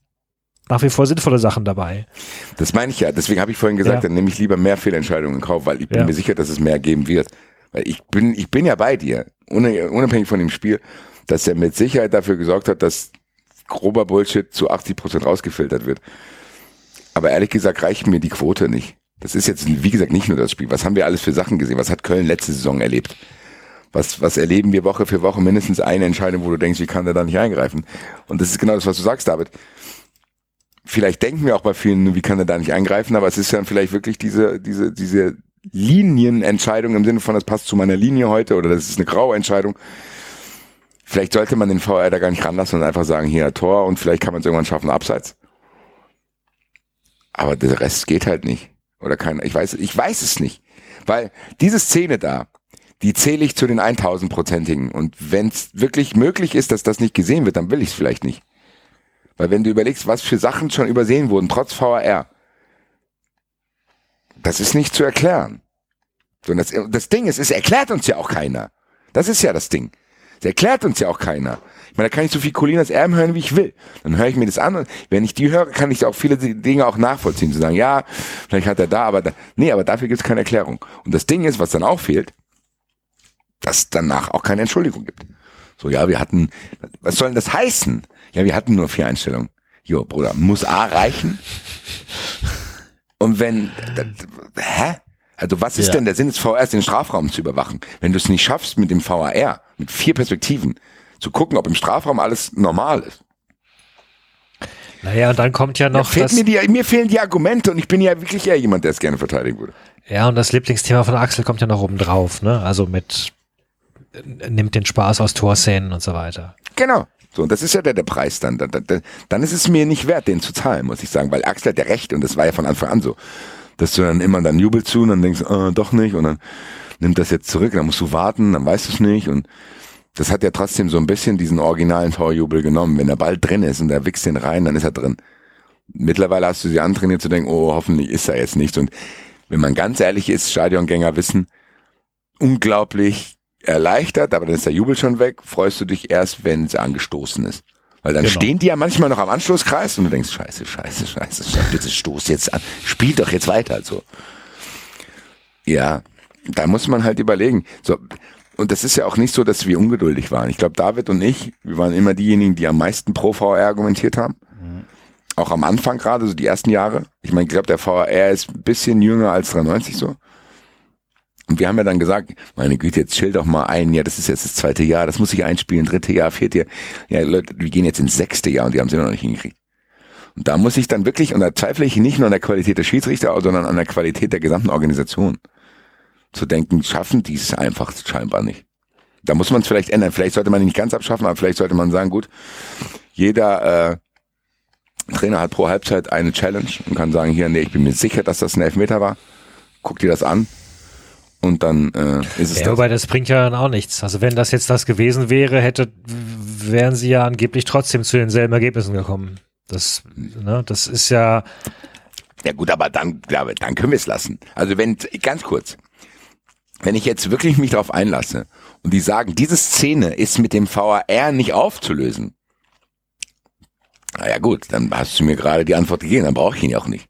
[SPEAKER 2] nach wie vor sinnvolle Sachen dabei.
[SPEAKER 3] Das meine ich ja. Deswegen habe ich vorhin gesagt,
[SPEAKER 2] Ja.
[SPEAKER 3] dann nehme ich lieber mehr Fehlentscheidungen in Kauf, weil ich bin
[SPEAKER 2] Ja.
[SPEAKER 3] mir sicher, dass es mehr geben wird. Weil ich bin, ich bin ja bei dir, unabhängig von dem Spiel, dass er mit Sicherheit dafür gesorgt hat, dass grober Bullshit zu 80 Prozent rausgefiltert wird. Aber ehrlich gesagt reicht mir die Quote nicht. Das ist jetzt, wie gesagt, nicht nur das Spiel. Was haben wir alles für Sachen gesehen? Was hat Köln letzte Saison erlebt? Was, was erleben wir Woche für Woche? Mindestens eine Entscheidung, wo du denkst, wie kann der da nicht eingreifen? Und das ist genau das, was du sagst, David vielleicht denken wir auch bei vielen, wie kann er da nicht eingreifen, aber es ist ja vielleicht wirklich diese, diese, diese Linienentscheidung im Sinne von, das passt zu meiner Linie heute oder das ist eine graue Entscheidung. Vielleicht sollte man den VR da gar nicht ranlassen und einfach sagen, hier Tor und vielleicht kann man es irgendwann schaffen, abseits. Aber der Rest geht halt nicht. Oder keiner. Ich weiß, ich weiß es nicht. Weil diese Szene da, die zähle ich zu den 1000-prozentigen. Und wenn es wirklich möglich ist, dass das nicht gesehen wird, dann will ich es vielleicht nicht. Weil wenn du überlegst, was für Sachen schon übersehen wurden, trotz VAR, das ist nicht zu erklären. Und das, das Ding ist, es erklärt uns ja auch keiner. Das ist ja das Ding. Es erklärt uns ja auch keiner. Ich meine, da kann ich so viel Colinas Erben hören, wie ich will. Dann höre ich mir das an und wenn ich die höre, kann ich auch viele Dinge auch nachvollziehen. Zu sagen, ja, vielleicht hat er da, aber da, nee, aber dafür gibt es keine Erklärung. Und das Ding ist, was dann auch fehlt, dass danach auch keine Entschuldigung gibt. So, ja, wir hatten, was soll denn das heißen? Ja, wir hatten nur vier Einstellungen. Jo, Bruder, muss A reichen? Und wenn, hä? Also was ist
[SPEAKER 4] Ja.
[SPEAKER 3] denn der Sinn des VRs, den Strafraum zu überwachen? Wenn du es nicht schaffst mit dem VAR, mit vier Perspektiven, zu gucken, ob im Strafraum alles normal ist.
[SPEAKER 2] Naja, und dann kommt ja noch
[SPEAKER 3] fehlt
[SPEAKER 2] das,
[SPEAKER 3] mir, die, mir fehlen die Argumente und ich bin ja wirklich eher jemand, der es gerne verteidigen würde.
[SPEAKER 2] ja, und das Lieblingsthema von Axel kommt ja noch oben drauf, ne? Also mit, äh, nimmt den Spaß aus Torszenen und so weiter.
[SPEAKER 3] Genau. So, und das ist ja der, der Preis dann. Dann, dann. dann ist es mir nicht wert, den zu zahlen, muss ich sagen, weil Axel hat ja recht und das war ja von Anfang an so. dass du dann immer dann jubelst zu und dann denkst, äh, doch nicht und dann nimmt das jetzt zurück, dann musst du warten, dann weißt du es nicht und das hat ja trotzdem so ein bisschen diesen originalen Torjubel genommen. Wenn der Ball drin ist und der wichst den rein, dann ist er drin. Mittlerweile hast du sie antrainiert zu denken, oh, hoffentlich ist er jetzt nicht. Und wenn man ganz ehrlich ist, Stadiongänger wissen, unglaublich erleichtert, aber dann ist der Jubel schon weg, freust du dich erst, wenn es angestoßen ist. Weil dann
[SPEAKER 4] Genau.
[SPEAKER 3] stehen die ja manchmal noch am Anschlusskreis und du denkst, scheiße, scheiße, scheiße, scheiße bitte stoß jetzt an, spiel doch jetzt weiter, so. Ja, da muss man halt überlegen. So, und das ist ja auch nicht so, dass wir ungeduldig waren. Ich glaube, David und ich, wir waren immer diejenigen, die am meisten pro VR argumentiert haben. Auch am Anfang gerade, so die ersten Jahre. Ich meine, ich glaube, der VR ist ein bisschen jünger als 93 so. Und wir haben ja dann gesagt, meine Güte, jetzt chill doch mal ein. Ja, das ist jetzt das zweite Jahr, das muss ich einspielen, dritte Jahr, vierte Jahr. Ja, Leute, wir gehen jetzt ins sechste Jahr und die haben es immer noch nicht hingekriegt. Und da muss ich dann wirklich, und da zweifle ich nicht nur an der Qualität der Schiedsrichter, sondern an der Qualität der gesamten Organisation. Zu denken, schaffen die es einfach scheinbar nicht. Da muss man es vielleicht ändern. Vielleicht sollte man ihn nicht ganz abschaffen, aber vielleicht sollte man sagen, gut, jeder äh, Trainer hat pro Halbzeit eine Challenge und kann sagen, hier, nee, ich bin mir sicher, dass das ein Elfmeter war. Guck dir das an. Und dann äh, ist es
[SPEAKER 2] Ja,
[SPEAKER 3] das.
[SPEAKER 2] wobei das bringt ja dann auch nichts. Also wenn das jetzt das gewesen wäre, hätte, wären sie ja angeblich trotzdem zu denselben Ergebnissen gekommen. Das, ne, das ist ja,
[SPEAKER 3] Ja gut, aber dann, glaube, dann können wir es lassen. Also wenn, ganz kurz, wenn ich jetzt wirklich mich darauf einlasse und die sagen, diese Szene ist mit dem VAR nicht aufzulösen, naja gut, dann hast du mir gerade die Antwort gegeben, dann brauche ich ihn ja auch nicht.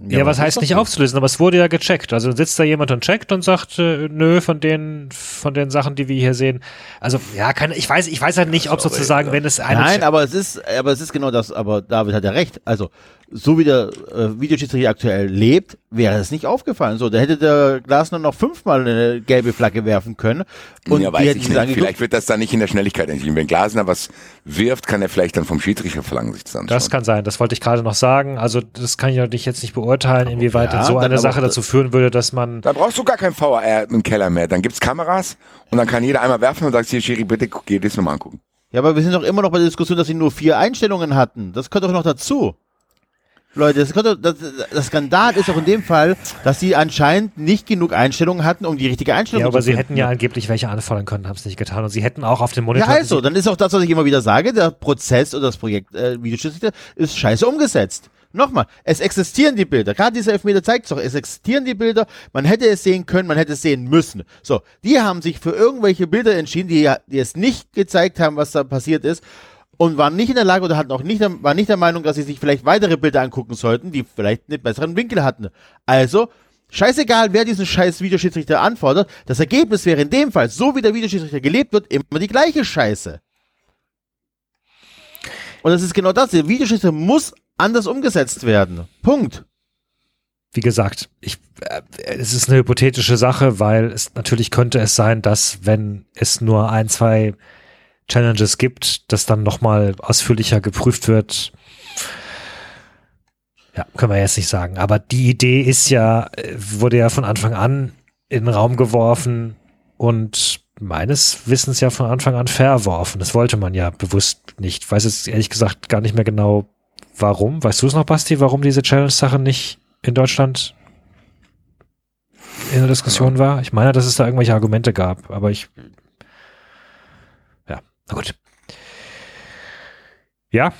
[SPEAKER 2] ja, was heißt nicht aufzulösen, aber es wurde ja gecheckt. Also sitzt da jemand und checkt und sagt, äh, nö, von den, von den Sachen, die wir hier sehen. Also, ja, keine, ich weiß, ich weiß halt nicht, ob
[SPEAKER 3] sorry,
[SPEAKER 2] sozusagen,
[SPEAKER 3] ja.
[SPEAKER 2] wenn es eine,
[SPEAKER 4] Nein, aber es ist, aber es ist genau das, aber David hat ja recht. Also, so wie der äh, Videoschiedsrichter aktuell lebt, wäre es nicht aufgefallen. So, da hätte der Glasner noch fünfmal eine gelbe Flagge werfen können. Und
[SPEAKER 3] ja, weiß ich nicht. Vielleicht wird das dann nicht in der Schnelligkeit entschieden. Wenn Glasner was wirft, kann er vielleicht dann vom Schiedsrichter verlangen, sich das anschauen.
[SPEAKER 2] das kann sein, das wollte ich gerade noch sagen. Also, das kann ich natürlich jetzt nicht beurteilen, inwieweit
[SPEAKER 4] Ja,
[SPEAKER 2] so eine Sache dazu führen würde, dass man,
[SPEAKER 3] Da brauchst du gar kein VAR im Keller mehr. Dann gibt's Kameras und dann kann jeder einmal werfen und sagst hier, Schiri, bitte geh das nochmal angucken.
[SPEAKER 4] Ja, aber wir sind doch immer noch bei der Diskussion, dass sie nur vier Einstellungen hatten. Das gehört doch noch dazu. Leute, das, doch, das, das Skandal ist doch in dem Fall, dass sie anscheinend nicht genug Einstellungen hatten, um die richtige Einstellung
[SPEAKER 2] ja, aber
[SPEAKER 4] zu
[SPEAKER 2] sie
[SPEAKER 4] finden.
[SPEAKER 2] hätten ja angeblich welche anfordern können, haben es nicht getan. Und sie hätten auch auf dem
[SPEAKER 4] Ja,
[SPEAKER 2] Monitor.
[SPEAKER 4] also, dann ist auch das, was ich immer wieder sage, der Prozess oder das Projekt äh, Videoschiedsrichter ist scheiße umgesetzt. Nochmal, es existieren die Bilder. Gerade dieser Elfmeter zeigt es doch, es existieren die Bilder. Man hätte es sehen können, man hätte es sehen müssen. So, die haben sich für irgendwelche Bilder entschieden, die, die es nicht gezeigt haben, was da passiert ist. Und waren nicht in der Lage oder hatten auch nicht, waren nicht der Meinung, dass sie sich vielleicht weitere Bilder angucken sollten, die vielleicht einen besseren Winkel hatten. Also, scheißegal, wer diesen scheiß Videoschiedsrichter anfordert, das Ergebnis wäre in dem Fall, so wie der Videoschiedsrichter gelebt wird, immer die gleiche Scheiße. Und das ist genau das. Der Videoschiedsrichter muss anders umgesetzt werden. Punkt.
[SPEAKER 2] wie gesagt, ich, äh, es ist eine hypothetische Sache, weil es natürlich könnte es sein, dass wenn es nur ein, zwei Challenges gibt, das dann nochmal ausführlicher geprüft wird. Ja, können wir jetzt nicht sagen. Aber die Idee ist ja, äh, wurde ja von Anfang an in den Raum geworfen und meines Wissens ja von Anfang an verworfen. Das wollte man ja bewusst nicht. Ich weiß jetzt ehrlich gesagt gar nicht mehr genau, warum. Weißt du es noch, Basti, warum diese Challenge-Sache nicht in Deutschland in der Diskussion war? Ich meine, dass es da irgendwelche Argumente gab, aber ich. Ja, na gut. Ja,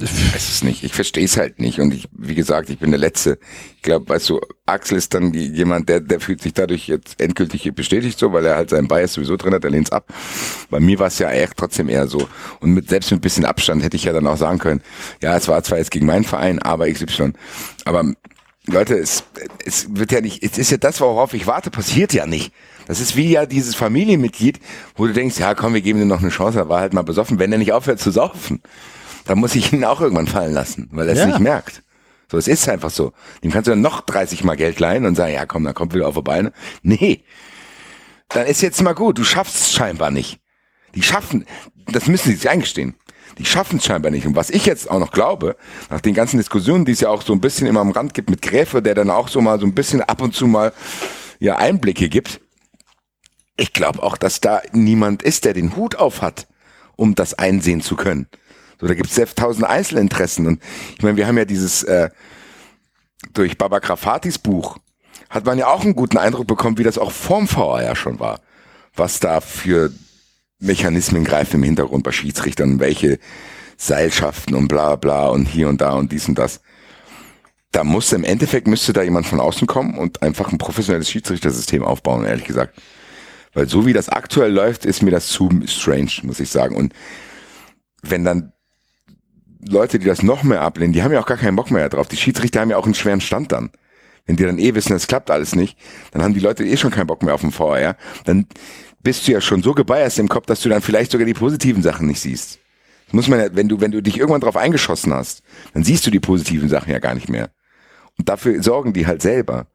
[SPEAKER 3] weiß es nicht. Ich verstehe es halt nicht. Und ich, wie gesagt, ich bin der Letzte. Ich glaube, weißt du, Axel ist dann die, jemand, der, der fühlt sich dadurch jetzt endgültig bestätigt so, weil er halt seinen Bias sowieso drin hat, er lehnt's ab. Bei mir war es ja echt trotzdem eher so. Und mit, selbst mit ein bisschen Abstand hätte ich ja dann auch sagen können, ja, es war zwar jetzt gegen meinen Verein, aber XY. Aber Leute, es, es wird ja nicht, es ist ja das, worauf ich warte, passiert ja nicht. Das ist wie ja dieses Familienmitglied, wo du denkst, ja komm, wir geben ihm noch eine Chance, er war halt mal besoffen, wenn er nicht aufhört zu saufen. Dann muss ich ihn auch irgendwann fallen lassen, weil er es
[SPEAKER 4] Ja.
[SPEAKER 3] nicht merkt. So, es ist einfach so. Dem kannst du dann noch 30 Mal Geld leihen und sagen, ja komm, dann kommt wieder auf die Beine. Nee. Dann ist jetzt mal gut, du schaffst es scheinbar nicht. Die schaffen, das müssen sie sich eingestehen. Die schaffen es scheinbar nicht. Und was ich jetzt auch noch glaube, nach den ganzen Diskussionen, die es ja auch so ein bisschen immer am Rand gibt mit Gräfe, der dann auch so mal so ein bisschen ab und zu mal ja Einblicke gibt. Ich glaube auch, dass da niemand ist, der den Hut auf hat, um das einsehen zu können. So, da gibt es tausend Einzelinteressen. Und ich meine, wir haben ja dieses, äh, durch Baba Grafatis Buch hat man ja auch einen guten Eindruck bekommen, wie das auch vorm VAR ja schon war. Was da für Mechanismen greifen im Hintergrund bei Schiedsrichtern, welche Seilschaften und bla bla und hier und da und dies und das. Da muss im Endeffekt müsste da jemand von außen kommen und einfach ein professionelles Schiedsrichtersystem aufbauen, ehrlich gesagt. Weil so wie das aktuell läuft, ist mir das zu strange, muss ich sagen. Und wenn dann Leute, die das noch mehr ablehnen, die haben ja auch gar keinen Bock mehr drauf. Die Schiedsrichter haben ja auch einen schweren Stand dann. Wenn die dann eh wissen, es klappt alles nicht, dann haben die Leute eh schon keinen Bock mehr auf den VR. Dann bist du ja schon so gebiased im Kopf, dass du dann vielleicht sogar die positiven Sachen nicht siehst. Das muss man ja, wenn du, wenn du dich irgendwann drauf eingeschossen hast, dann siehst du die positiven Sachen ja gar nicht mehr. Und dafür sorgen die halt selber,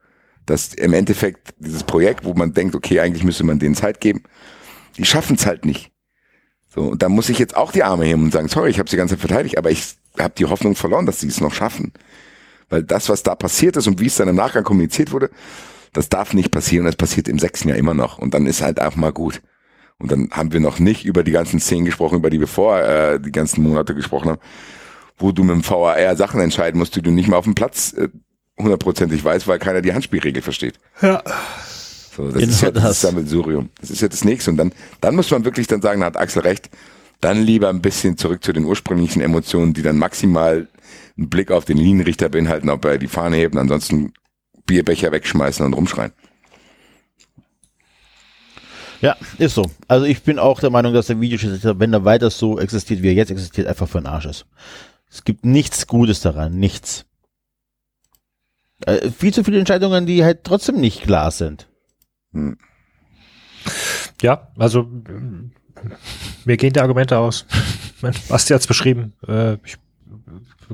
[SPEAKER 3] dass im Endeffekt dieses Projekt, wo man denkt, okay, eigentlich müsste man denen Zeit geben, die schaffen es halt nicht. So, und da muss ich jetzt auch die Arme heben und sagen, sorry, ich habe sie die ganze Zeit verteidigt, aber ich habe die Hoffnung verloren, dass sie es noch schaffen. Weil das, was da passiert ist und wie es dann im Nachgang kommuniziert wurde, das darf nicht passieren. Das passiert im sechsten Jahr immer noch. Und dann ist halt einfach mal gut. Und dann haben wir noch nicht über die ganzen Szenen gesprochen, über die wir vor äh, die ganzen Monate gesprochen haben, wo du mit dem VAR Sachen entscheiden musst, die du nicht mal auf dem Platz äh, hundertprozentig weißt, weil keiner die Handspielregel versteht.
[SPEAKER 2] Ja.
[SPEAKER 3] So, das genau ist ja das, das Sammelsurium. Das ist ja das nächste. Und dann, dann muss man wirklich dann sagen, da hat Axel recht, dann lieber ein bisschen zurück zu den ursprünglichen Emotionen, die dann maximal einen Blick auf den Linienrichter beinhalten, ob er die Fahne hebt, ansonsten Bierbecher wegschmeißen und rumschreien.
[SPEAKER 4] Ja, ist so. Also ich bin auch der Meinung, dass der Videoschiedsrichter, wenn er weiter so existiert, wie er jetzt existiert, einfach für den Arsch ist. Es gibt nichts Gutes daran, nichts. Äh, viel zu viele Entscheidungen, die halt trotzdem nicht klar sind. Hm.
[SPEAKER 2] Ja, also mir gehen die Argumente aus. Basti hat es beschrieben. Äh, ich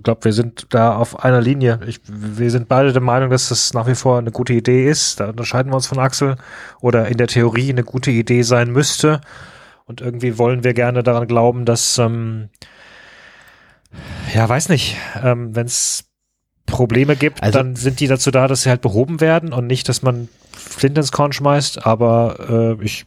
[SPEAKER 2] glaube, wir sind da auf einer Linie. Ich, wir sind beide der Meinung, dass das nach wie vor eine gute Idee ist. Da unterscheiden wir uns von Axel. Oder in der Theorie eine gute Idee sein müsste. Und irgendwie wollen wir gerne daran glauben, dass, ähm, ja, weiß nicht, ähm, wenn es Probleme gibt, also, dann sind die dazu da, dass sie halt behoben werden und nicht, dass man Flint ins Korn schmeißt. Aber äh, ich,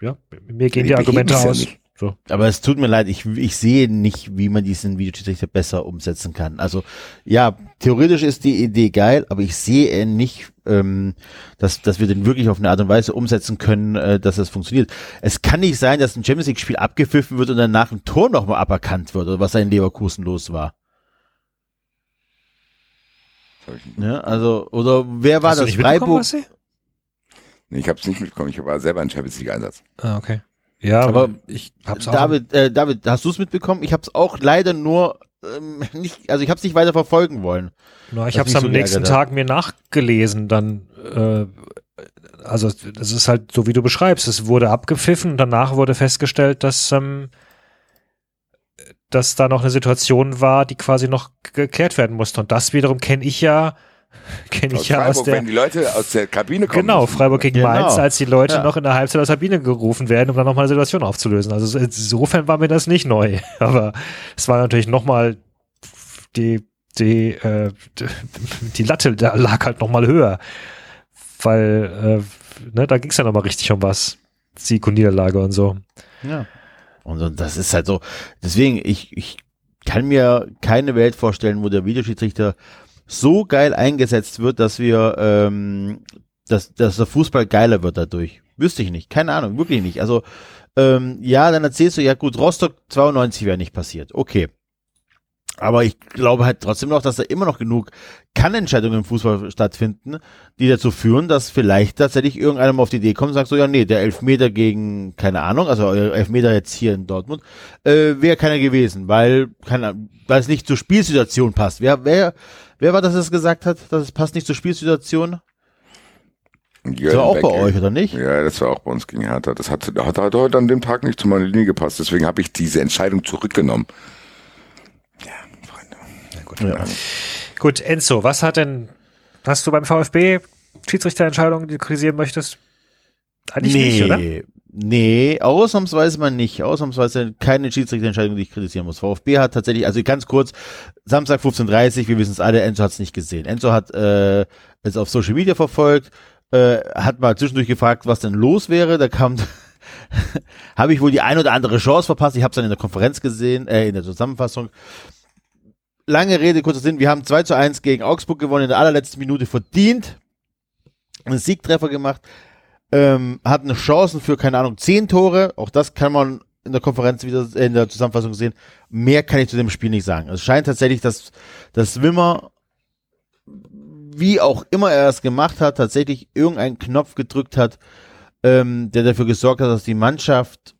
[SPEAKER 2] ja, mir gehen die Argumente aus. Ja
[SPEAKER 4] so. Aber es tut mir leid, ich, ich sehe nicht, wie man diesen Videoschiedsrichter besser umsetzen kann. Also ja, theoretisch ist die Idee geil, aber ich sehe nicht, ähm, dass, dass wir den wirklich auf eine Art und Weise umsetzen können, äh, dass das funktioniert. Es kann nicht sein, dass ein Champions League-Spiel abgepfiffen wird und danach ein Tor nochmal aberkannt wird, oder was da in Leverkusen los war. Ja, also, oder wer war Hast das? Freiburg?
[SPEAKER 3] Nee, ich habe es nicht mitbekommen. Ich war selber ein Champions League-Einsatz.
[SPEAKER 2] Ah, okay. Ja, aber ich hab's
[SPEAKER 4] auch. David, äh, David, hast du es mitbekommen? Ich habe es auch leider nur ähm, nicht, also ich habe es nicht weiter verfolgen wollen.
[SPEAKER 2] No, ich habe es am so nächsten Tag mir nachgelesen, dann äh, also das ist halt so wie du beschreibst, es wurde abgepfiffen und danach wurde festgestellt, dass ähm, dass da noch eine Situation war, die quasi noch geklärt werden musste und das wiederum kenne ich ja Kenne ich ja Freiburg, aus der.
[SPEAKER 3] Wenn die Leute aus der Kabine kommen.
[SPEAKER 2] Genau, müssen. Freiburg gegen genau. Mainz, als die Leute ja. noch in der Halbzeit aus der Kabine gerufen werden, um dann nochmal eine Situation aufzulösen. Also insofern war mir das nicht neu. Aber es war natürlich nochmal die, die, äh, die Latte da lag halt nochmal höher. Weil, äh, ne, da ging es ja nochmal richtig um was. Sieg und Niederlage und so.
[SPEAKER 4] Ja. Und das ist halt so. Deswegen, ich, ich kann mir keine Welt vorstellen, wo der Videoschiedsrichter so geil eingesetzt wird, dass wir, ähm, dass, dass der Fußball geiler wird dadurch. Wüsste ich nicht. Keine Ahnung, wirklich nicht. Also, ähm, ja, dann erzählst du, ja gut, Rostock 92 wäre nicht passiert. Okay. Aber ich glaube halt trotzdem noch, dass da immer noch genug Kannentscheidungen im Fußball stattfinden, die dazu führen, dass vielleicht tatsächlich irgendeiner mal auf die Idee kommt und sagt so, ja, nee, der Elfmeter gegen, keine Ahnung, also Elfmeter jetzt hier in Dortmund, äh, wäre keiner gewesen, weil, keine, weil es nicht zur Spielsituation passt. Wer, wer, wer war das, das gesagt hat, dass es passt nicht zur Spielsituation?
[SPEAKER 3] Das war auch Beck, bei euch, oder nicht? Ja, das war auch bei uns gegen Hertha. Das hat, hat, hat heute an dem Tag nicht zu meiner Linie gepasst. Deswegen habe ich diese Entscheidung zurückgenommen.
[SPEAKER 2] Gut. Ja. Gut, Enzo, was hat denn, hast du beim VfB Schiedsrichterentscheidungen, die du kritisieren möchtest?
[SPEAKER 4] Eigentlich nee, nicht, oder? Nee, ausnahmsweise mal nicht. Ausnahmsweise keine Schiedsrichterentscheidung, die ich kritisieren muss. VfB hat tatsächlich, also ganz kurz, Samstag 15.30 wir wissen es alle, Enzo hat es nicht gesehen. Enzo hat äh, es auf Social Media verfolgt, äh, hat mal zwischendurch gefragt, was denn los wäre. Da kam habe ich wohl die ein oder andere Chance verpasst. Ich habe es dann in der Konferenz gesehen, äh, in der Zusammenfassung lange Rede, kurzer Sinn. Wir haben 2 zu 1 gegen Augsburg gewonnen, in der allerletzten Minute verdient. Einen Siegtreffer gemacht. Ähm, hatten Chancen für, keine Ahnung, 10 Tore. Auch das kann man in der Konferenz wieder, äh, in der Zusammenfassung sehen. Mehr kann ich zu dem Spiel nicht sagen. Es scheint tatsächlich, dass, dass Wimmer, wie auch immer er es gemacht hat, tatsächlich irgendeinen Knopf gedrückt hat, ähm, der dafür gesorgt hat, dass die Mannschaft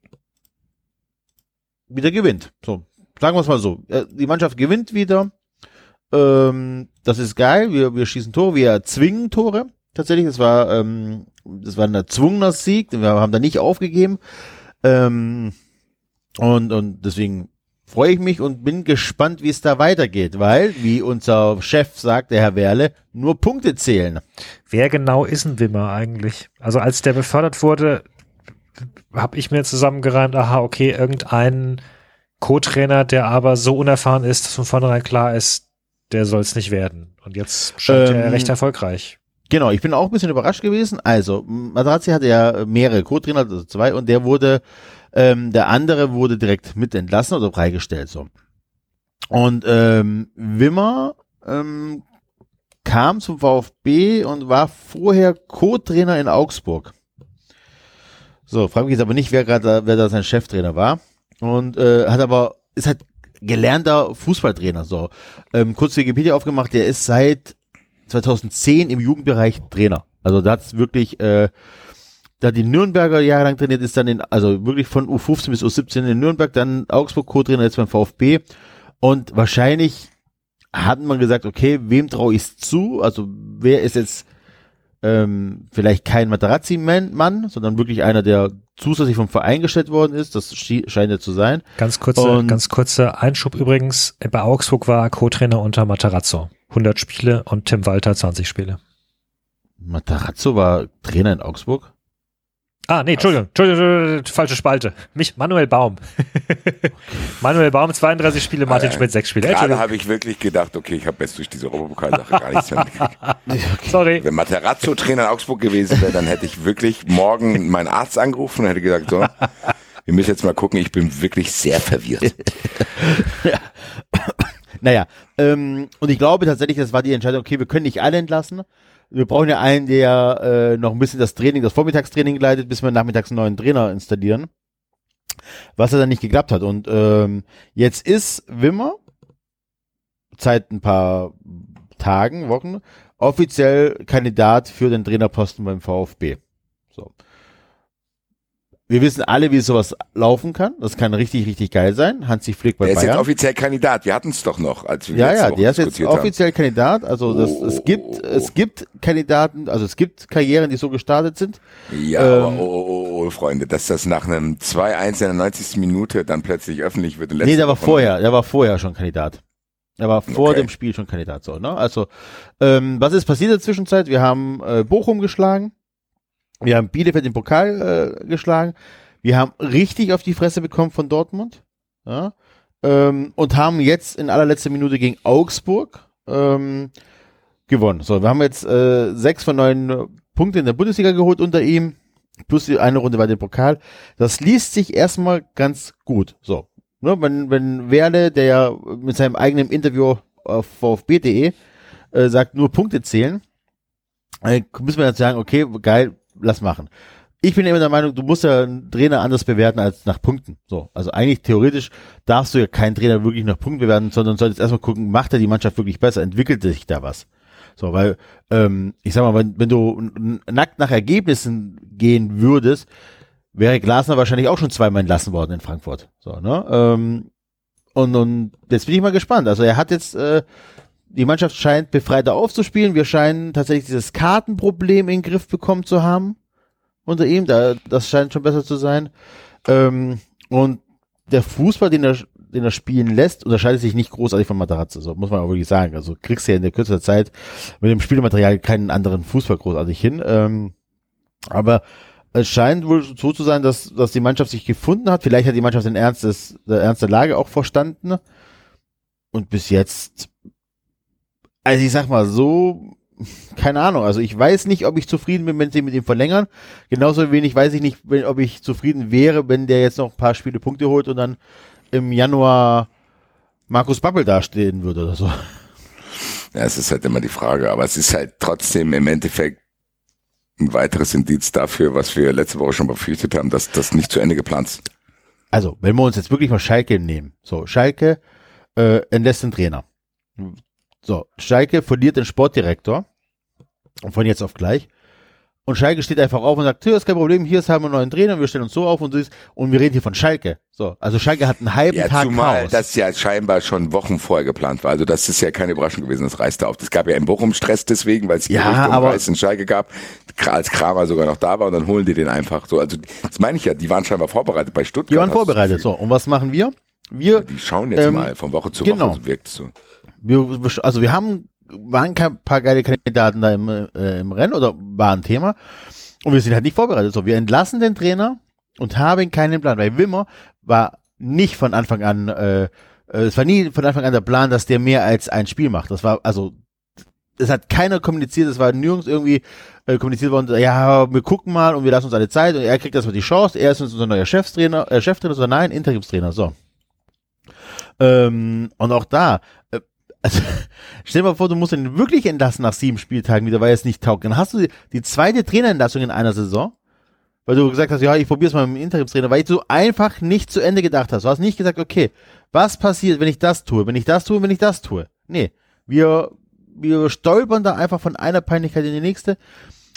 [SPEAKER 4] wieder gewinnt. So, sagen wir es mal so. Äh, Die Mannschaft gewinnt wieder. Ähm, das ist geil. Wir, wir schießen Tore, wir erzwingen Tore. Tatsächlich, das war, ähm, das war ein erzwungener Sieg. Wir haben da nicht aufgegeben. Ähm, und, und deswegen freue ich mich und bin gespannt, wie es da weitergeht, weil, wie unser Chef sagt, der Herr Werle, nur Punkte zählen.
[SPEAKER 2] Wer genau ist ein Wimmer eigentlich? Also als der befördert wurde, habe ich mir zusammengereimt, aha, okay, irgendein Co-Trainer, der aber so unerfahren ist, dass von vornherein klar ist, der soll es nicht werden. Und jetzt scheint
[SPEAKER 4] Ähm,
[SPEAKER 2] er recht erfolgreich.
[SPEAKER 4] Genau, ich bin auch ein bisschen überrascht gewesen. Also, Materazzi hatte ja mehrere Co-Trainer, also zwei, und der wurde, ähm, der andere wurde direkt mit entlassen oder freigestellt, so. Und ähm, Wimmer ähm, kam zum VfB und war vorher Co-Trainer in Augsburg. So, frage mich jetzt aber nicht, wer gerade, wer da sein Cheftrainer war. Und äh, hat aber, ist halt gelernter Fußballtrainer. So, ähm, kurz Wikipedia aufgemacht, der ist seit 2010 im Jugendbereich Trainer. Also da hat's wirklich, äh, da die Nürnberger jahrelang trainiert, ist dann in, also wirklich von U15 bis U17 in Nürnberg, dann Augsburg Co-Trainer, jetzt beim VfB. Und wahrscheinlich hat man gesagt, okay, wem traue ich's zu? Also wer ist jetzt ähm, vielleicht kein Materazzi-Mann, sondern wirklich einer, der zusätzlich vom Verein gestellt worden ist. Das scheint er zu sein.
[SPEAKER 2] Ganz kurze,
[SPEAKER 4] und-
[SPEAKER 2] ganz kurzer Einschub übrigens. Bei Augsburg war er Co-Trainer unter Matarazzo. 100 Spiele und Tim Walter 20 Spiele.
[SPEAKER 4] Matarazzo war Trainer in Augsburg.
[SPEAKER 2] Ah, nee, Entschuldigung, Entschuldigung, Entschuldigung, falsche Spalte. Mich, Manuel Baum. Manuel Baum, 32 Spiele, Martin
[SPEAKER 3] Alter,
[SPEAKER 2] Schmidt, 6 Spiele.
[SPEAKER 3] Gerade habe ich wirklich gedacht, okay, ich habe jetzt durch diese Europapokalsache gar nichts mehr mitgekriegt.
[SPEAKER 2] sorry.
[SPEAKER 3] Wenn Materazzo Trainer in Augsburg gewesen wäre, dann hätte ich wirklich morgen meinen Arzt angerufen und hätte gesagt, so, wir müssen jetzt mal gucken, ich bin wirklich sehr verwirrt.
[SPEAKER 4] Naja, ähm, und ich glaube tatsächlich, das war die Entscheidung, okay, wir können nicht alle entlassen. Wir brauchen ja einen, der äh, noch ein bisschen das Training, das Vormittagstraining leitet, bis wir nachmittags einen neuen Trainer installieren. Was ja dann nicht geklappt hat. Und ähm, jetzt ist Wimmer seit ein paar Tagen, Wochen, offiziell Kandidat für den Trainerposten beim VfB. So. Wir wissen alle, wie sowas laufen kann. Das kann richtig, richtig geil sein. Hansi Flick bei
[SPEAKER 3] Der ist
[SPEAKER 4] Bayern.
[SPEAKER 3] jetzt offiziell Kandidat. Wir hatten es doch noch, als wir
[SPEAKER 4] Ja, ja, der ist jetzt
[SPEAKER 3] diskutiert haben.
[SPEAKER 4] offiziell Kandidat. Also das,
[SPEAKER 3] Oh,
[SPEAKER 4] es gibt,
[SPEAKER 3] oh, oh.
[SPEAKER 4] es gibt Kandidaten, also es gibt Karrieren, die so gestartet sind.
[SPEAKER 3] Ja,
[SPEAKER 4] Ähm,
[SPEAKER 3] aber oh, oh, oh, oh, Freunde, dass das nach einem 2-1 in der 90. Minute dann plötzlich öffentlich wird.
[SPEAKER 4] Nee, der war vorher, der war vorher schon Kandidat. Der war vor
[SPEAKER 3] Okay.
[SPEAKER 4] dem Spiel schon Kandidat, so, ne? Also, ähm, was ist passiert in der Zwischenzeit? Wir haben äh, Bochum geschlagen. Wir haben Bielefeld im Pokal äh, geschlagen. Wir haben richtig auf die Fresse bekommen von Dortmund. Ja? Ähm, und haben jetzt in allerletzter Minute gegen Augsburg ähm, gewonnen. So, wir haben jetzt äh, sechs von neun äh, Punkte in der Bundesliga geholt unter ihm. Plus die eine Runde weiter im Pokal. Das liest sich erstmal ganz gut. So. Ne, wenn, wenn Werle, der ja mit seinem eigenen Interview auf VfB.de äh, sagt, nur Punkte zählen, äh, müssen wir jetzt sagen, okay, geil, lass machen. Ich bin immer der Meinung, du musst ja einen Trainer anders bewerten als nach Punkten. So, also eigentlich theoretisch darfst du ja keinen Trainer wirklich nach Punkten bewerten, sondern solltest erstmal gucken, macht er die Mannschaft wirklich besser, entwickelt sich da was. So, weil, ähm, ich sag mal, wenn, wenn du nackt nach Ergebnissen gehen würdest, wäre Glasner wahrscheinlich auch schon zweimal entlassen worden in Frankfurt. So, ne? Ähm, und, und jetzt bin ich mal gespannt. Also er hat jetzt, äh, die Mannschaft scheint befreiter aufzuspielen. Wir scheinen tatsächlich dieses Kartenproblem in den Griff bekommen zu haben unter ihm. Da, das scheint schon besser zu sein. Ähm, und der Fußball, den er, den er spielen lässt, unterscheidet sich nicht großartig von Matarazzo. So muss man auch wirklich sagen. Also kriegst du ja in der kürzester Zeit mit dem Spielmaterial keinen anderen Fußball großartig hin. Ähm, aber es scheint wohl so zu sein, dass, dass die Mannschaft sich gefunden hat. Vielleicht hat die Mannschaft den Ernst, des, der Ernst Lage auch verstanden. Und bis jetzt, also ich sag mal so, keine Ahnung. Also ich weiß nicht, ob ich zufrieden bin, wenn sie mit ihm verlängern. Genauso wenig weiß ich nicht, wenn, ob ich zufrieden wäre, wenn der jetzt noch ein paar Spiele Punkte holt und dann im Januar Markus Babbel dastehen würde oder so.
[SPEAKER 3] Ja, es ist halt immer die Frage, aber es ist halt trotzdem im Endeffekt ein weiteres Indiz dafür, was wir letzte Woche schon befürchtet haben, dass das nicht zu Ende geplant ist.
[SPEAKER 4] Also, wenn wir uns jetzt wirklich mal Schalke nehmen. So, Schalke äh, entlässt den Trainer. So, Schalke verliert den Sportdirektor. Von jetzt auf gleich. Und Schalke steht einfach auf und sagt, ist kein Problem, hier ist haben wir einen neuen Trainer, wir stellen uns so auf und so ist, und wir reden hier von Schalke. So, also Schalke hat einen halben
[SPEAKER 3] Ja,
[SPEAKER 4] Tag
[SPEAKER 3] zumal
[SPEAKER 4] Chaos.
[SPEAKER 3] das ja scheinbar schon Wochen vorher geplant war. Also das ist ja keine Überraschung gewesen, das reißt auf. Es gab ja in Bochum Stress deswegen, weil es
[SPEAKER 4] Ja, aber-
[SPEAKER 3] Reis in Schalke gab, als Kramer sogar noch da war und dann holen die den einfach so. Also das meine ich ja, die waren scheinbar vorbereitet bei Stuttgart.
[SPEAKER 4] Die waren vorbereitet. So, und was machen wir? Wir,
[SPEAKER 3] Die schauen jetzt
[SPEAKER 4] Ähm,
[SPEAKER 3] mal von Woche zu
[SPEAKER 4] genau.
[SPEAKER 3] Woche, so wirkt es so.
[SPEAKER 4] Wir, also wir haben, waren kein paar geile Kandidaten da im, äh, im Rennen oder war ein Thema. Und wir sind halt nicht vorbereitet. So, wir entlassen den Trainer und haben keinen Plan, weil Wimmer war nicht von Anfang an, äh, äh, es war nie von Anfang an der Plan, dass der mehr als ein Spiel macht. Das war, also, es hat keiner kommuniziert, es war nirgends irgendwie äh, kommuniziert worden, ja, wir gucken mal und wir lassen uns alle Zeit und er kriegt erstmal die Chance, er ist unser neuer Chefstrainer, äh, Cheftrainer, so nein, Interimstrainer, so. Ähm, und auch da, äh, also, stell dir mal vor, du musst ihn wirklich entlassen nach sieben Spieltagen wieder, weil er es nicht taugt. Dann hast du die, die zweite Trainerentlassung in einer Saison, weil du gesagt hast, ja, ich probier's mal mit dem Interimstrainer, weil du einfach nicht zu Ende gedacht hast. Du hast nicht gesagt, okay, was passiert, wenn ich das tue, wenn ich das tue, wenn ich das tue. Nee, wir, wir stolpern da einfach von einer Peinlichkeit in die nächste.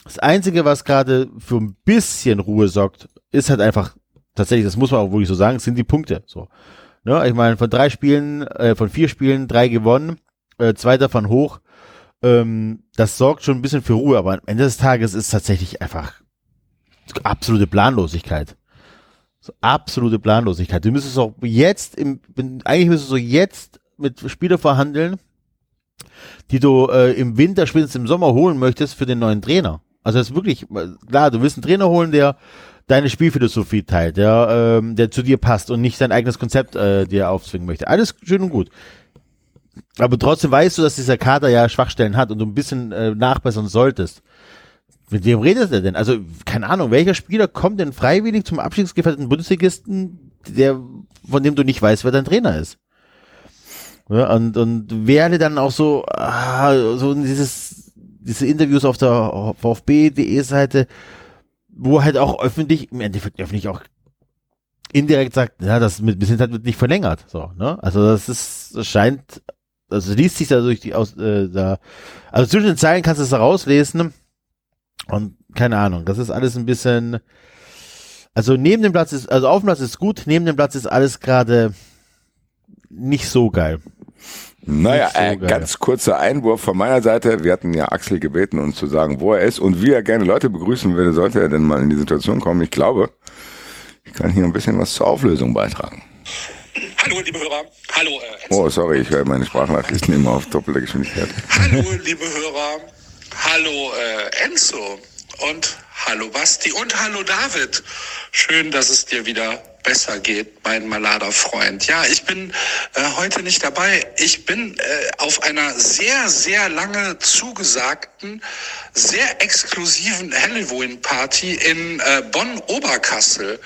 [SPEAKER 4] Das Einzige, was gerade für ein bisschen Ruhe sorgt, ist halt einfach, tatsächlich, das muss man auch wirklich so sagen, sind die Punkte. So. Ne, ich meine, von drei Spielen, äh, von vier Spielen, drei gewonnen, äh, zwei davon hoch. Ähm, das sorgt schon ein bisschen für Ruhe, aber am Ende des Tages ist tatsächlich einfach absolute Planlosigkeit. So, absolute Planlosigkeit. Du müsstest auch jetzt im, eigentlich müsstest du jetzt mit Spielern verhandeln, die du äh, im Winter, spätestens im Sommer holen möchtest für den neuen Trainer. Also das ist wirklich, klar, du willst einen Trainer holen, der deine Spielphilosophie teilt, der, ähm, der zu dir passt und nicht sein eigenes Konzept äh, dir aufzwingen möchte. Alles schön und gut. Aber trotzdem weißt du, dass dieser Kader ja Schwachstellen hat und du ein bisschen äh, nachbessern solltest. Mit wem redet er denn? Also, keine Ahnung, welcher Spieler kommt denn freiwillig zum abstiegsgefährdeten Bundesligisten, der, von dem du nicht weißt, wer dein Trainer ist? Ja, und, und wäre dann auch so, ah, so dieses, diese Interviews auf der VfB.de Seite, wo halt auch öffentlich, im Endeffekt öffentlich auch indirekt sagt, ja, das mit, sind halt nicht verlängert, so, ne? Also das ist, das scheint, also liest sich da durch die aus, äh, da, also zwischen den Zeilen kannst du es da rauslesen und keine Ahnung, das ist alles ein bisschen, also neben dem Platz ist, also auf dem Platz ist gut, neben dem Platz ist alles gerade nicht so geil.
[SPEAKER 3] Naja,
[SPEAKER 4] so
[SPEAKER 3] äh, ganz kurzer Einwurf von meiner Seite. Wir hatten ja Axel gebeten, uns zu sagen, wo er ist und wie er gerne Leute begrüßen würde, sollte er denn mal in die Situation kommen. Ich glaube, ich kann hier ein bisschen was zur Auflösung beitragen.
[SPEAKER 5] Hallo, liebe Hörer. Hallo, äh, Enzo.
[SPEAKER 3] Oh, sorry, ich höre meine Sprachnachrichten immer auf doppelte Geschwindigkeit.
[SPEAKER 5] Hallo, liebe Hörer. Hallo, äh, Enzo. Und hallo, Basti. Und hallo, David. Schön, dass es dir wieder besser geht, mein Malada-Freund. Ja, ich bin äh, heute nicht dabei. Ich bin äh, auf einer sehr, sehr lange zugesagten, sehr exklusiven Halloween-Party in äh, Bonn-Oberkassel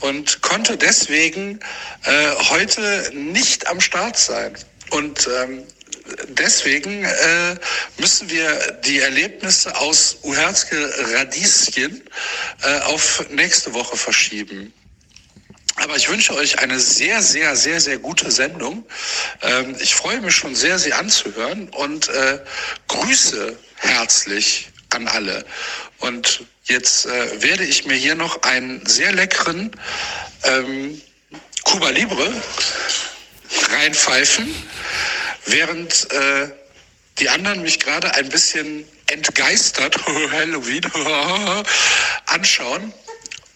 [SPEAKER 5] und konnte deswegen äh, heute nicht am Start sein. Und ähm, deswegen äh, müssen wir die Erlebnisse aus Uherzke Radieschen äh, auf nächste Woche verschieben. Aber ich wünsche euch eine sehr, sehr, sehr, sehr gute Sendung. Ähm, ich freue mich schon sehr, sie anzuhören und äh, grüße herzlich an alle. Und jetzt äh, werde ich mir hier noch einen sehr leckeren ähm, Cuba Libre reinpfeifen, während äh, die anderen mich gerade ein bisschen entgeistert, Halloween, anschauen.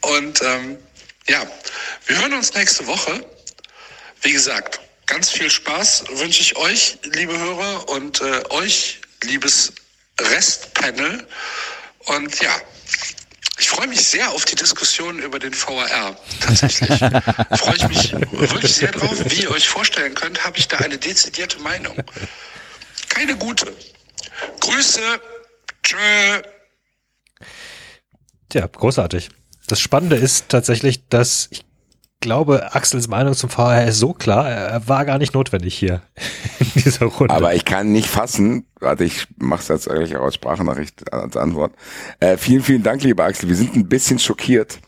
[SPEAKER 5] Und ähm, ja, wir hören uns nächste Woche. Wie gesagt, ganz viel Spaß wünsche ich euch, liebe Hörer, und äh, euch, liebes Restpanel. Und ja, ich freue mich sehr auf die Diskussion über den VAR. Tatsächlich freue ich mich wirklich sehr drauf. Wie ihr euch vorstellen könnt, habe ich da eine dezidierte Meinung. Keine gute. Grüße. Tschö.
[SPEAKER 2] Tja, großartig. Das Spannende ist tatsächlich, dass ich glaube, Axels Meinung zum VR ist so klar, er war gar nicht notwendig hier in dieser Runde.
[SPEAKER 3] Aber ich kann nicht fassen, warte, ich mach's jetzt eigentlich auch als Sprachnachricht als Antwort. Äh, vielen, vielen Dank, lieber Axel. Wir sind ein bisschen schockiert,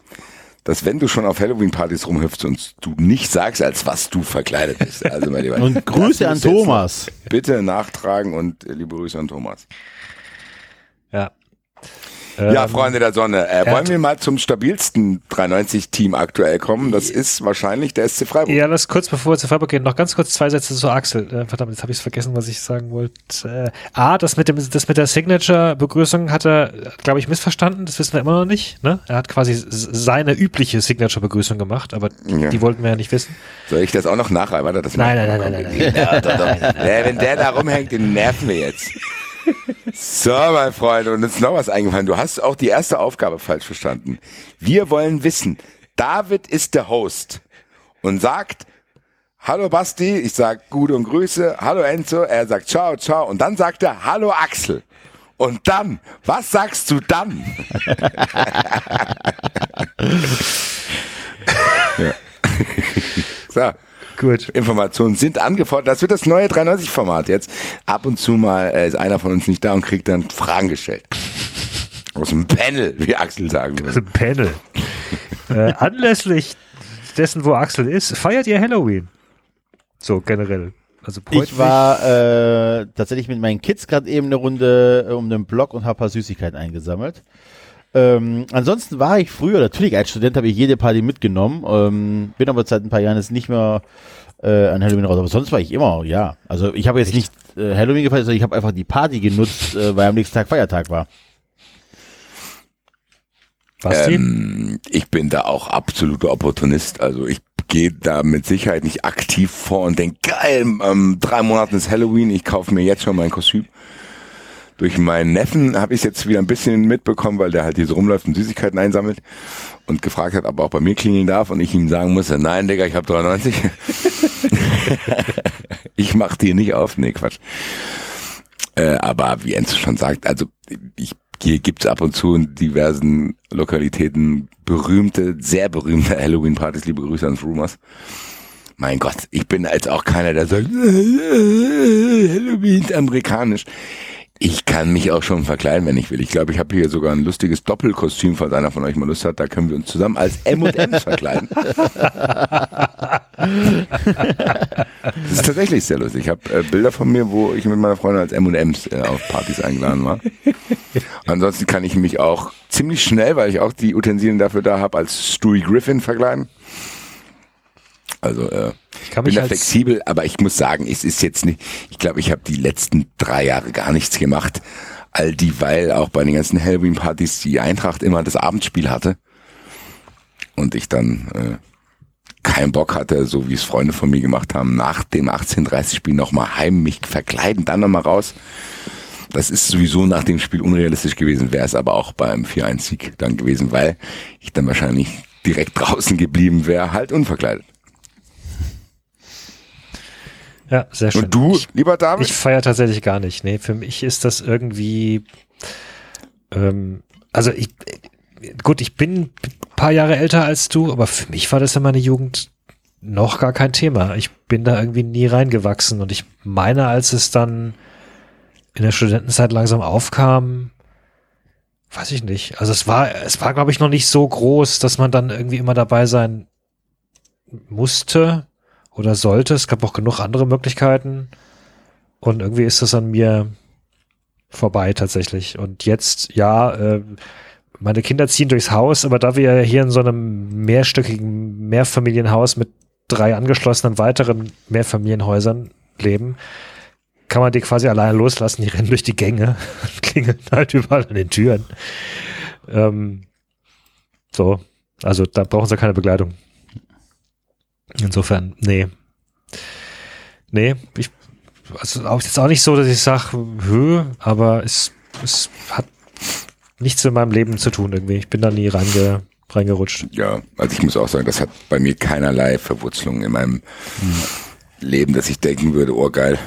[SPEAKER 3] dass wenn du schon auf Halloween-Partys rumhüpfst und du nicht sagst, als was du verkleidet bist. Also, mein Lieber.
[SPEAKER 4] Und Grüße an Thomas.
[SPEAKER 3] Bitte nachtragen und äh, liebe Grüße an Thomas.
[SPEAKER 2] ja.
[SPEAKER 3] Ja,
[SPEAKER 2] Ähm,
[SPEAKER 3] Freunde der Sonne, äh, wollen wir mal zum stabilsten 390-Team aktuell kommen? Das ist wahrscheinlich der SC Freiburg.
[SPEAKER 2] Ja, lass kurz bevor wir zu Freiburg gehen, noch ganz kurz zwei Sätze zu Axel. Äh, verdammt, jetzt habe ich vergessen, was ich sagen wollte. Äh, A, das mit, dem, das mit der Signature-Begrüßung hat er, glaube ich, missverstanden. Das wissen wir immer noch nicht. Ne? Er hat quasi seine übliche Signature-Begrüßung gemacht, aber
[SPEAKER 3] Ja.
[SPEAKER 2] die wollten wir ja nicht wissen.
[SPEAKER 3] Soll ich das auch noch nachreichen? Warte, das
[SPEAKER 2] Nein, nein, nein, nein, nein, nein.
[SPEAKER 3] Ja, doch, doch. Ja, wenn der da rumhängt, den nerven wir jetzt. So, mein Freund, und uns ist noch was eingefallen. Du hast auch die erste Aufgabe falsch verstanden. Wir wollen wissen, David ist der Host und sagt, Hallo Basti, ich sag Gute und Grüße, Hallo Enzo, er sagt Ciao, Ciao und dann sagt er Hallo Axel. Und dann, was sagst du dann? ja. So.
[SPEAKER 2] Gut.
[SPEAKER 3] Informationen sind angefordert. Das wird das neue 390-Format jetzt. Ab und zu mal äh, ist einer von uns nicht da und kriegt dann Fragen gestellt. Aus dem Panel, wie Axel sagen würde.
[SPEAKER 2] ist ein Panel. äh, anlässlich dessen, wo Axel ist, feiert ihr Halloween? So generell. Also
[SPEAKER 4] Ich war äh, tatsächlich mit meinen Kids gerade eben eine Runde äh, um den Block und habe ein paar Süßigkeiten eingesammelt. Ähm, ansonsten war ich früher, natürlich als Student habe ich jede Party mitgenommen, ähm, bin aber seit ein paar Jahren jetzt nicht mehr äh, an Halloween raus. Aber sonst war ich immer, ja. Also ich habe jetzt nicht äh, Halloween gefeiert, sondern ich habe einfach die Party genutzt, äh, weil am nächsten Tag Feiertag war.
[SPEAKER 3] Ähm, ich bin da auch absoluter Opportunist. Also ich gehe da mit Sicherheit nicht aktiv vor und denke, geil, ähm, drei Monaten ist Halloween, ich kaufe mir jetzt schon mein Kostüm. Durch meinen Neffen habe ich es jetzt wieder ein bisschen mitbekommen, weil der halt hier so rumläuft und Süßigkeiten einsammelt und gefragt hat, ob er auch bei mir klingeln darf und ich ihm sagen musste, nein, Digga, ich habe 93. ich mach dir nicht auf. Nee, Quatsch. Äh, aber wie Enzo schon sagt, also ich, hier gibt's ab und zu in diversen Lokalitäten berühmte, sehr berühmte Halloween-Partys. Liebe Grüße ans Rumors. Mein Gott, ich bin jetzt auch keiner, der sagt, Halloween ist amerikanisch. Ich kann mich auch schon verkleiden, wenn ich will. Ich glaube, ich habe hier sogar ein lustiges Doppelkostüm, falls einer von euch mal Lust hat. Da können wir uns zusammen als M&M's verkleiden. Das ist tatsächlich sehr lustig. Ich habe äh, Bilder von mir, wo ich mit meiner Freundin als M&M's äh, auf Partys eingeladen war. Ansonsten kann ich mich auch ziemlich schnell, weil ich auch die Utensilien dafür da habe, als Stewie Griffin verkleiden. Also äh,
[SPEAKER 2] Ich kann
[SPEAKER 3] bin
[SPEAKER 2] mich
[SPEAKER 3] da
[SPEAKER 2] als-
[SPEAKER 3] flexibel, aber ich muss sagen, es ist jetzt nicht, ich glaube, ich habe die letzten drei Jahre gar nichts gemacht. All die, weil auch bei den ganzen Halloween-Partys die Eintracht immer das Abendspiel hatte. Und ich dann äh, keinen Bock hatte, so wie es Freunde von mir gemacht haben, nach dem 1830-Spiel nochmal heim mich verkleiden, dann nochmal raus. Das ist sowieso nach dem Spiel unrealistisch gewesen, wäre es aber auch beim 4-1-Sieg dann gewesen, weil ich dann wahrscheinlich direkt draußen geblieben wäre, halt unverkleidet.
[SPEAKER 2] Ja, sehr schön.
[SPEAKER 3] Und du,
[SPEAKER 2] Ich,
[SPEAKER 3] lieber David?
[SPEAKER 2] ich feiere tatsächlich gar nicht. Nee, für mich ist das irgendwie, ähm, also ich, gut, ich bin ein paar Jahre älter als du, aber für mich war das in meiner Jugend noch gar kein Thema. Ich bin da irgendwie nie reingewachsen und ich meine, als es dann in der Studentenzeit langsam aufkam, weiß ich nicht. Also es war, es war, glaube ich, noch nicht so groß, dass man dann irgendwie immer dabei sein musste oder sollte. Es gab auch genug andere Möglichkeiten. Und irgendwie ist das an mir vorbei tatsächlich. Und jetzt, ja, äh, meine Kinder ziehen durchs Haus, aber da wir hier in so einem mehrstöckigen Mehrfamilienhaus mit drei angeschlossenen weiteren Mehrfamilienhäusern leben, kann man die quasi alleine loslassen. Die rennen durch die Gänge, klingeln halt überall an den Türen. Ähm, so, also da brauchen sie keine Begleitung. Insofern, nee. Nee, ich, also auch jetzt auch nicht so, dass ich sage, hö, aber es, es hat nichts mit meinem Leben zu tun irgendwie. Ich bin da nie reinge, reingerutscht.
[SPEAKER 3] Ja, also ich muss auch sagen, das hat bei mir keinerlei Verwurzelung in meinem Leben, dass ich denken würde, oh geil,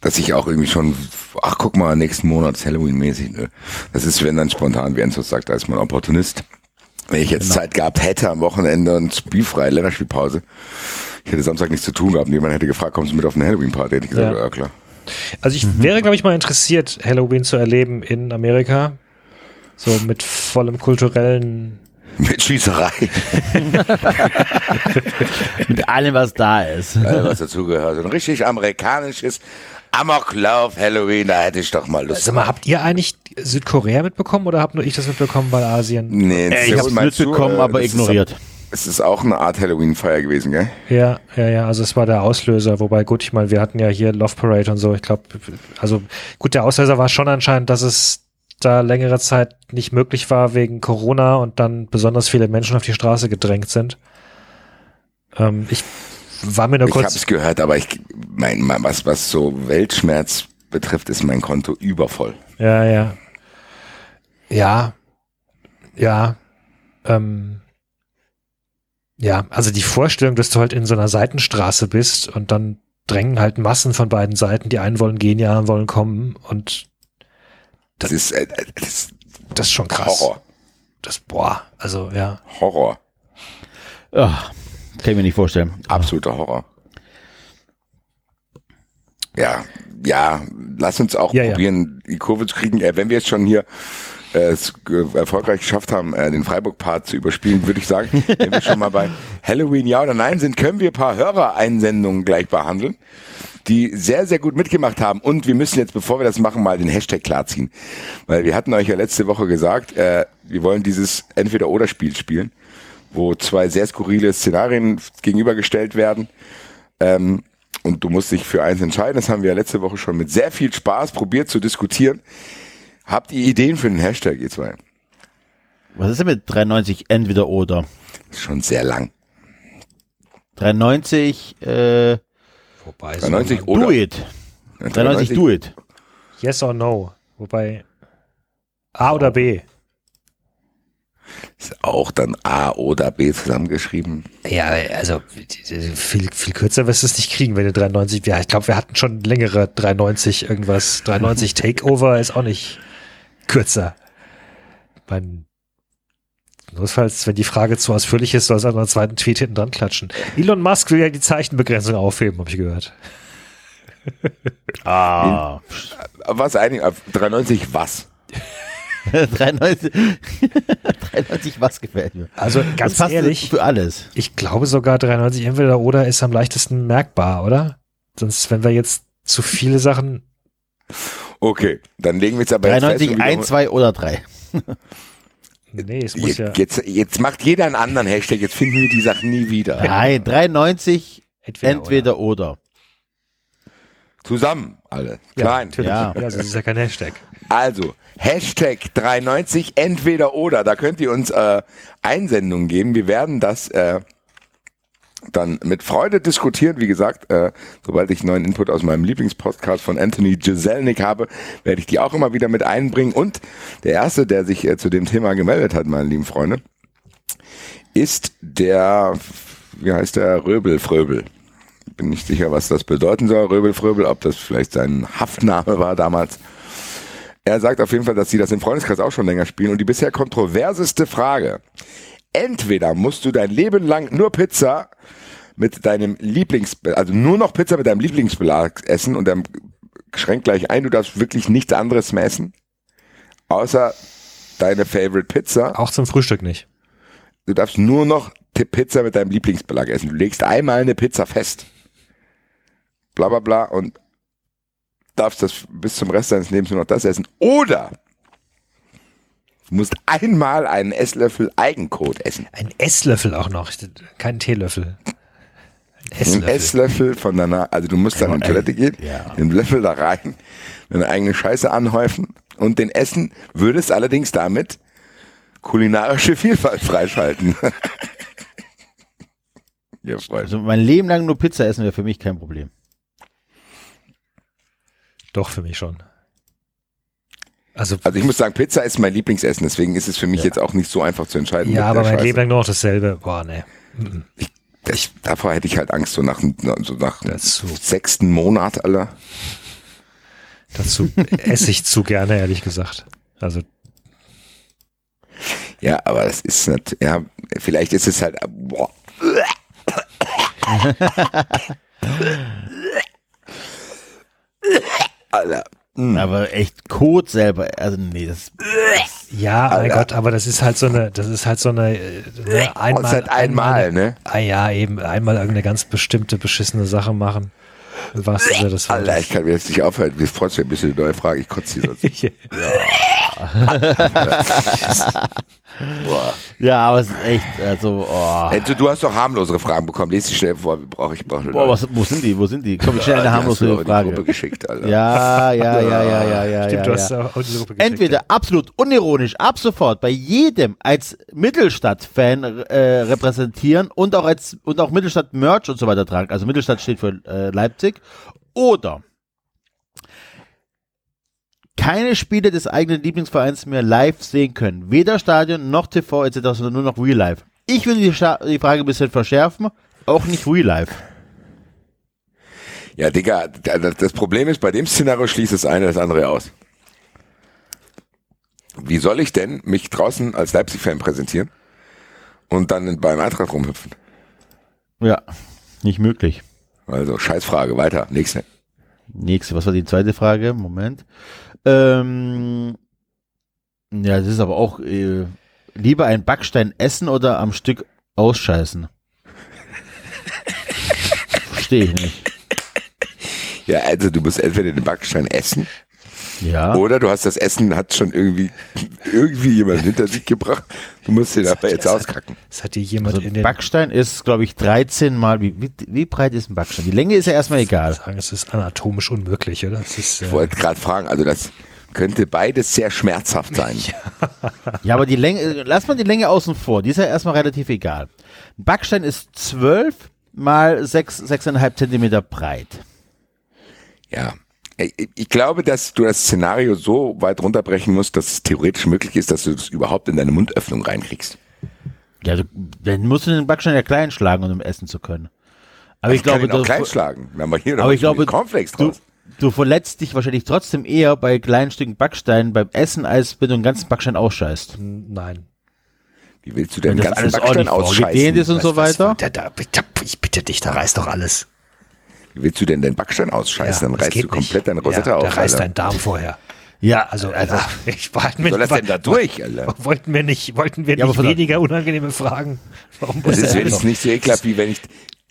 [SPEAKER 3] dass ich auch irgendwie schon, ach guck mal, nächsten Monat ist Halloween-mäßig. Ne? Das ist, wenn dann spontan, wie Enzo sagt, als man Opportunist. Wenn ich jetzt
[SPEAKER 4] Genau.
[SPEAKER 3] Zeit gehabt hätte am Wochenende und spielfrei, Länderspielpause, ich hätte Samstag nichts zu tun gehabt jemand hätte gefragt, kommst du mit auf eine Halloween-Party? Hätte ich gesagt,
[SPEAKER 2] Ja.
[SPEAKER 3] ja, klar.
[SPEAKER 2] Also ich wäre, glaube ich, mal interessiert, Halloween zu erleben in Amerika. So mit vollem kulturellen.
[SPEAKER 3] Mit Schießerei,
[SPEAKER 4] Mit allem, was da ist.
[SPEAKER 3] also was dazugehört. So ein richtig amerikanisches Amoklauf Halloween, da hätte ich doch mal Lust.
[SPEAKER 2] Sag mal, habt ihr eigentlich Südkorea mitbekommen oder habt nur ich das mitbekommen, weil Asien?
[SPEAKER 3] Nee,
[SPEAKER 4] Äh, ich
[SPEAKER 3] meinst du,
[SPEAKER 4] mitbekommen,
[SPEAKER 3] äh,
[SPEAKER 4] aber ignoriert.
[SPEAKER 3] Es ist auch eine Art Halloween-Feier gewesen, gell?
[SPEAKER 2] Ja, ja, ja, also es war der Auslöser, wobei gut, ich meine, wir hatten ja hier Love Parade und so, ich glaube, also gut, der Auslöser war schon anscheinend, dass es da längere Zeit nicht möglich war wegen Corona und dann besonders viele Menschen auf die Straße gedrängt sind. Ähm, ich war mir nur
[SPEAKER 3] Ich habe
[SPEAKER 2] kurz,
[SPEAKER 3] es gehört, aber ich mein, mein, was, was so Weltschmerz betrifft, ist mein Konto übervoll.
[SPEAKER 2] ja, ja, ja, ja, ähm, ja, also die Vorstellung, dass du halt in so einer Seitenstraße bist und dann drängen halt Massen von beiden Seiten, die einen wollen gehen, die anderen wollen kommen und
[SPEAKER 3] Das ist, äh, das ist
[SPEAKER 2] das ist schon krass.
[SPEAKER 3] Horror.
[SPEAKER 2] Das, boah, also ja.
[SPEAKER 3] Horror.
[SPEAKER 4] Ach, kann ich mir nicht vorstellen.
[SPEAKER 3] Absoluter Horror. Ja, ja, lass uns auch
[SPEAKER 2] Ja, ja.
[SPEAKER 3] probieren, die Kurve zu kriegen. Äh, wenn wir jetzt schon hier äh, es erfolgreich geschafft haben, äh, den Freiburg-Part zu überspielen, würde ich sagen, wenn wir schon mal bei Halloween ja oder nein sind, können wir ein paar Hörereinsendungen gleich behandeln, die sehr, sehr gut mitgemacht haben. Und wir müssen jetzt, bevor wir das machen, mal den Hashtag klarziehen. Weil wir hatten euch ja letzte Woche gesagt, äh, wir wollen dieses Entweder-Oder-Spiel spielen, wo zwei sehr skurrile Szenarien gegenübergestellt werden. Ähm, und du musst dich für eins entscheiden. Das haben wir ja letzte Woche schon mit sehr viel Spaß probiert zu diskutieren. Habt ihr Ideen für den Hashtag, ihr zwei?
[SPEAKER 4] Was ist denn mit 93 entweder oder?
[SPEAKER 3] Ist schon sehr lang.
[SPEAKER 4] 93, äh,
[SPEAKER 2] Wobei,
[SPEAKER 3] 93
[SPEAKER 2] so,
[SPEAKER 3] oder?
[SPEAKER 4] do it. 93 do it.
[SPEAKER 2] yes or no. Wobei A oder B.
[SPEAKER 3] Ist auch dann A oder B zusammengeschrieben.
[SPEAKER 2] Ja, also viel, viel kürzer wirst du es nicht kriegen, wenn du 93, ja, ich glaube, wir hatten schon längere 93 irgendwas. 93 Takeover ist auch nicht kürzer. Mein, notfalls, wenn die Frage zu ausführlich ist, soll es an einen zweiten Tweet hinten dran klatschen. Elon Musk will ja die Zeichenbegrenzung aufheben, habe ich gehört.
[SPEAKER 4] Ah.
[SPEAKER 3] Was auf 93 was?
[SPEAKER 4] 93, 93 was gefällt mir.
[SPEAKER 2] Also ganz ehrlich,
[SPEAKER 4] Für alles.
[SPEAKER 2] ich glaube sogar 93 entweder oder ist am leichtesten merkbar, oder? Sonst, wenn wir jetzt zu viele Sachen
[SPEAKER 3] Okay, dann legen wir jetzt aber jetzt
[SPEAKER 4] 93,
[SPEAKER 3] fest und
[SPEAKER 4] 1, 2 oder 3.
[SPEAKER 2] Nee, es muss ja
[SPEAKER 3] jetzt, jetzt, jetzt macht jeder einen anderen Hashtag, jetzt finden wir die Sachen nie wieder.
[SPEAKER 4] Nein, 93
[SPEAKER 2] entweder,
[SPEAKER 4] entweder oder.
[SPEAKER 3] Zusammen, alle.
[SPEAKER 2] Ja,
[SPEAKER 3] Klein.
[SPEAKER 2] natürlich.
[SPEAKER 4] Ja.
[SPEAKER 2] Ja. also das ist ja kein Hashtag.
[SPEAKER 3] Also, Hashtag 93 entweder oder. Da könnt ihr uns äh, Einsendungen geben. Wir werden das äh, dann mit Freude diskutieren. Wie gesagt, äh, sobald ich neuen Input aus meinem Lieblingspodcast von Anthony Jeselnik habe, werde ich die auch immer wieder mit einbringen. Und der erste, der sich äh, zu dem Thema gemeldet hat, meine lieben Freunde, ist der, wie heißt der, Röbel-Fröbel. Bin nicht sicher, was das bedeuten soll, Röbel-Fröbel, ob das vielleicht sein Haftname war damals. Er sagt auf jeden Fall, dass sie das im Freundeskreis auch schon länger spielen. Und die bisher kontroverseste Frage. Entweder musst du dein Leben lang nur Pizza mit deinem Lieblings, also nur noch Pizza mit deinem Lieblingsbelag essen und dann schränkt gleich ein, du darfst wirklich nichts anderes mehr essen. Außer deine Favorite Pizza.
[SPEAKER 2] Auch zum Frühstück nicht.
[SPEAKER 3] Du darfst nur noch Pizza mit deinem Lieblingsbelag essen. Du legst einmal eine Pizza fest. Bla bla bla und darfst das bis zum Rest deines Lebens nur noch das essen. Oder du musst einmal einen Esslöffel Eigenkot essen.
[SPEAKER 2] Ein Esslöffel auch noch, kein Teelöffel. Ein
[SPEAKER 3] Ein
[SPEAKER 2] Esslöffel.
[SPEAKER 3] Esslöffel von deiner, also du musst dann in die Toilette gehen,
[SPEAKER 4] Ja.
[SPEAKER 3] den Löffel da rein, deine eigene Scheiße anhäufen und den essen, würdest allerdings damit kulinarische Vielfalt freischalten. ja, Freunde.
[SPEAKER 4] Also mein Leben lang nur Pizza essen wäre für mich kein Problem.
[SPEAKER 2] Doch, für mich schon. Also,
[SPEAKER 3] Also ich muss sagen, Pizza ist mein Lieblingsessen, deswegen ist es für mich jetzt auch nicht so einfach zu entscheiden.
[SPEAKER 2] ja, aber mein
[SPEAKER 3] Scheiße.
[SPEAKER 2] Leben lang nur noch dasselbe. Boah, ne.
[SPEAKER 3] Das, davor hätte ich halt Angst, so nach, so nach dem
[SPEAKER 2] Dazu.
[SPEAKER 3] sechsten Monat, Alter.
[SPEAKER 2] Dazu esse ich zu gerne, ehrlich gesagt. Also,
[SPEAKER 3] Ja, aber das ist nicht, ja, vielleicht ist es halt, boah. Alter.
[SPEAKER 4] Aber echt Code selber, also nee, das
[SPEAKER 2] Ja, mein
[SPEAKER 3] Alter.
[SPEAKER 2] Gott, aber das ist halt so eine, das ist halt so eine, ne, einmal,
[SPEAKER 3] Und seit einmal, ne?
[SPEAKER 2] Ah ja, eben einmal irgendeine ganz bestimmte beschissene Sache machen. Was ist das
[SPEAKER 3] Alter, ich kann mir jetzt nicht aufhalten. Wir freuen uns ein bisschen eine neue Frage. Ich kotze die sonst. Boah.
[SPEAKER 4] Ja, aber es ist echt, also, oh.
[SPEAKER 3] Enzo, du hast doch harmlosere Fragen bekommen. Lies die schnell vor. Wir brauchen, ich brauche eine
[SPEAKER 4] Boah, was, wo sind die? Wo sind die? Komm, ich stelle eine
[SPEAKER 3] Die hast
[SPEAKER 4] harmlose
[SPEAKER 3] du in die Gruppe
[SPEAKER 4] Frage.
[SPEAKER 3] geschickt, Alter.
[SPEAKER 4] Ja, ja, ja, ja, ja, ja.
[SPEAKER 2] Stimmt,
[SPEAKER 4] ja,
[SPEAKER 2] du hast
[SPEAKER 4] ja.
[SPEAKER 2] auch die Gruppe geschickt,
[SPEAKER 4] Entweder absolut unironisch, ab sofort bei jedem als Mittelstadt-Fan äh, repräsentieren und auch als und auch Mittelstadt-Merch und so weiter tragen. Also Mittelstadt steht für äh, Leipzig. Oder keine Spiele des eigenen Lieblingsvereins mehr live sehen können. Weder Stadion noch TV etc., sondern nur noch Real Life. Ich würde die, Scha- die Frage ein bisschen verschärfen. Auch nicht Real Life.
[SPEAKER 3] Ja, Digga, das das Problem ist, bei dem Szenario schließt das eine das andere aus. Wie soll ich denn mich draußen als Leipzig-Fan präsentieren und dann beim Eintracht rumhüpfen?
[SPEAKER 4] Ja, nicht möglich.
[SPEAKER 3] Also, Scheißfrage, weiter, nächste.
[SPEAKER 4] Nächste, was war die zweite Frage? Moment. Ähm, ja, das ist aber auch äh, lieber ein Backstein essen oder am Stück ausscheißen. Verstehe ich nicht.
[SPEAKER 3] Ja, also du musst entweder den Backstein essen
[SPEAKER 4] Ja.
[SPEAKER 3] oder du hast das Essen, hat schon irgendwie, irgendwie jemand hinter sich gebracht. Du musst den aber jetzt auskacken.
[SPEAKER 2] Das hat dir jemand
[SPEAKER 4] Also
[SPEAKER 2] in den
[SPEAKER 4] Backstein ist, glaube ich, 13 mal. Wie, wie, wie breit ist ein Backstein? Die Länge ist ja erstmal egal.
[SPEAKER 2] sagen, es ist anatomisch unmöglich, oder? Das ist,
[SPEAKER 3] Ich
[SPEAKER 2] äh,
[SPEAKER 3] wollte gerade fragen, also das könnte beides sehr schmerzhaft sein.
[SPEAKER 4] Ja, aber die Länge, äh, lass mal die Länge außen vor. Die ist ja erstmal relativ egal. Ein Backstein ist 12 mal 6, 6,5 Zentimeter breit.
[SPEAKER 3] Ja. Ich, ich glaube, dass du das Szenario so weit runterbrechen musst, dass es theoretisch möglich ist, dass du das überhaupt in deine Mundöffnung reinkriegst.
[SPEAKER 4] Ja, du, dann musst du den Backstein ja klein schlagen, um essen zu können. Aber ich,
[SPEAKER 3] kann
[SPEAKER 4] glaube,
[SPEAKER 3] ihn auch
[SPEAKER 4] du,
[SPEAKER 3] klein schlagen. Wir haben hier noch
[SPEAKER 4] aber ich glaube,
[SPEAKER 3] Cornflakes
[SPEAKER 4] du,
[SPEAKER 3] draus.
[SPEAKER 4] du verletzt dich wahrscheinlich trotzdem eher bei kleinen Stücken Backstein beim Essen, als wenn du einen ganzen Backstein ausscheißt.
[SPEAKER 2] nein.
[SPEAKER 3] Wie willst du denn
[SPEAKER 4] Wenn
[SPEAKER 3] den
[SPEAKER 4] das
[SPEAKER 3] ganzen
[SPEAKER 4] alles ordentlich
[SPEAKER 3] Backstein
[SPEAKER 4] vorgedehnt ist
[SPEAKER 3] ausscheißen?
[SPEAKER 4] und so
[SPEAKER 2] Was-
[SPEAKER 4] weiter.
[SPEAKER 2] Da, da, ich bitte dich, da reißt doch alles.
[SPEAKER 3] Willst du denn den Backstein ausscheißen?
[SPEAKER 2] Ja,
[SPEAKER 3] dann reißt du komplett
[SPEAKER 2] nicht.
[SPEAKER 3] deine Rosette
[SPEAKER 2] ja,
[SPEAKER 3] auf.
[SPEAKER 2] Da reißt
[SPEAKER 3] Alter.
[SPEAKER 2] dein Darm vorher.
[SPEAKER 4] Ja,
[SPEAKER 2] Also, also ich war mit,
[SPEAKER 3] soll das denn da durch, Alter?
[SPEAKER 2] Wollten wir nicht, wollten wir
[SPEAKER 4] Ja,
[SPEAKER 2] nicht
[SPEAKER 4] der-
[SPEAKER 2] weniger unangenehme Fragen? Warum muss
[SPEAKER 3] Das ist wenigstens nicht so ekelhaft, wie wenn ich.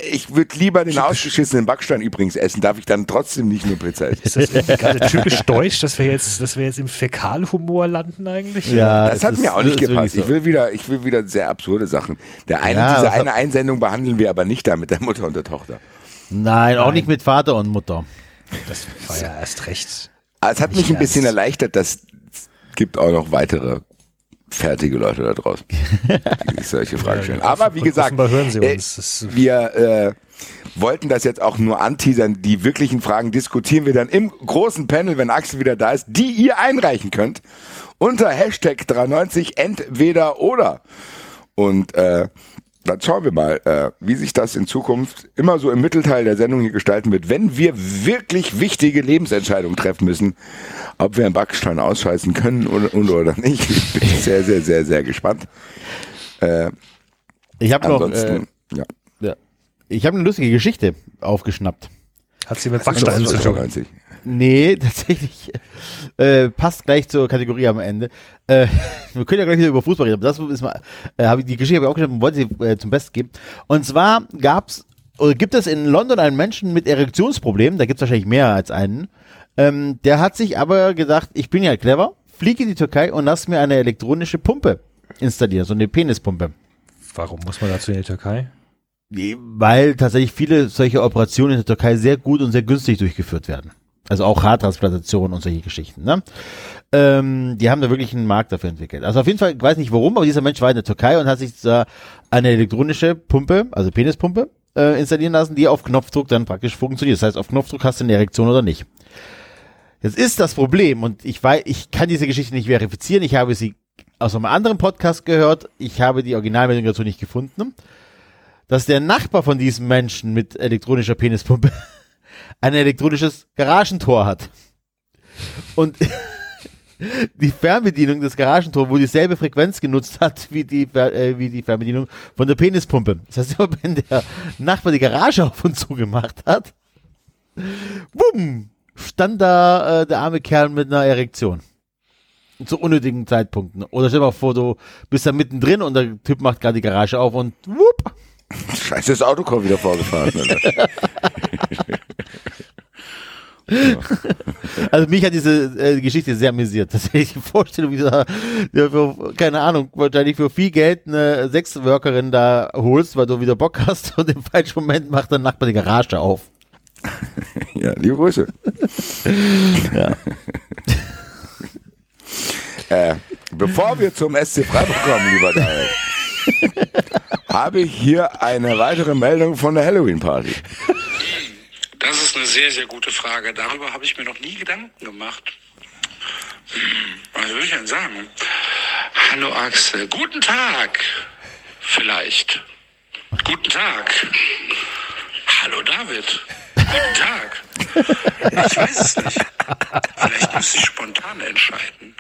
[SPEAKER 3] Ich würde lieber den ausgeschissenen Backstein übrigens essen, darf ich dann trotzdem nicht nur Pizza essen.
[SPEAKER 2] Ist das gerade typisch deutsch, dass wir jetzt, dass wir jetzt im Fäkalhumor landen eigentlich?
[SPEAKER 4] ja,
[SPEAKER 3] Das hat
[SPEAKER 4] ist-
[SPEAKER 3] mir auch nicht gepasst.
[SPEAKER 4] wirklich
[SPEAKER 3] Ich will wieder, ich will wieder sehr absurde Sachen. Der eine,
[SPEAKER 4] Ja,
[SPEAKER 3] diese eine Einsendung behandeln wir aber nicht da mit der Mutter und der Tochter.
[SPEAKER 4] Nein, auch nicht mit Vater und Mutter.
[SPEAKER 2] Das war ja erst recht.
[SPEAKER 3] Aber es hat mich ein bisschen
[SPEAKER 2] ernst.
[SPEAKER 3] erleichtert, dass es gibt auch noch weitere fertige Leute da draußen, die sich solche Fragen stellen. Aber wie gesagt,
[SPEAKER 2] offenbar hören sie
[SPEAKER 3] äh, wir äh, wollten das jetzt auch nur anteasern. Die wirklichen Fragen diskutieren wir dann im großen Panel, wenn Axel wieder da ist, die ihr einreichen könnt unter Hashtag 390 entweder oder. Und äh, dann schauen wir mal, äh, wie sich das in Zukunft immer so im Mittelteil der Sendung hier gestalten wird, wenn wir wirklich wichtige Lebensentscheidungen treffen müssen, ob wir einen Backstein ausscheißen können oder, oder, oder nicht. Ich bin sehr, sehr, sehr, sehr gespannt. Äh,
[SPEAKER 4] Ich habe noch, äh,
[SPEAKER 3] ansonsten, ja.
[SPEAKER 4] ja. ich habe eine lustige Geschichte aufgeschnappt.
[SPEAKER 2] Hat sie mit Backsteinen zu tun.
[SPEAKER 3] 90.
[SPEAKER 4] Nee, tatsächlich. Äh, passt gleich zur Kategorie am Ende. Äh, wir können ja gleich wieder über Fußball reden, aber das ist mal, äh, hab ich, die Geschichte habe ich auch geschrieben und wollte sie äh, zum Besten geben. Und zwar gab's, oder gibt es in London einen Menschen mit Erektionsproblemen, da gibt es wahrscheinlich mehr als einen, ähm, der hat sich aber gedacht, ich bin ja clever, fliege in die Türkei und lass mir eine elektronische Pumpe installieren, so eine Penispumpe.
[SPEAKER 2] Warum muss man dazu in die Türkei?
[SPEAKER 4] Weil tatsächlich viele solche Operationen in der Türkei sehr gut und sehr günstig durchgeführt werden. Also auch Haartransplantationen und solche Geschichten. Ne? Ähm, die haben da wirklich einen Markt dafür entwickelt. Also auf jeden Fall, ich weiß nicht warum, aber dieser Mensch war in der Türkei und hat sich da eine elektronische Pumpe, also Penispumpe, äh, installieren lassen, die auf Knopfdruck dann praktisch funktioniert. Das heißt, auf Knopfdruck hast du eine Erektion oder nicht. Jetzt ist das Problem, und ich weiß, ich kann diese Geschichte nicht verifizieren, ich habe sie aus einem anderen Podcast gehört, ich habe die Originalmeldung dazu nicht gefunden dass der Nachbar von diesem Menschen mit elektronischer Penispumpe ein elektronisches Garagentor hat. Und die Fernbedienung des Garagentors wohl dieselbe Frequenz genutzt hat wie die, äh, wie die Fernbedienung von der Penispumpe. Das heißt, immer wenn der Nachbar die Garage auf und zu gemacht hat, bumm, stand da äh, der arme Kerl mit einer Erektion. Zu unnötigen Zeitpunkten. Oder stell dir mal vor, du bist da mittendrin und der Typ macht gerade die Garage auf und wupp,
[SPEAKER 3] Scheiße, das Auto kommt wieder vorgefahren.
[SPEAKER 4] Also mich hat diese äh, Geschichte sehr amüsiert. Tatsächlich die Vorstellung, wie du da, ja, für, keine Ahnung, wahrscheinlich für viel Geld eine Sexworkerin da holst, weil du wieder Bock hast und im falschen Moment macht dein Nachbar die Garage auf.
[SPEAKER 3] ja, liebe Grüße.
[SPEAKER 4] Ja.
[SPEAKER 3] Äh, bevor wir zum SC Freiburg kommen, lieber David, habe ich hier eine weitere Meldung von der Halloween-Party.
[SPEAKER 5] Das ist eine sehr, sehr gute Frage. Darüber habe ich mir noch nie Gedanken gemacht. Was will ich denn sagen? Hallo Axel. Guten Tag. Vielleicht. Guten Tag. Hallo David. Guten Tag. Ich weiß es nicht. Vielleicht müsste ich spontan entscheiden.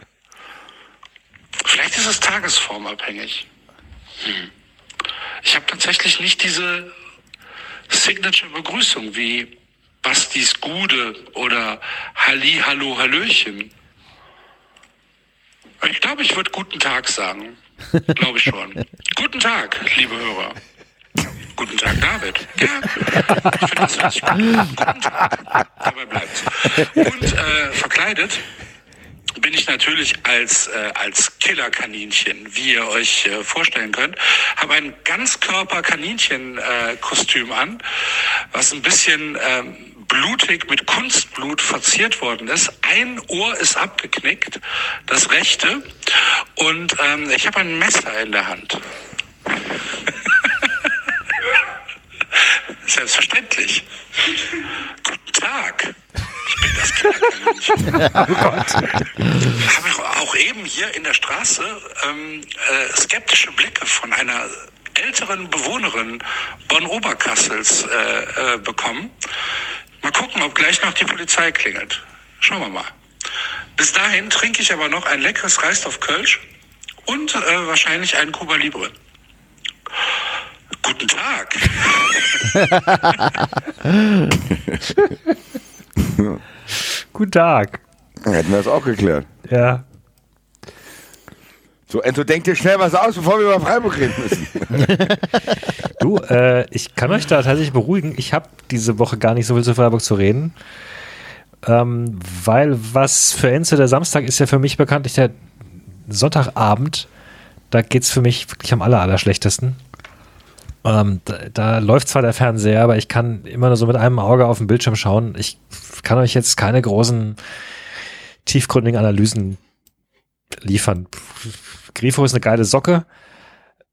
[SPEAKER 5] Vielleicht ist es tagesformabhängig. Hm. Ich habe tatsächlich nicht diese Signature-Begrüßung wie Bastis Gude oder Halli, Hallo, Hallöchen. Ich glaube, ich würde guten Tag sagen. Glaube ich schon. guten Tag, liebe Hörer. Guten Tag, David. Ja, ich finde das richtig gut. Guten Tag. Dabei bleibt's. Und äh, verkleidet bin ich natürlich als, äh, als Killerkaninchen, wie ihr euch äh, vorstellen könnt. Habe ein Ganzkörper-Kaninchen-Kostüm an, was ein bisschen ähm, blutig mit Kunstblut verziert worden ist. Ein Ohr ist abgeknickt, das rechte. Und ähm, ich habe ein Messer in der Hand. Selbstverständlich. Guten Tag. Ich bin das Killerkaninchen. habe ich auch eben hier in der Straße ähm, äh, skeptische Blicke von einer älteren Bewohnerin Bonn-Oberkassels äh, äh, bekommen. Mal gucken, ob gleich noch die Polizei klingelt. Schauen wir mal. Bis dahin trinke ich aber noch ein leckeres Reisdorf Kölsch und äh, wahrscheinlich einen Cuba Libre. Guten Tag.
[SPEAKER 2] Guten Tag.
[SPEAKER 3] Hätten wir das auch geklärt.
[SPEAKER 2] Ja.
[SPEAKER 3] So, Enzo, denk dir schnell was aus, bevor wir über Freiburg reden müssen.
[SPEAKER 2] Du, äh, ich kann euch da tatsächlich beruhigen. Ich habe diese Woche gar nicht so viel zu Freiburg zu reden. Ähm, weil was für Enzo der Samstag ist ja für mich bekanntlich der Sonntagabend. Da geht es für mich wirklich am aller, aller schlechtesten. Ähm, da, da läuft zwar der Fernseher, aber ich kann immer nur so mit einem Auge auf den Bildschirm schauen. Ich kann euch jetzt keine großen, tiefgründigen Analysen liefern. Grifo ist eine geile Socke.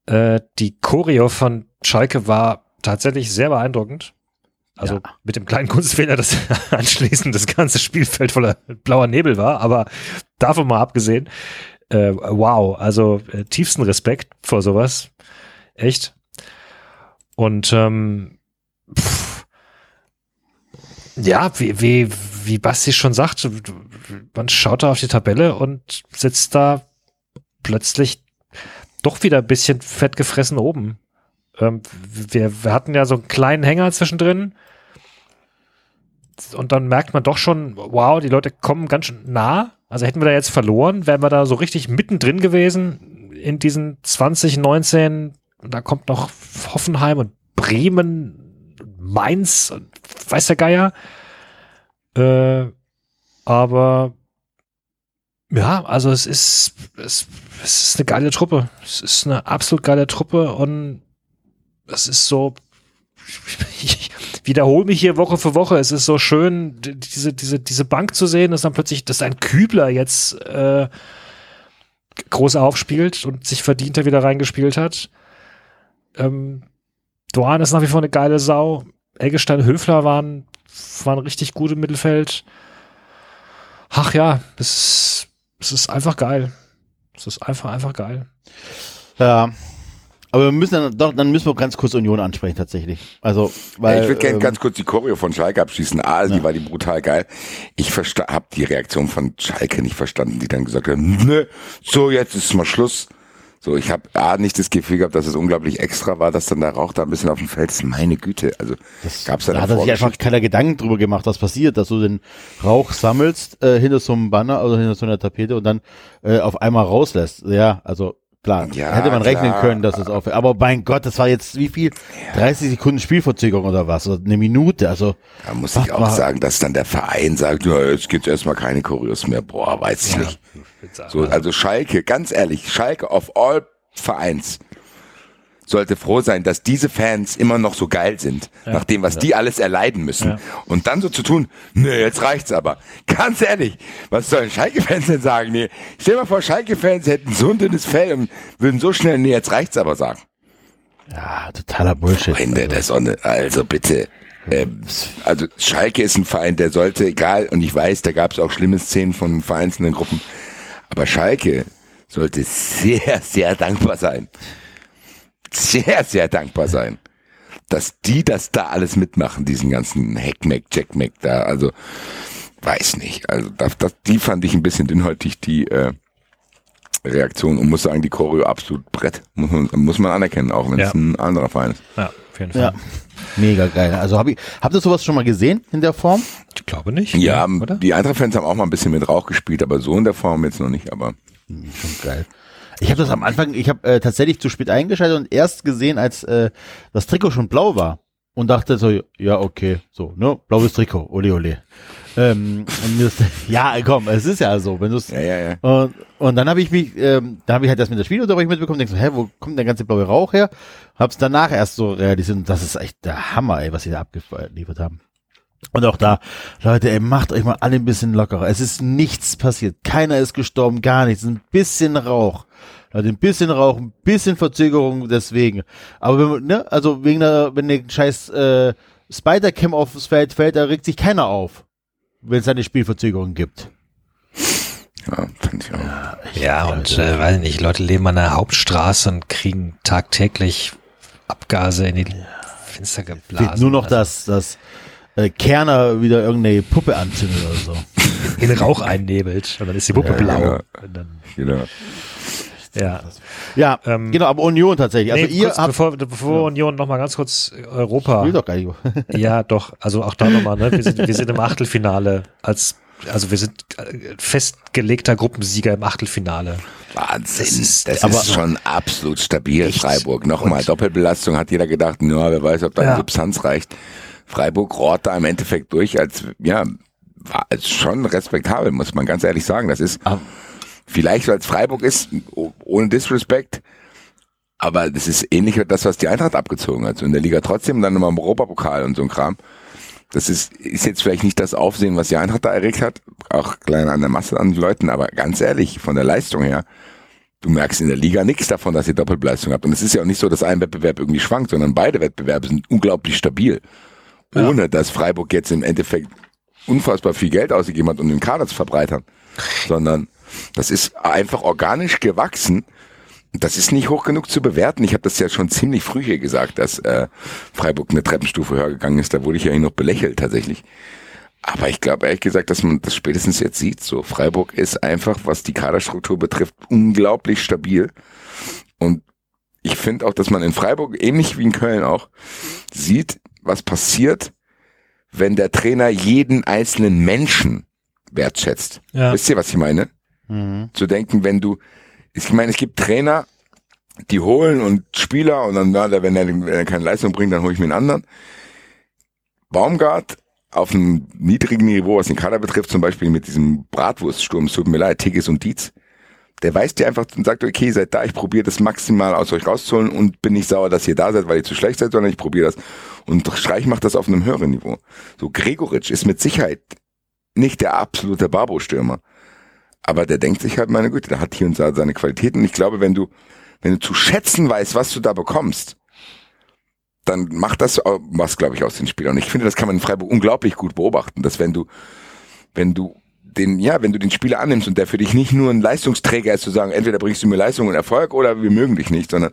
[SPEAKER 2] Äh, die Choreo von Schalke war tatsächlich sehr beeindruckend. Also
[SPEAKER 4] Ja.
[SPEAKER 2] mit dem kleinen Kunstfehler, dass anschließend das ganze Spielfeld voller blauer Nebel war, aber davon mal abgesehen, äh, wow, also äh, tiefsten Respekt vor sowas. Echt. Und ähm, pff, ja, wie, wie, wie Basti schon sagt, man schaut da auf die Tabelle und sitzt da plötzlich doch wieder ein bisschen fett gefressen oben. Ähm, wir, wir hatten ja so einen kleinen Hänger zwischendrin. Und dann merkt man doch schon, wow, die Leute kommen ganz schön nah. Also hätten wir da jetzt verloren, wären wir da so richtig mittendrin gewesen in diesen 2019. Und da kommt noch Hoffenheim und Bremen, Mainz und weiß der Geier. Äh, aber ja, also es ist, es, es ist eine geile Truppe. Es ist eine absolut geile Truppe und es ist so, ich wiederhole mich hier Woche für Woche. Es ist so schön, diese, diese, diese Bank zu sehen, dass dann plötzlich, dass ein Kübler jetzt äh, groß aufspielt und sich verdienter wieder reingespielt hat. Ähm, Doan ist nach wie vor eine geile Sau. Eggestein, Höfler waren, waren richtig gut im Mittelfeld. Ach ja, es ist, es ist einfach geil. Es ist einfach, einfach geil.
[SPEAKER 4] Ja. Aber wir müssen dann doch, dann müssen wir ganz kurz Union ansprechen tatsächlich. Also, weil
[SPEAKER 3] ich würde gerne
[SPEAKER 4] ähm,
[SPEAKER 3] ganz kurz die Choreo von Schalke abschließen. A, die
[SPEAKER 4] Ja.
[SPEAKER 3] war die brutal geil. Ich habe die Reaktion von Schalke nicht verstanden, die dann gesagt haben, ne, so jetzt ist mal Schluss. So, ich habe A, nicht das Gefühl gehabt, dass es unglaublich extra war, dass dann der Rauch da ein bisschen auf dem Feld ist. Meine Güte, also gab's da
[SPEAKER 4] da hat sich einfach keiner Gedanken drüber gemacht, was passiert, dass du den Rauch sammelst äh, hinter so einem Banner, also hinter so einer Tapete und dann äh, auf einmal rauslässt. Ja, also klar,
[SPEAKER 3] Ja,
[SPEAKER 4] hätte man rechnen
[SPEAKER 3] klar.
[SPEAKER 4] können, dass es auf. Aber mein Gott, das war jetzt wie viel? 30 Sekunden Spielverzögerung oder was? Oder eine Minute? Also
[SPEAKER 3] Da muss ich auch
[SPEAKER 4] mal.
[SPEAKER 3] sagen, dass dann der Verein sagt, ja, jetzt gibt's erstmal keine Choreos mehr. Boah, weiß ich nicht. So, also Schalke, ganz ehrlich, Schalke of all Vereins sollte froh sein, dass diese Fans immer noch so geil sind, nach dem, was die alles erleiden müssen. Und dann so zu tun, nee, jetzt reicht's aber. Ganz ehrlich, was sollen Schalke-Fans denn sagen? Nee, stell dir mal vor, Schalke-Fans hätten so ein dünnes Fell und würden so schnell, nee, jetzt reicht's aber sagen.
[SPEAKER 4] ja, totaler Bullshit.
[SPEAKER 3] Freunde der Sonne, also bitte. Ähm, also Schalke ist ein Verein, der sollte, egal, und ich weiß, da gab es auch schlimme Szenen von vereinzelten Gruppen, aber Schalke sollte sehr, sehr dankbar sein. Sehr, sehr dankbar sein, dass die das da alles mitmachen, diesen ganzen Heckmeck, Jackmeck da, also weiß nicht, also das, das, die fand ich ein bisschen dünnhäutig, die äh, Reaktion und muss sagen, die Choreo absolut Brett, muss man, muss man anerkennen, auch wenn
[SPEAKER 2] Ja.
[SPEAKER 3] es ein anderer Verein ist.
[SPEAKER 2] Ja, auf jeden Fall.
[SPEAKER 4] Ja, mega geil. Also hab ich, habt ihr sowas schon mal gesehen in der Form?
[SPEAKER 2] Ich glaube nicht.
[SPEAKER 3] Ja,
[SPEAKER 2] oder?
[SPEAKER 3] die Eintracht-Fans haben auch mal ein bisschen mit Rauch gespielt, aber so in der Form jetzt noch nicht. Aber
[SPEAKER 4] Schon geil. Ich habe das am Anfang, ich habe äh, tatsächlich zu spät eingeschaltet und erst gesehen, als äh, das Trikot schon blau war und dachte so, ja okay, so, ne, blaues Trikot, ole ole. Ähm, ist, ja, komm, es ist ja so, wenn du
[SPEAKER 3] ja, ja, ja.
[SPEAKER 4] und, und dann habe ich mich, ähm, da habe ich halt das mit der Spielunterbrechung mitbekommen, denk so, hä, wo kommt der ganze blaue Rauch her? Hab's danach erst so realisiert, und das ist echt der Hammer, ey, was sie da abgeliefert haben. Und auch da, Leute, ey, macht euch mal alle ein bisschen lockerer. Es ist nichts passiert. Keiner ist gestorben, gar nichts. Ein bisschen Rauch. Leute, ein bisschen Rauch, ein bisschen Verzögerung deswegen. Aber wenn man, ne, also wegen der, wenn der scheiß äh, Spider-Cam aufs Feld fällt, da regt sich keiner auf. Wenn es eine Spielverzögerung gibt.
[SPEAKER 3] ja fand ich auch.
[SPEAKER 2] Ja, und äh, weiß nicht, Leute leben an der Hauptstraße und kriegen tagtäglich Abgase in die Fenster geblasen.
[SPEAKER 4] Fehlt nur noch
[SPEAKER 2] Also,
[SPEAKER 4] das, das äh, Kerner wieder irgendeine Puppe anzündet oder so.
[SPEAKER 2] in Rauch einnebelt und dann ist die Puppe
[SPEAKER 3] Ja,
[SPEAKER 2] blau.
[SPEAKER 3] genau. Genau.
[SPEAKER 2] ja.
[SPEAKER 4] Ja,
[SPEAKER 2] Ähm,
[SPEAKER 4] genau, aber Union tatsächlich. Also
[SPEAKER 2] nee,
[SPEAKER 4] ihr
[SPEAKER 2] kurz,
[SPEAKER 4] habt,
[SPEAKER 2] bevor, bevor Union noch mal ganz kurz Europa.
[SPEAKER 4] will doch gar nicht.
[SPEAKER 2] Ja, doch. Also auch da nochmal, ne? Wir sind, wir sind im Achtelfinale als, also wir sind äh, festgelegter Gruppensieger im Achtelfinale.
[SPEAKER 3] Wahnsinn.
[SPEAKER 2] Das ist-
[SPEAKER 3] das
[SPEAKER 2] aber-
[SPEAKER 3] ist schon absolut stabil,
[SPEAKER 2] Echt?
[SPEAKER 3] Freiburg. Nochmal,
[SPEAKER 2] Und-
[SPEAKER 3] Doppelbelastung hat jeder gedacht, ja, wer weiß, ob da
[SPEAKER 2] Ja.
[SPEAKER 3] Substanz reicht. Freiburg rohrt da im Endeffekt durch, als, ja, war als schon respektabel, muss man ganz ehrlich sagen. Das ist,
[SPEAKER 4] Ah.
[SPEAKER 3] Vielleicht weil es Freiburg ist, oh- ohne Disrespect, aber das ist ähnlich wie das, was die Eintracht abgezogen hat. So in der Liga trotzdem, dann immer im Europapokal und so ein Kram. Das ist, ist jetzt vielleicht nicht das Aufsehen, was die Eintracht da erregt hat, auch klein an der Masse an Leuten, aber ganz ehrlich, von der Leistung her, du merkst in der Liga nichts davon, dass ihr Doppelbelastung habt. Und es ist ja auch nicht so, dass ein Wettbewerb irgendwie schwankt, sondern beide Wettbewerbe sind unglaublich stabil. Ohne dass Freiburg jetzt im Endeffekt unfassbar viel Geld ausgegeben hat, um den Kader zu verbreitern. Sondern das ist einfach organisch gewachsen. Das ist nicht hoch genug zu bewerten. Ich habe das ja schon ziemlich früh hier gesagt, dass äh, Freiburg eine Treppenstufe höher gegangen ist. Da wurde ich ja noch belächelt tatsächlich. Aber ich glaube ehrlich gesagt, dass man das spätestens jetzt sieht. So Freiburg ist einfach, was die Kaderstruktur betrifft, unglaublich stabil. Und ich finde auch, dass man in Freiburg, ähnlich wie in Köln auch, sieht, was passiert, wenn der Trainer jeden einzelnen Menschen wertschätzt.
[SPEAKER 2] Ja.
[SPEAKER 3] Wisst ihr, was ich meine?
[SPEAKER 4] Mhm.
[SPEAKER 3] Zu denken, wenn du, ich meine, es gibt Trainer, die holen und Spieler und dann, na, wenn er, wenn er keine Leistung bringt, dann hole ich mir einen anderen. Baumgart auf einem niedrigen Niveau, was den Kader betrifft, zum Beispiel mit diesem Bratwurststurm, es tut mir leid, Tigges und Dietz, der weiß dir einfach und sagt, okay, seid da, ich probiere das maximal aus euch rauszuholen und bin nicht sauer, dass ihr da seid, weil ihr zu schlecht seid, sondern ich probiere das. Und Streich macht das auf einem höheren Niveau. So, Gregoritsch ist mit Sicherheit nicht der absolute Barbo-Stürmer. Aber der denkt sich halt, meine Güte, der hat hier und da seine Qualitäten. Ich glaube, wenn du, wenn du zu schätzen weißt, was du da bekommst, dann macht das was, glaube ich, aus den Spielern. Und ich finde, das kann man in Freiburg unglaublich gut beobachten, dass wenn du, wenn du den, ja, wenn du den Spieler annimmst und der für dich nicht nur ein Leistungsträger ist, zu sagen, entweder bringst du mir Leistung und Erfolg oder wir mögen dich nicht, sondern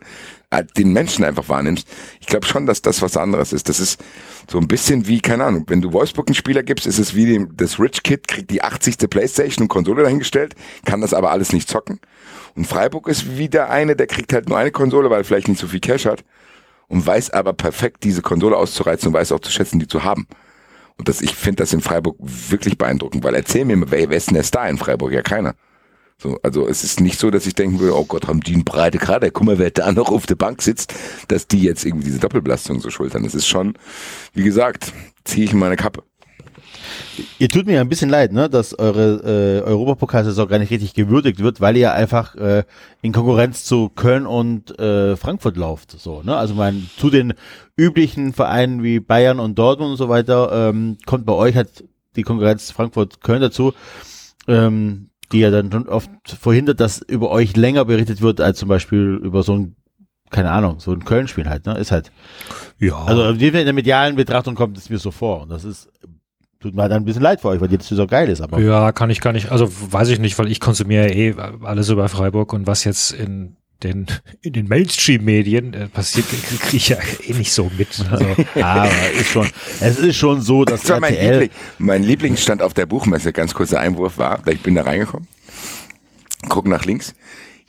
[SPEAKER 3] äh, den Menschen einfach wahrnimmst. Ich glaube schon, dass das was anderes ist. Das ist so ein bisschen wie, keine Ahnung, wenn du Wolfsburg einen Spieler gibst, ist es wie dem, das Rich Kid kriegt die 80. Playstation und Konsole dahingestellt, kann das aber alles nicht zocken. Und Freiburg ist wie der eine, der kriegt halt nur eine Konsole, weil er vielleicht nicht so viel Cash hat und weiß aber perfekt, diese Konsole auszureizen und weiß auch zu schätzen, die zu haben. Und das, ich finde das in Freiburg wirklich beeindruckend, weil erzähl mir, wer, wer ist denn der Star in Freiburg? Ja, keiner. So, also es ist nicht so, dass ich denken würde, oh Gott, haben die einen breite gerade, guck mal, wer da noch auf der Bank sitzt, dass die jetzt irgendwie diese Doppelbelastung so schultern. Das ist schon, wie gesagt, ziehe ich in meine Kappe.
[SPEAKER 4] Ihr tut mir ein bisschen leid, ne, dass eure äh, Europapokalsaison gar nicht richtig gewürdigt wird, weil ihr einfach äh, in Konkurrenz zu Köln und äh, Frankfurt lauft. So, ne? Also man zu den üblichen Vereinen wie Bayern und Dortmund und so weiter ähm, kommt bei euch halt die Konkurrenz Frankfurt-Köln dazu, ähm, die ja dann schon oft verhindert, dass über euch länger berichtet wird als zum Beispiel über so ein keine Ahnung, so ein Köln-Spiel halt, ne? Ist halt.
[SPEAKER 2] Ja.
[SPEAKER 4] Also wie in der medialen Betrachtung kommt es mir so vor. Und das ist tut mir halt ein bisschen leid für euch, weil die so geil ist. Aber
[SPEAKER 2] Ja, kann ich gar nicht, also weiß ich nicht, weil ich konsumiere eh alles über Freiburg und was jetzt in den, in den Mainstream-Medien äh, passiert, kriege ich ja eh nicht so mit. Also,
[SPEAKER 4] aber ist schon, es ist schon so, dass
[SPEAKER 3] Das war mein, Liebling, mein Lieblingsstand auf der Buchmesse, ganz kurzer Einwurf war, ich bin da reingekommen, guck nach links,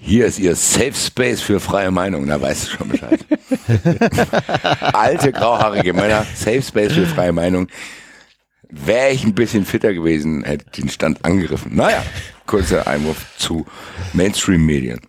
[SPEAKER 3] hier ist ihr Safe Space für freie Meinung, da weißt du schon Bescheid. Alte, grauhaarige Männer, Safe Space für freie Meinung. Wäre ich ein bisschen fitter gewesen, hätte ich den Stand angegriffen. Naja, kurzer Einwurf zu Mainstream-Medien.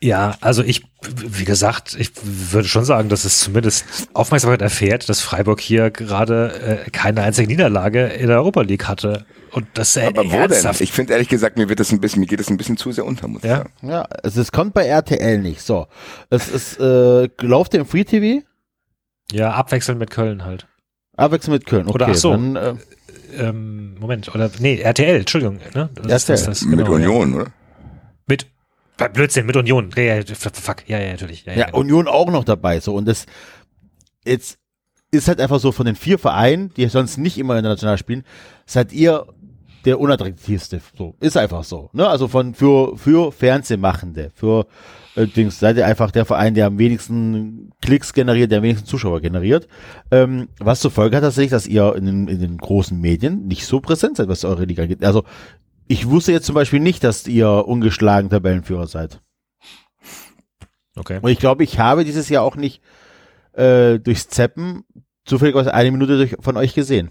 [SPEAKER 2] ja, also ich, wie gesagt, ich würde schon sagen, dass es zumindest Aufmerksamkeit erfährt, dass Freiburg hier gerade äh, keine einzige Niederlage in der Europa League hatte. Und das äh,
[SPEAKER 3] Aber wo denn?
[SPEAKER 2] ernsthaft.
[SPEAKER 3] Ich finde ehrlich gesagt, mir wird das ein bisschen, mir geht das ein bisschen zu sehr unter, muss ich
[SPEAKER 2] Ja.
[SPEAKER 3] sagen.
[SPEAKER 4] ja, also es kommt bei RTL nicht. So, es ist, äh, läuft im Free TV,
[SPEAKER 2] Ja, abwechselnd mit Köln halt.
[SPEAKER 4] Abwechselnd mit Köln. Okay,
[SPEAKER 2] Oder ach so.
[SPEAKER 4] Dann, äh,
[SPEAKER 2] Ähm, Moment, oder nee, RTL, Entschuldigung. Ne? Das,
[SPEAKER 4] RTL.
[SPEAKER 3] Mit
[SPEAKER 2] genau,
[SPEAKER 3] Union,
[SPEAKER 2] Ja.
[SPEAKER 3] oder?
[SPEAKER 2] Mit äh, Blödsinn, mit Union. Ja, ja, fuck, ja, ja, natürlich. Ja, ja,
[SPEAKER 4] ja,
[SPEAKER 2] genau.
[SPEAKER 4] Union auch noch dabei. So, und das jetzt ist halt einfach so von den vier Vereinen, die sonst nicht immer international spielen, seid ihr der unattraktivste. So, ist einfach so. Ne? Also von für, für Fernsehmachende, für äh, Dings, seid ihr einfach der Verein, der am wenigsten Klicks generiert, der am wenigsten Zuschauer generiert. Ähm, was zur Folge hat tatsächlich, dass ihr in den, in den großen Medien nicht so präsent seid, was eure Liga geht. Also ich wusste jetzt zum Beispiel nicht, dass ihr ungeschlagen Tabellenführer seid.
[SPEAKER 2] Okay.
[SPEAKER 4] Und ich glaube, ich habe dieses Jahr auch nicht äh, durchs Zeppen zufälligerweise eine Minute durch, von euch gesehen.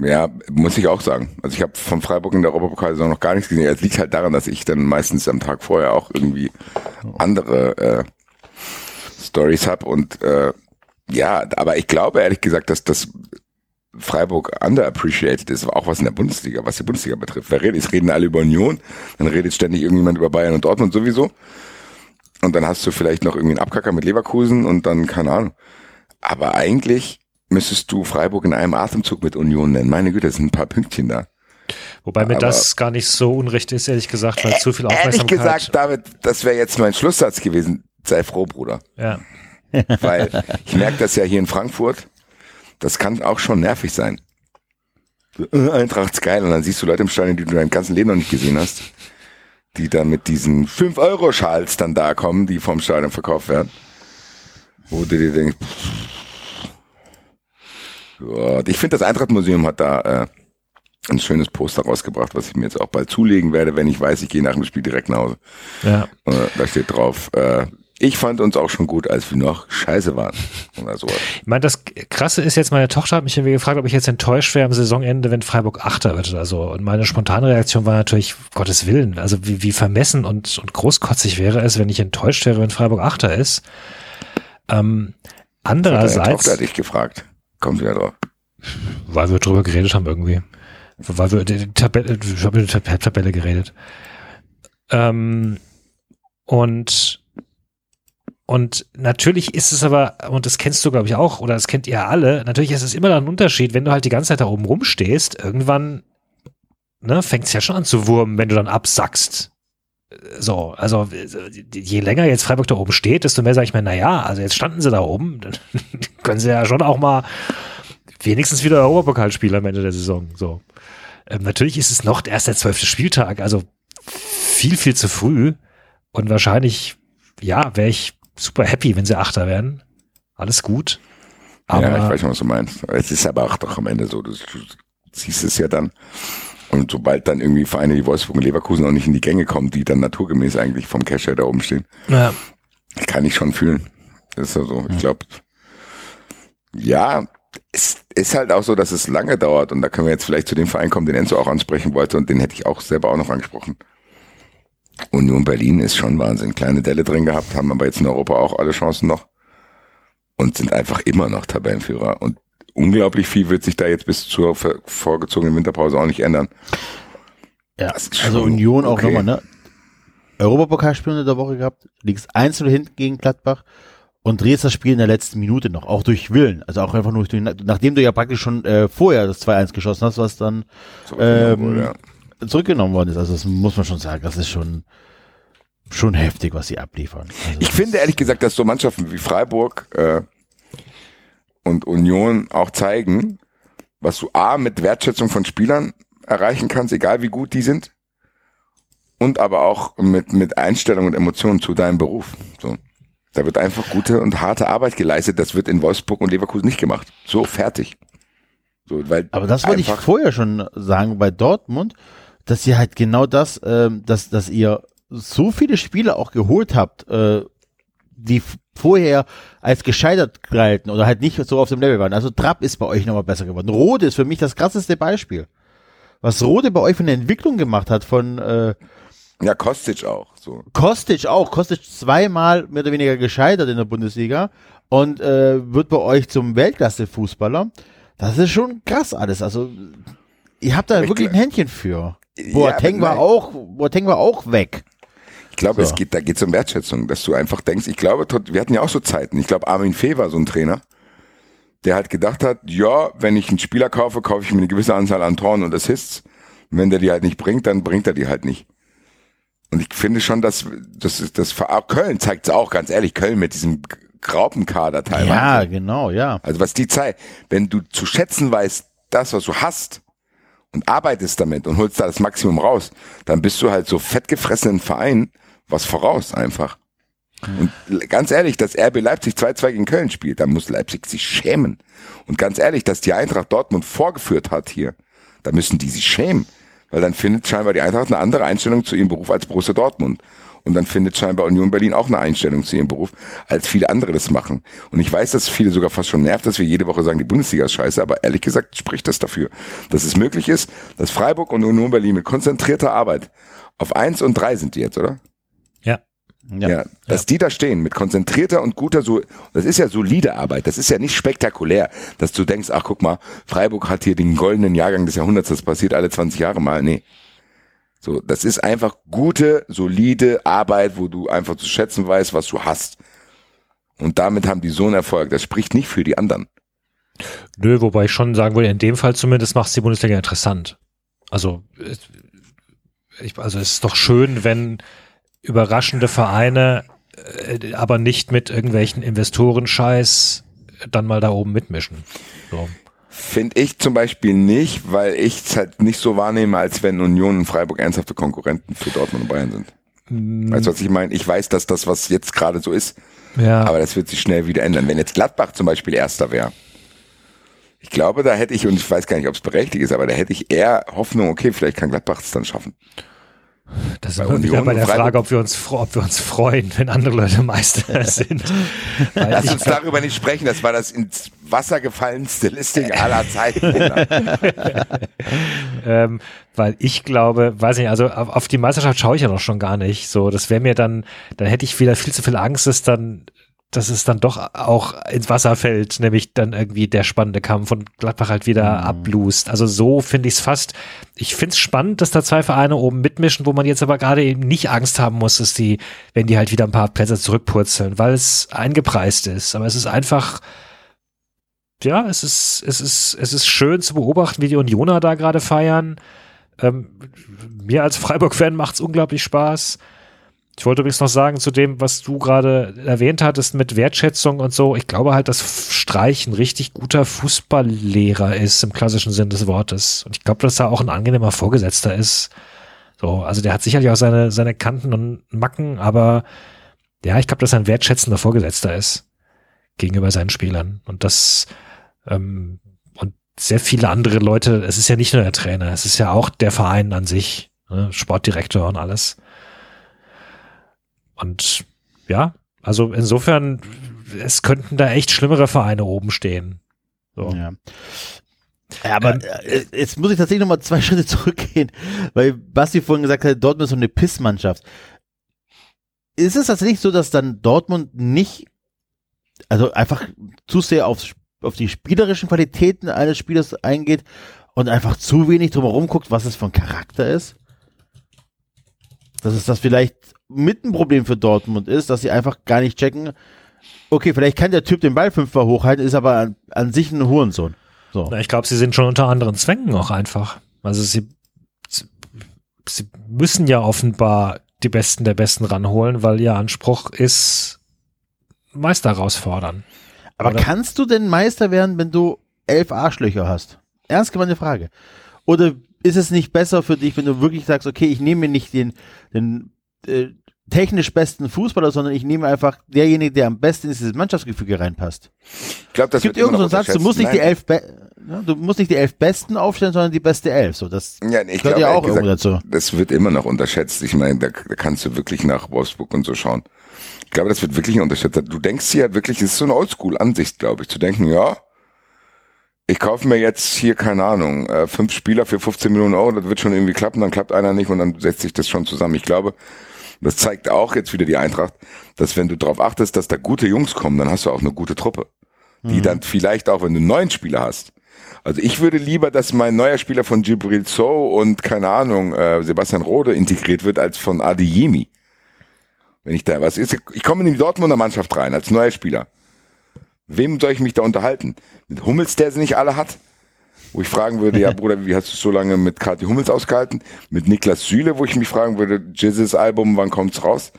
[SPEAKER 3] Ja, muss ich auch sagen. Also ich habe von Freiburg in der Europapokalsaison noch gar nichts gesehen. Es liegt halt daran, dass ich dann meistens am Tag vorher auch irgendwie andere äh, Stories habe und äh, ja, aber ich glaube ehrlich gesagt, dass das Freiburg underappreciated ist, auch was in der Bundesliga, was die Bundesliga betrifft. Wer redet? Es reden alle über Union, dann redet ständig irgendjemand über Bayern und Dortmund sowieso. Und dann hast du vielleicht noch irgendwie einen Abkacker mit Leverkusen und dann, keine Ahnung. Aber eigentlich müsstest du Freiburg in einem Atemzug mit Union nennen. Meine Güte, das sind ein paar Pünktchen da.
[SPEAKER 2] Wobei mir
[SPEAKER 3] Aber-
[SPEAKER 2] das gar nicht so unrecht ist, ehrlich gesagt, weil zu viel
[SPEAKER 3] Ehrlich
[SPEAKER 2] Aufmerksamkeit.
[SPEAKER 3] gesagt, David, das wäre jetzt mein Schlusssatz gewesen. Sei froh, Bruder.
[SPEAKER 2] ja.
[SPEAKER 3] Weil ich merke das ja hier in Frankfurt. Das kann auch schon nervig sein. So, äh, Eintracht's geil. Und dann siehst du Leute im Stadion, die du dein ganzes Leben noch nicht gesehen hast. Die dann mit diesen 5-Euro-Schals dann da kommen, die vom Stadion verkauft werden. Wo du dir denkst, pff, Gott. ich finde, das Eintracht-Museum hat da äh, ein schönes Poster rausgebracht, was ich mir jetzt auch bald zulegen werde, wenn ich weiß, ich gehe nach dem Spiel direkt nach Hause.
[SPEAKER 2] ja.
[SPEAKER 3] Äh, da steht drauf, äh, ich fand uns auch schon gut, als wir noch scheiße waren. Oder sowas.
[SPEAKER 2] Ich meine, das Krasse ist jetzt, meine Tochter hat mich irgendwie gefragt, ob ich jetzt enttäuscht wäre am Saisonende, wenn Freiburg Achter wird oder so. Und meine spontane Reaktion war natürlich, Gottes Willen, also wie, wie vermessen und, und großkotzig wäre es, wenn ich enttäuscht wäre, wenn Freiburg Achter ist. Ähm, andererseits,
[SPEAKER 3] Tochter hat dich gefragt. Kommt wieder drauf.
[SPEAKER 2] weil wir drüber geredet haben irgendwie. Weil wir die Tabelle, die Tab- Tabelle geredet. Ähm, und und natürlich ist es aber, und das kennst du, glaube ich, auch, oder das kennt ihr alle, natürlich ist es immer dann ein Unterschied, wenn du halt die ganze Zeit da oben rumstehst, irgendwann ne, fängt es ja schon an zu wurmen, wenn du dann absackst. So, also je länger jetzt Freiburg da oben steht, desto mehr sage ich mir, naja, also jetzt standen sie da oben, dann können sie ja schon auch mal wenigstens wieder Europapokalspieler am Ende der Saison. So. Ähm, natürlich ist es noch erst der zwölfte Spieltag, also viel, viel zu früh. Und wahrscheinlich, ja, wäre ich super happy, wenn sie Achter werden. Alles gut. Aber
[SPEAKER 3] ja, ich weiß schon, was du meinst. Es ist aber auch doch am Ende so, du, du siehst es ja dann. Und sobald dann irgendwie Vereine wie Wolfsburg und Leverkusen auch nicht in die Gänge kommen, die dann naturgemäß eigentlich vom Casher da oben stehen,
[SPEAKER 2] ja,
[SPEAKER 3] kann ich schon fühlen. Das ist ja so. Ich glaube, ja, es ist halt auch so, dass es lange dauert und da können wir jetzt vielleicht zu dem Verein kommen, den Enzo auch ansprechen wollte und den hätte ich auch selber auch noch angesprochen. Union Berlin ist schon Wahnsinn. Kleine Delle drin gehabt, haben aber jetzt in Europa auch alle Chancen noch und sind einfach immer noch Tabellenführer. Und unglaublich viel wird sich da jetzt bis zur vorgezogenen Winterpause auch nicht ändern.
[SPEAKER 4] Ja, also Union auch
[SPEAKER 3] okay.
[SPEAKER 4] nochmal, ne? Europapokalspiel in der Woche gehabt, liegst 1 hinten gegen Gladbach und drehst das Spiel in der letzten Minute noch, auch durch Willen. Also auch einfach nur durch, nachdem du ja praktisch schon äh, vorher das 2-1 geschossen hast, was dann Ähm,
[SPEAKER 3] wohl, ja.
[SPEAKER 4] zurückgenommen worden ist. Also das muss man schon sagen, das ist schon, schon heftig, was sie abliefern. Also
[SPEAKER 3] Ich finde ehrlich gesagt, dass so Mannschaften wie Freiburg äh, und Union auch zeigen, was du A mit Wertschätzung von Spielern erreichen kannst, egal wie gut die sind, und aber auch mit, mit Einstellung und Emotionen zu deinem Beruf. So. Da wird einfach gute und harte Arbeit geleistet. Das wird in Wolfsburg und Leverkusen nicht gemacht. So, fertig. So, weil
[SPEAKER 4] Aber das wollte ich vorher schon sagen bei Dortmund, dass ihr halt genau das, ähm, dass, dass ihr so viele Spiele auch geholt habt, äh, die vorher als gescheitert galten oder halt nicht so auf dem Level waren. Also Trapp ist bei euch nochmal besser geworden. Rode ist für mich das krasseste Beispiel. Was Rode bei euch für eine Entwicklung gemacht hat von äh,
[SPEAKER 3] Ja, Kostic auch. So.
[SPEAKER 4] Kostic auch. Kostic zweimal mehr oder weniger gescheitert in der Bundesliga und äh, wird bei euch zum Weltklasse-Fußballer. Das ist schon krass alles. Also ihr habt da
[SPEAKER 3] Ich
[SPEAKER 4] wirklich ein Händchen für.
[SPEAKER 3] Ja,
[SPEAKER 4] Boateng
[SPEAKER 3] aber
[SPEAKER 4] war auch, Boateng war auch weg.
[SPEAKER 3] Ich glaube,
[SPEAKER 4] So.
[SPEAKER 3] es geht, da geht es um Wertschätzung, dass du einfach denkst, ich glaube, wir hatten ja auch so Zeiten. Ich glaube, Armin Fee war so ein Trainer, der halt gedacht hat, ja, wenn ich einen Spieler kaufe, kaufe ich mir eine gewisse Anzahl an Toren und Assists. Und wenn der die halt nicht bringt, dann bringt er die halt nicht. Und ich finde schon, dass das ist das Köln zeigt es auch ganz ehrlich, Köln mit diesem Graupenkader teilweise.
[SPEAKER 4] Ja, genau, ja.
[SPEAKER 3] Also was die Zeit, wenn du zu schätzen weißt, das, was du hast und arbeitest damit und holst da das Maximum raus, dann bist du halt so fettgefressenen Verein was voraus einfach. Und ganz ehrlich, dass RB Leipzig 2-2 gegen Köln spielt, da muss Leipzig sich schämen. Und ganz ehrlich, dass die Eintracht Dortmund vorgeführt hat hier, da müssen die sich schämen. Weil dann findet scheinbar die Eintracht eine andere Einstellung zu ihrem Beruf als Borussia Dortmund. Und dann findet scheinbar Union Berlin auch eine Einstellung zu ihrem Beruf, als viele andere das machen. Und ich weiß, dass viele sogar fast schon nervt, dass wir jede Woche sagen, die Bundesliga ist scheiße, aber ehrlich gesagt spricht das dafür, dass es möglich ist, dass Freiburg und Union Berlin mit konzentrierter Arbeit auf eins und drei sind die jetzt, oder?
[SPEAKER 2] Ja.
[SPEAKER 3] Ja, dass die da stehen mit konzentrierter und guter, so, das ist ja solide Arbeit, das ist ja nicht spektakulär, dass du denkst, ach guck mal, Freiburg hat hier den goldenen Jahrgang des Jahrhunderts, das passiert alle 20 Jahre mal, nee. So, das ist einfach gute, solide Arbeit, wo du einfach zu schätzen weißt, was du hast. Und damit haben die so einen Erfolg, das spricht nicht für die anderen.
[SPEAKER 2] Nö, wobei ich schon sagen würde, in dem Fall zumindest macht es die Bundesliga interessant. Also, ich, also es ist doch schön, wenn überraschende Vereine, äh, aber nicht mit irgendwelchen Investorenscheiß dann mal da oben mitmischen. So.
[SPEAKER 3] Finde ich zum Beispiel nicht, weil ich es halt nicht so wahrnehme, als wenn Union und Freiburg ernsthafte Konkurrenten für Dortmund und Bayern sind. Weißt du, was ich meine? Ich weiß, dass das, was jetzt gerade so ist,
[SPEAKER 2] Ja,
[SPEAKER 3] Aber das wird sich schnell wieder ändern. Wenn jetzt Gladbach zum Beispiel Erster wäre, ich glaube, da hätte ich, und ich weiß gar nicht, ob es berechtigt ist, aber da hätte ich eher Hoffnung, okay, vielleicht kann Gladbach es dann schaffen.
[SPEAKER 2] Das
[SPEAKER 3] bei
[SPEAKER 2] ist wieder
[SPEAKER 3] Union
[SPEAKER 2] bei
[SPEAKER 3] und
[SPEAKER 2] der Frage, ob wir uns, ob wir uns freuen, wenn andere Leute Meister sind.
[SPEAKER 3] Lass uns darüber nicht sprechen, das war das ins Wasser gefallenste Listing aller Zeiten.
[SPEAKER 2] ähm, weil ich glaube, weiß nicht, also auf, auf die Meisterschaft schaue ich ja noch schon gar nicht. So, das wäre mir dann, dann hätte ich wieder viel zu viel Angst, dass dann, dass es dann doch auch ins Wasser fällt, nämlich dann irgendwie der spannende Kampf und Gladbach halt wieder ablust. Also so finde ich es fast. Ich finde es spannend, dass da zwei Vereine oben mitmischen, wo man jetzt aber gerade eben nicht Angst haben muss, dass die, wenn die halt wieder ein paar Plätze zurückpurzeln, weil es eingepreist ist. Aber es ist einfach, ja, es ist, es ist, es ist schön zu beobachten, wie die Unioner da gerade feiern. Ähm, mir als Freiburg-Fan macht es unglaublich Spaß. Ich wollte übrigens noch sagen zu dem, was du gerade erwähnt hattest mit Wertschätzung und so. Ich glaube halt, dass Streich ein richtig guter Fußballlehrer ist im klassischen Sinn des Wortes. Und ich glaube, dass er auch ein angenehmer Vorgesetzter ist. So, also der hat sicherlich auch seine, seine Kanten und Macken, aber ja, ich glaube, dass er ein wertschätzender Vorgesetzter ist gegenüber seinen Spielern. Und das, ähm, und sehr viele andere Leute, es ist ja nicht nur der Trainer, es ist ja auch der Verein an sich, ne, Sportdirektor und alles. Und ja, also insofern, es könnten da echt schlimmere Vereine oben stehen. So.
[SPEAKER 4] Ja. Ja, aber äh, jetzt muss ich tatsächlich nochmal zwei Schritte zurückgehen, weil Basti vorhin gesagt hat, Dortmund ist so eine Pissmannschaft. Ist es tatsächlich so, dass dann Dortmund nicht, also einfach zu sehr auf, auf die spielerischen Qualitäten eines Spielers eingeht und einfach zu wenig drumherum guckt, was es ein Charakter ist? Dass es das vielleicht mit ein Problem für Dortmund ist, dass sie einfach gar nicht checken, okay, vielleicht kann der Typ den Ball fünfmal hochhalten, ist aber an, an sich ein Hurensohn. So.
[SPEAKER 2] Ich glaube, sie sind schon unter anderen Zwängen auch einfach. Also sie, sie müssen ja offenbar die Besten der Besten ranholen, weil ihr Anspruch ist, Meister herausfordern.
[SPEAKER 4] Aber
[SPEAKER 2] Oder?
[SPEAKER 4] kannst du denn Meister werden, wenn du elf Arschlöcher hast? Ernst gemeinte Frage. Oder ist es nicht besser für dich, wenn du wirklich sagst, okay, ich nehme mir nicht den, den äh, technisch besten Fußballer, sondern ich nehme einfach derjenige, der am besten in dieses Mannschaftsgefüge reinpasst.
[SPEAKER 3] Ich glaube, das
[SPEAKER 4] Es gibt irgendeinen Satz, du musst nicht die
[SPEAKER 3] Nein.
[SPEAKER 4] elf, Be ja, du musst nicht die elf Besten aufstellen, sondern die beste Elf. So, das
[SPEAKER 3] Ja, nee, ich
[SPEAKER 4] gehört
[SPEAKER 3] glaube,
[SPEAKER 4] ja auch irgendwo dazu.
[SPEAKER 3] das wird immer noch unterschätzt. Ich meine, da, da kannst du wirklich nach Wolfsburg und so schauen. Ich glaube, das wird wirklich unterschätzt. Du denkst hier halt wirklich, es ist so eine Oldschool-Ansicht, glaube ich, zu denken, ja, ich kaufe mir jetzt hier, keine Ahnung, äh, fünf Spieler für 15 Millionen Euro, das wird schon irgendwie klappen, dann klappt einer nicht und dann setzt sich das schon zusammen. Ich glaube, das zeigt auch jetzt wieder die Eintracht, dass wenn du darauf achtest, dass da gute Jungs kommen, dann hast du auch eine gute Truppe. Die dann vielleicht auch, wenn du einen neuen Spieler hast. Also ich würde lieber, dass mein neuer Spieler von Gibril So und keine Ahnung, äh, Sebastian Rode integriert wird, als von Adeyemi. Wenn ich da was ist, ich komme in die Dortmunder Mannschaft rein als neuer Spieler. Wem soll ich mich da unterhalten? Mit Hummels, der sie nicht alle hat? Wo ich fragen würde, ja Bruder, wie hast du so lange mit Kathi Hummels ausgehalten? Mit Niklas Süle, wo ich mich fragen würde, Jizzes Album, wann kommt's raus?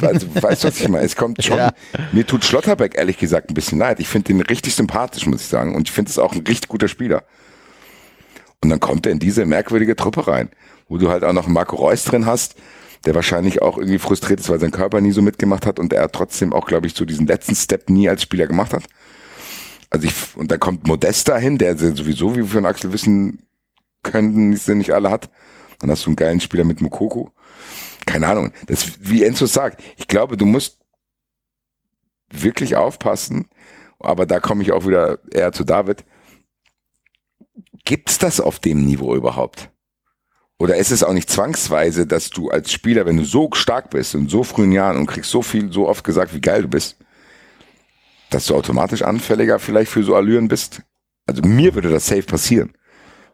[SPEAKER 3] Also, weißt du, was ich meine? Es kommt schon,
[SPEAKER 4] Ja.
[SPEAKER 3] mir tut Schlotterbeck ehrlich gesagt ein bisschen leid. Ich finde den richtig sympathisch, muss ich sagen. Und ich finde es auch ein richtig guter Spieler. Und dann kommt er in diese merkwürdige Truppe rein, wo du halt auch noch Marco Reus drin hast, der wahrscheinlich auch irgendwie frustriert ist, weil sein Körper nie so mitgemacht hat und er trotzdem auch, glaube ich, so diesen letzten Step nie als Spieler gemacht hat. Also ich, und da kommt Modesta hin, der sowieso, wie wir von Axel wissen könnten, sie nicht alle hat. Dann hast du einen geilen Spieler mit Mukoko. Keine Ahnung. Das, wie Enzo sagt, ich glaube, du musst wirklich aufpassen, aber da komme ich auch wieder eher zu David. Gibt's das auf dem Niveau überhaupt? Oder ist es auch nicht zwangsweise, dass du als Spieler, wenn du so stark bist in so frühen Jahren und kriegst so viel, so oft gesagt, wie geil du bist, dass du automatisch anfälliger vielleicht für so Allüren bist? Also mir würde das safe passieren.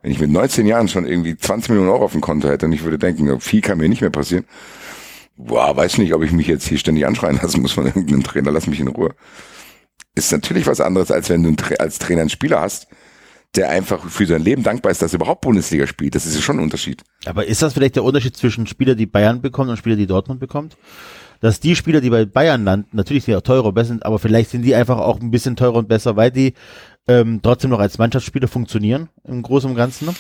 [SPEAKER 3] Wenn ich mit 19 Jahren schon irgendwie 20 Millionen Euro auf dem Konto hätte und ich würde denken, viel kann mir nicht mehr passieren. Boah, weiß nicht, ob ich mich jetzt hier ständig anschreien lassen muss von irgendeinem Trainer, lass mich in Ruhe. Ist natürlich was anderes, als wenn du als Trainer einen Spieler hast, der einfach für sein Leben dankbar ist, dass er überhaupt Bundesliga spielt. Das ist ja schon ein Unterschied.
[SPEAKER 4] Aber ist das vielleicht der Unterschied zwischen Spieler, die Bayern bekommen und Spieler, die Dortmund bekommt? Dass die Spieler, die bei Bayern landen, natürlich sind die auch teurer und besser sind, aber vielleicht sind die einfach auch ein bisschen teurer und besser, weil die ähm, trotzdem noch als Mannschaftsspieler funktionieren im Großen und Ganzen. Ne?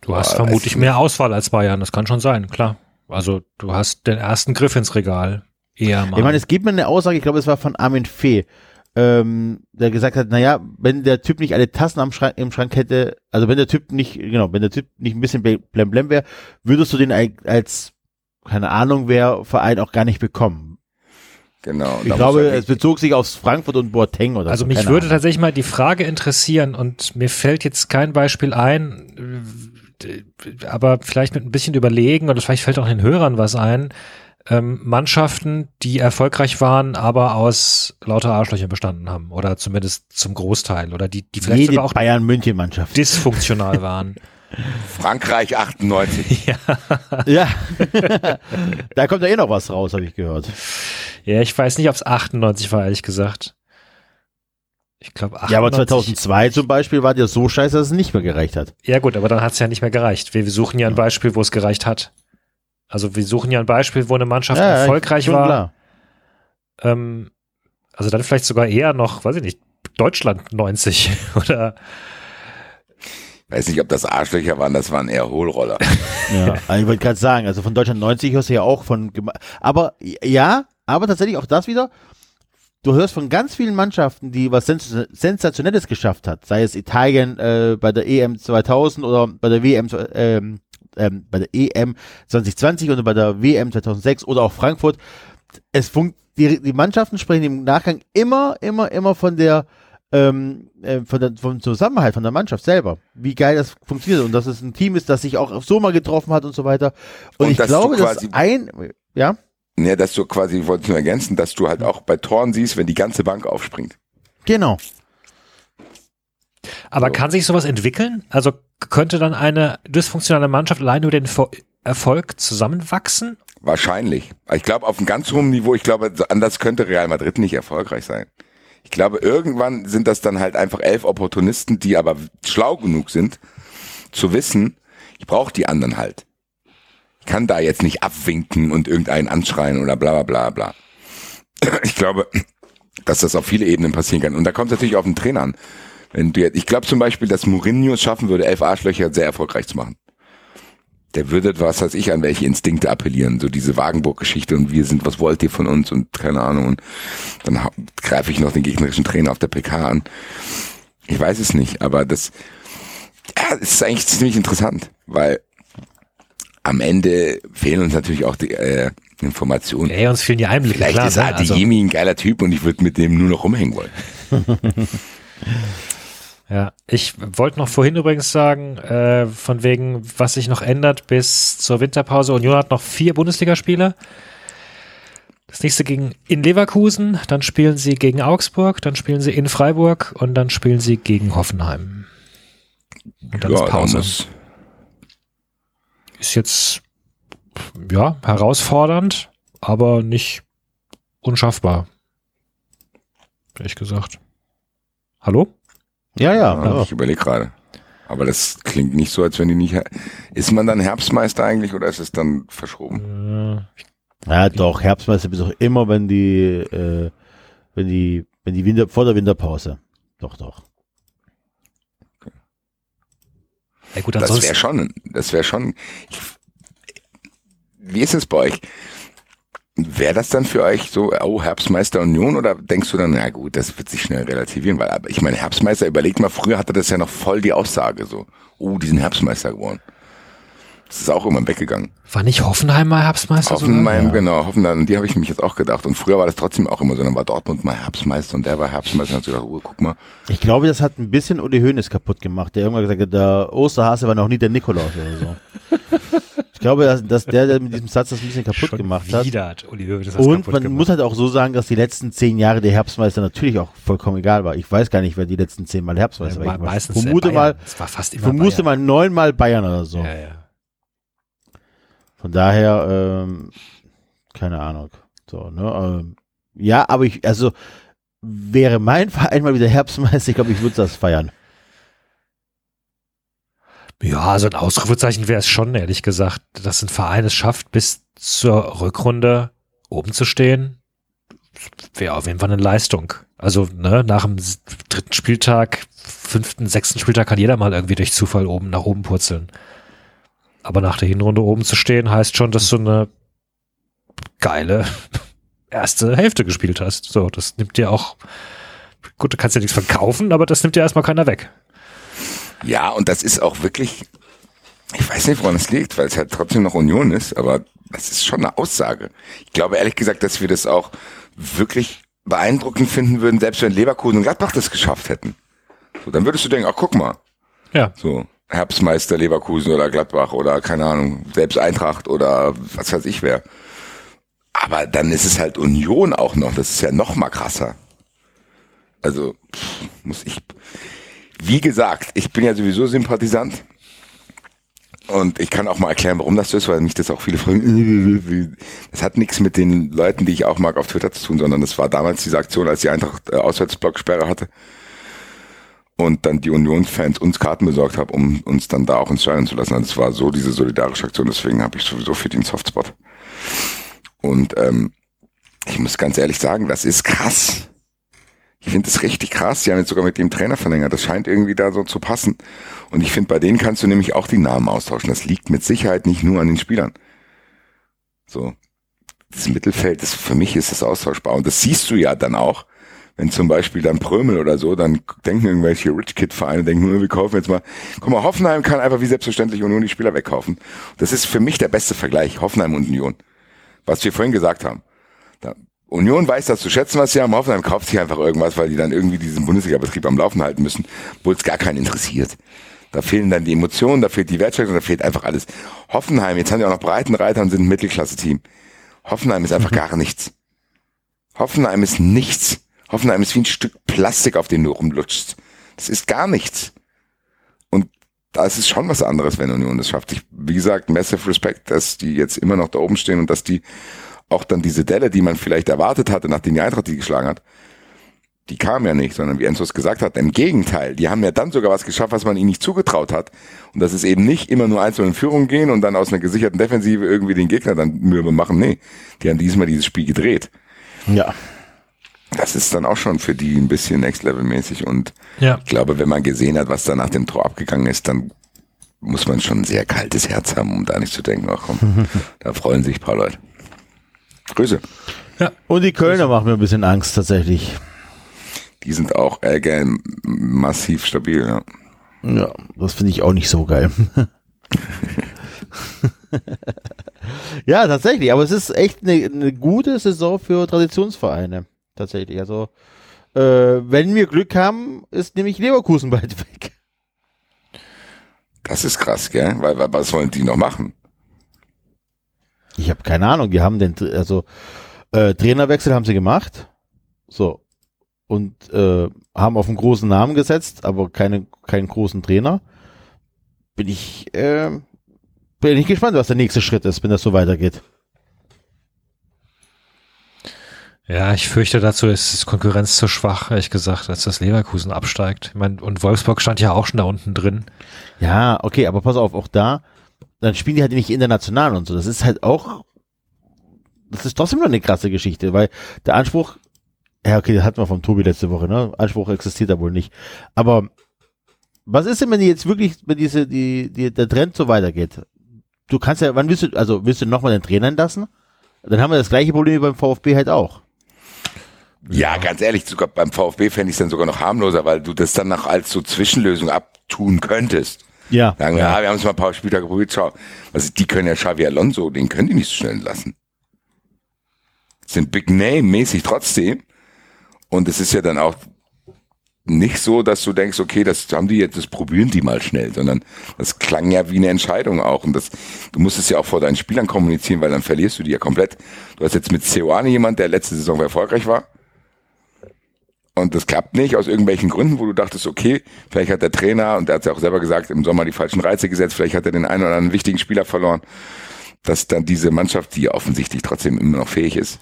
[SPEAKER 2] Du hast
[SPEAKER 3] Boah,
[SPEAKER 2] vermutlich
[SPEAKER 3] weiß ich
[SPEAKER 2] mehr Auswahl als Bayern, das kann schon sein, klar. Also du hast den ersten Griff ins Regal. Eher mal.
[SPEAKER 4] Ich meine, es gibt mir eine Aussage, ich glaube, es war von Armin Fee, ähm, der gesagt hat, naja, wenn der Typ nicht alle Tassen am Schrank, im Schrank hätte, also wenn der Typ nicht, genau, wenn der Typ nicht ein bisschen blem blem wäre, würdest du den al- als, keine Ahnung, wer Verein auch gar nicht bekommen.
[SPEAKER 3] Genau.
[SPEAKER 4] Ich glaube, es bezog sich aufs Frankfurt und Boateng oder
[SPEAKER 2] also
[SPEAKER 4] so.
[SPEAKER 2] mich
[SPEAKER 4] keine
[SPEAKER 2] würde
[SPEAKER 4] Ahnung.
[SPEAKER 2] tatsächlich mal die Frage interessieren und mir fällt jetzt kein Beispiel ein, aber vielleicht mit ein bisschen überlegen oder vielleicht fällt auch den Hörern was ein. Ähm, Mannschaften, die erfolgreich waren, aber aus lauter Arschlöchern bestanden haben oder zumindest zum Großteil oder die, die vielleicht
[SPEAKER 4] Jede
[SPEAKER 2] sogar auch
[SPEAKER 4] Bayern München Mannschaft.
[SPEAKER 2] dysfunktional waren.
[SPEAKER 3] Frankreich 98.
[SPEAKER 4] ja. da kommt ja eh noch was raus, habe ich gehört.
[SPEAKER 2] Ja, ich weiß nicht, ob es 98 war, ehrlich gesagt. Ich glaube 98.
[SPEAKER 4] Ja, aber 2002 zum Beispiel war der so scheiße, dass es nicht mehr gereicht hat.
[SPEAKER 2] Ja gut, aber dann hat es ja nicht mehr gereicht. Wir, wir suchen ja ein Beispiel, wo es gereicht hat. Also wir suchen ja ein Beispiel, wo eine Mannschaft
[SPEAKER 4] Ja,
[SPEAKER 2] erfolgreich war.
[SPEAKER 4] Klar.
[SPEAKER 2] Ähm, also dann vielleicht sogar eher noch, weiß ich nicht, Deutschland 90 oder
[SPEAKER 3] Weiß nicht, ob das Arschlöcher waren, das waren eher Hohlroller.
[SPEAKER 4] Ja, ich wollte gerade sagen, also von Deutschland 90 hörst du ja auch von, aber ja, aber tatsächlich auch das wieder. Du hörst von ganz vielen Mannschaften, die was Sens Sensationelles geschafft hat, sei es Italien äh, bei der EM 2000 oder bei der WM ähm, ähm, bei der EM 2020 oder bei der WM 2006 oder auch Frankfurt. Es funkt, die, die Mannschaften sprechen im Nachgang immer, immer, immer von der ähm, äh, von der, vom Zusammenhalt von der Mannschaft selber, wie geil das funktioniert und dass es ein Team ist, das sich auch so mal getroffen hat und so weiter. Und,
[SPEAKER 3] Und
[SPEAKER 4] ich glaube, dass ein, ja,
[SPEAKER 3] Ja, dass du quasi, ich wollte nur ergänzen, dass du halt auch bei Toren siehst, wenn die ganze Bank aufspringt.
[SPEAKER 4] genau.
[SPEAKER 2] Aber
[SPEAKER 3] So.
[SPEAKER 2] kann sich sowas entwickeln? Also könnte dann eine dysfunktionale Mannschaft allein über den Erfolg zusammenwachsen?
[SPEAKER 3] Wahrscheinlich. Ich glaube, auf einem ganz hohen Niveau, ich glaube, so anders könnte Real Madrid nicht erfolgreich sein. Ich glaube, irgendwann sind das dann halt einfach elf Opportunisten, die aber schlau genug sind, zu wissen, ich brauche die anderen halt. Kann da jetzt nicht abwinken und irgendeinen anschreien oder bla bla bla bla. Ich glaube, dass das auf viele Ebenen passieren kann. Und da kommt es natürlich auf den Trainer an. Wenn du jetzt, ich glaube zum Beispiel, dass Mourinho es schaffen würde, elf Arschlöcher sehr erfolgreich zu machen. Der würde, was weiß ich, an welche Instinkte appellieren. So diese Wagenburg-Geschichte und wir sind, was wollt ihr von uns und keine Ahnung. Und dann greife ich noch den gegnerischen Trainer auf der PK an. Ich weiß es nicht, aber das, ja, es ist eigentlich ziemlich interessant, weil am Ende fehlen uns natürlich auch die äh, Informationen.
[SPEAKER 2] Ey, uns fehlen die Einblicke,
[SPEAKER 3] Vielleicht
[SPEAKER 2] klar.
[SPEAKER 3] ist
[SPEAKER 2] ne? Also,
[SPEAKER 3] Adeyemi ein geiler Typ und ich würde mit dem nur noch rumhängen wollen.
[SPEAKER 2] ja, ich wollte noch vorhin übrigens sagen, äh, von wegen, was sich noch ändert bis zur Winterpause. Union hat noch vier Bundesligaspiele. Das nächste gegen in Leverkusen, dann spielen sie gegen Augsburg, dann spielen sie in Freiburg und dann spielen sie gegen Hoffenheim. Und dann ist
[SPEAKER 3] da
[SPEAKER 2] Pause.
[SPEAKER 3] muss-
[SPEAKER 2] ist jetzt ja herausfordernd, aber nicht unschaffbar. Ehrlich gesagt. Hallo?
[SPEAKER 4] Ja, ja.
[SPEAKER 3] Ja, ich überlege gerade. Aber das klingt nicht so, als wenn die nicht. Ist man dann Herbstmeister eigentlich oder ist es dann verschoben?
[SPEAKER 4] Ja, doch, Herbstmeister bist du auch immer, wenn die, äh, wenn die, wenn die Winter, vor der Winterpause. Doch, doch.
[SPEAKER 2] Ja gut,
[SPEAKER 3] Das wäre schon, das wäre schon. Wie ist es bei euch? Wäre das dann für euch so, oh, Herbstmeister Union oder denkst du dann, na gut, das wird sich schnell relativieren, weil aber ich meine, Herbstmeister, überlegt mal, früher hatte das ja noch voll die Aussage so, oh, die sind Herbstmeister geworden. Das ist auch immer weggegangen.
[SPEAKER 2] war nicht Hoffenheim mal Herbstmeister?
[SPEAKER 3] Hoffenheim,
[SPEAKER 2] sogar?
[SPEAKER 3] genau, Hoffenheim, die habe ich mich jetzt auch gedacht. Und früher war das trotzdem auch immer so, dann war Dortmund mal Herbstmeister und der war Herbstmeister und hat so gedacht, oh, guck mal.
[SPEAKER 4] Ich glaube, das hat ein bisschen Uli Hoeneß kaputt gemacht, der irgendwann gesagt hat, der Osterhase war noch nie der Nikolaus oder so. ich glaube, dass, dass der, der mit diesem Satz das ein bisschen kaputt
[SPEAKER 2] Schon
[SPEAKER 4] gemacht hat.
[SPEAKER 2] wieder hat Uli Hoeneß das
[SPEAKER 4] Und
[SPEAKER 2] kaputt
[SPEAKER 4] man
[SPEAKER 2] gemacht.
[SPEAKER 4] muss halt auch so sagen, dass die letzten zehn Jahre der Herbstmeister natürlich auch vollkommen egal war. Ich weiß gar nicht, wer die letzten zehn Mal Herbstmeister
[SPEAKER 2] Ja,
[SPEAKER 4] war. Ich
[SPEAKER 2] meistens
[SPEAKER 4] vermute mal.
[SPEAKER 2] Es war fast immer
[SPEAKER 4] vermute
[SPEAKER 2] Bayern.
[SPEAKER 4] mal neunmal Bayern oder so.
[SPEAKER 2] Ja, ja.
[SPEAKER 4] Von daher, ähm, keine Ahnung. So, ne? Ähm, ja, aber ich, also wäre mein Verein mal wieder Herbstmeister, ich glaube, ich würde das feiern.
[SPEAKER 2] Ja, also ein Ausrufezeichen wäre es schon, ehrlich gesagt, dass ein Verein es schafft, bis zur Rückrunde oben zu stehen. Wäre auf jeden Fall eine Leistung. Also, ne, nach dem dritten Spieltag, fünften, sechsten Spieltag kann jeder mal irgendwie durch Zufall oben nach oben purzeln. Aber nach der Hinrunde oben zu stehen, heißt schon, dass du eine geile erste Hälfte gespielt hast. So, das nimmt dir auch, gut, du kannst ja nichts verkaufen, aber das nimmt dir erstmal keiner weg.
[SPEAKER 3] Ja, und das ist auch wirklich, ich weiß nicht, woran es liegt, weil es halt trotzdem noch Union ist, aber das ist schon eine Aussage. Ich glaube ehrlich gesagt, dass wir das auch wirklich beeindruckend finden würden, selbst wenn Leverkusen und Gladbach das geschafft hätten. So, dann würdest du denken, ach guck mal,
[SPEAKER 2] Ja.
[SPEAKER 3] so Herbstmeister Leverkusen oder Gladbach oder keine Ahnung, selbst Eintracht oder was weiß ich wer. Aber dann ist es halt Union auch noch, das ist ja noch mal krasser. Also pff, muss ich, wie gesagt, ich bin ja sowieso Sympathisant. Und ich kann auch mal erklären, warum das so ist, weil mich das auch viele fragen. Das hat nichts mit den Leuten, die ich auch mag, auf Twitter zu tun, sondern das war damals diese Aktion, als die Eintracht äh, Auswärtsblocksperre hatte. Und dann die Union-Fans uns Karten besorgt haben, um uns dann da auch ins Stadion zu lassen. Also es war so diese solidarische Aktion, deswegen habe ich sowieso für den Softspot. Und ähm, ich muss ganz ehrlich sagen, das ist krass. Ich finde das richtig krass. Die haben jetzt sogar mit dem Trainer verlängert. Das scheint irgendwie da so zu passen. Und ich finde, bei denen kannst du nämlich auch die Namen austauschen. Das liegt mit Sicherheit nicht nur an den Spielern. So. Das Mittelfeld, das, für mich ist das austauschbar. Und das siehst du ja dann auch, wenn zum Beispiel dann Prömel oder so, dann denken irgendwelche Rich Kid Vereine, denken, wir kaufen jetzt mal, guck mal, Hoffenheim kann einfach wie selbstverständlich Union die Spieler wegkaufen. Das ist für mich der beste Vergleich, Hoffenheim und Union. Was wir vorhin gesagt haben. Da, Union weiß das zu schätzen, was sie haben. Hoffenheim kauft sich einfach irgendwas, weil die dann irgendwie diesen Bundesliga-Betrieb am Laufen halten müssen, wo es gar keinen interessiert. Da fehlen dann die Emotionen, da fehlt die Wertschätzung, da fehlt einfach alles. Hoffenheim, jetzt haben die auch noch Breitenreiter und sind ein Mittelklasse-Team. Hoffenheim ist einfach gar nichts. Hoffenheim ist nichts. Hoffenheim ist wie ein Stück Plastik, auf dem du rumlutschst. Das ist gar nichts. Und da ist es schon was anderes, wenn Union das schafft. Ich, wie gesagt, massive Respect, dass die jetzt immer noch da oben stehen und dass die auch dann diese Delle, die man vielleicht erwartet hatte, nachdem die Eintracht die geschlagen hat, die kam ja nicht, sondern wie Enzo es gesagt hat, im Gegenteil, die haben ja dann sogar was geschafft, was man ihnen nicht zugetraut hat. Und das ist eben nicht immer nur einzeln in Führung gehen und dann aus einer gesicherten Defensive irgendwie den Gegner dann mürbe machen. Nee, die haben diesmal dieses Spiel gedreht.
[SPEAKER 4] Ja.
[SPEAKER 3] Das ist dann auch schon für die ein bisschen Next-Level-mäßig. Und
[SPEAKER 2] Ja.
[SPEAKER 3] ich glaube, wenn man gesehen hat, was da nach dem Tor abgegangen ist, dann muss man schon ein sehr kaltes Herz haben, um da nicht zu denken, ach komm, da freuen sich ein paar Leute. Grüße.
[SPEAKER 4] Und die Kölner machen mir ein bisschen Angst tatsächlich.
[SPEAKER 3] Die sind auch äh, gell, massiv stabil, ja.
[SPEAKER 4] Ja, das finde ich auch nicht so geil. ja, tatsächlich, aber es ist echt eine, eine gute Saison für Traditionsvereine. Tatsächlich. Also, äh, wenn wir Glück haben, ist nämlich Leverkusen bald weg.
[SPEAKER 3] Das ist krass, gell? Weil, weil was wollen die noch machen?
[SPEAKER 4] Ich habe keine Ahnung, die haben den, also äh, Trainerwechsel haben sie gemacht. So. Und äh, haben auf einen großen Namen gesetzt, aber keine, keinen großen Trainer. Bin ich, äh, bin ich gespannt, was der nächste Schritt ist, wenn das so weitergeht.
[SPEAKER 2] Ja, ich fürchte dazu ist Konkurrenz zu schwach, ehrlich gesagt, als das Leverkusen absteigt. Ich meine, und Wolfsburg stand ja auch schon da unten drin.
[SPEAKER 4] Ja, okay, aber pass auf, auch da, dann spielen die halt nicht international und so. Das ist halt auch, das ist trotzdem noch eine krasse Geschichte, weil der Anspruch, ja, okay, das hatten wir vom Tobi letzte Woche, ne? Anspruch existiert da wohl nicht. Aber was ist denn, wenn die jetzt wirklich, wenn diese, die, die, der Trend so weitergeht? Du kannst ja, wann willst du, also willst du nochmal den Trainer entlassen? Dann haben wir das gleiche Problem wie beim VfB halt auch.
[SPEAKER 3] Ja, ganz ehrlich, sogar beim VfB fände ich es dann sogar noch harmloser, weil du das dann noch als so Zwischenlösung abtun könntest.
[SPEAKER 4] Ja.
[SPEAKER 3] Sagen wir, ja, wir haben es mal ein paar Spieltage probiert, schau. Also die können ja Xavi Alonso, den können die nicht so schnell entlassen. Sind Big Name mäßig trotzdem. Und es ist ja dann auch nicht so, dass du denkst, okay, das haben die jetzt, das probieren die mal schnell, sondern das klang ja wie eine Entscheidung auch. Und das, du musst es ja auch vor deinen Spielern kommunizieren, weil dann verlierst du die ja komplett. Du hast jetzt mit Seoane jemand, der letzte Saison erfolgreich war. Und das klappt nicht aus irgendwelchen Gründen, wo du dachtest, okay, vielleicht hat der Trainer, und der hat es ja auch selber gesagt, im Sommer die falschen Reize gesetzt, vielleicht hat er den einen oder anderen wichtigen Spieler verloren, dass dann diese Mannschaft, die offensichtlich trotzdem immer noch fähig ist,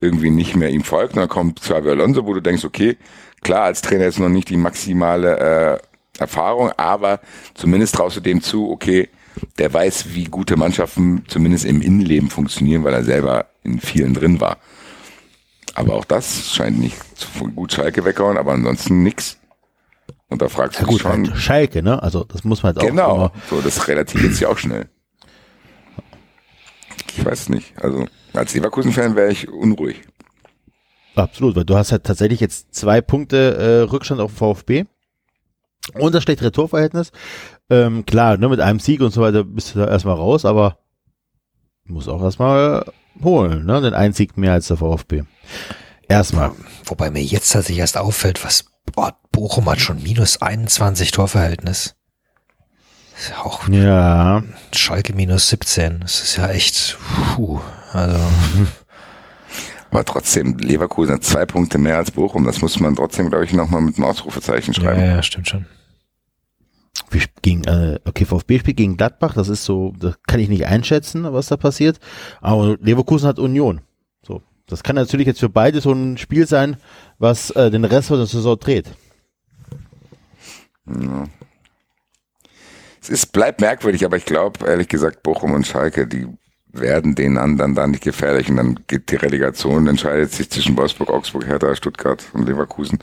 [SPEAKER 3] irgendwie nicht mehr ihm folgt. Und dann kommt Xavi Alonso, wo du denkst, okay, klar, als Trainer ist noch nicht die maximale äh, Erfahrung, aber zumindest traust du dem zu, okay, der weiß, wie gute Mannschaften zumindest im Innenleben funktionieren, weil er selber in vielen drin war. Aber auch das scheint nicht gut Schalke weggehauen, aber ansonsten nix. Und da fragst
[SPEAKER 4] Ja
[SPEAKER 3] du
[SPEAKER 4] gut,
[SPEAKER 3] dich schon.
[SPEAKER 4] halt Schalke, ne? Also das muss man jetzt auch
[SPEAKER 3] Genau. So, das relativiert sich auch schnell. Ich weiß nicht. Also, als Leverkusen-Fan wäre ich unruhig.
[SPEAKER 4] Absolut, weil du hast halt tatsächlich jetzt zwei Punkte äh, Rückstand auf den VfB und das schlechtere Torverhältnis. Ähm, klar, ne, mit einem Sieg und so weiter bist du da erstmal raus, aber muss auch erstmal holen, ne? Den Sieg mehr als der VfB. Erstmal.
[SPEAKER 6] Wobei mir jetzt tatsächlich erst auffällt, was boah, Bochum hat schon minus 21 Torverhältnis. Ist ja auch
[SPEAKER 4] Ja.
[SPEAKER 6] Schalke minus 17. Das ist ja echt, puh, also
[SPEAKER 3] Aber trotzdem, Leverkusen hat zwei Punkte mehr als Bochum. Das muss man trotzdem, glaube ich, nochmal mit einem Ausrufezeichen
[SPEAKER 2] Ja,
[SPEAKER 3] schreiben.
[SPEAKER 2] ja, stimmt schon.
[SPEAKER 4] Wir gegen, äh, okay, VfB spielt gegen Gladbach, das ist so, das kann ich nicht einschätzen, was da passiert. Aber Leverkusen hat Union. So. Das kann natürlich jetzt für beide so ein Spiel sein, was äh, den Rest von der Saison dreht.
[SPEAKER 3] Es ist, bleibt merkwürdig, aber ich glaube, ehrlich gesagt, Bochum und Schalke, die werden den anderen dann nicht gefährlich und dann geht die Relegation, entscheidet sich zwischen Wolfsburg, Augsburg, Hertha, Stuttgart und Leverkusen.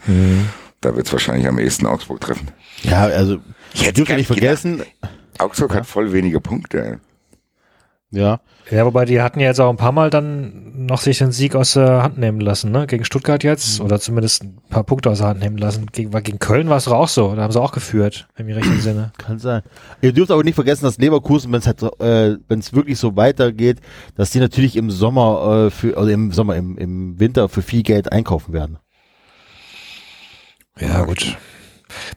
[SPEAKER 3] Da wird es wahrscheinlich am ehesten Augsburg treffen.
[SPEAKER 4] Ja, also,
[SPEAKER 3] Ich hätte
[SPEAKER 4] dürfen
[SPEAKER 3] gar
[SPEAKER 4] nicht vergessen,
[SPEAKER 3] Augsburg hat voll wenige Punkte. ey.
[SPEAKER 4] ja,
[SPEAKER 2] Ja, wobei die hatten ja jetzt auch ein paar Mal dann noch sich den Sieg aus der Hand nehmen lassen, ne? Gegen Stuttgart jetzt oder zumindest ein paar Punkte aus der Hand nehmen lassen. Gegen, war gegen Köln war es doch auch so. Da haben sie auch geführt, im rechten Sinne.
[SPEAKER 4] kann sein. Ihr dürft aber nicht vergessen, dass Leverkusen, wenn es halt, äh, wenn es wirklich so weitergeht, dass die natürlich im Sommer, äh, für, also im Sommer, im, im Winter für viel Geld einkaufen werden.
[SPEAKER 2] Ja, gut.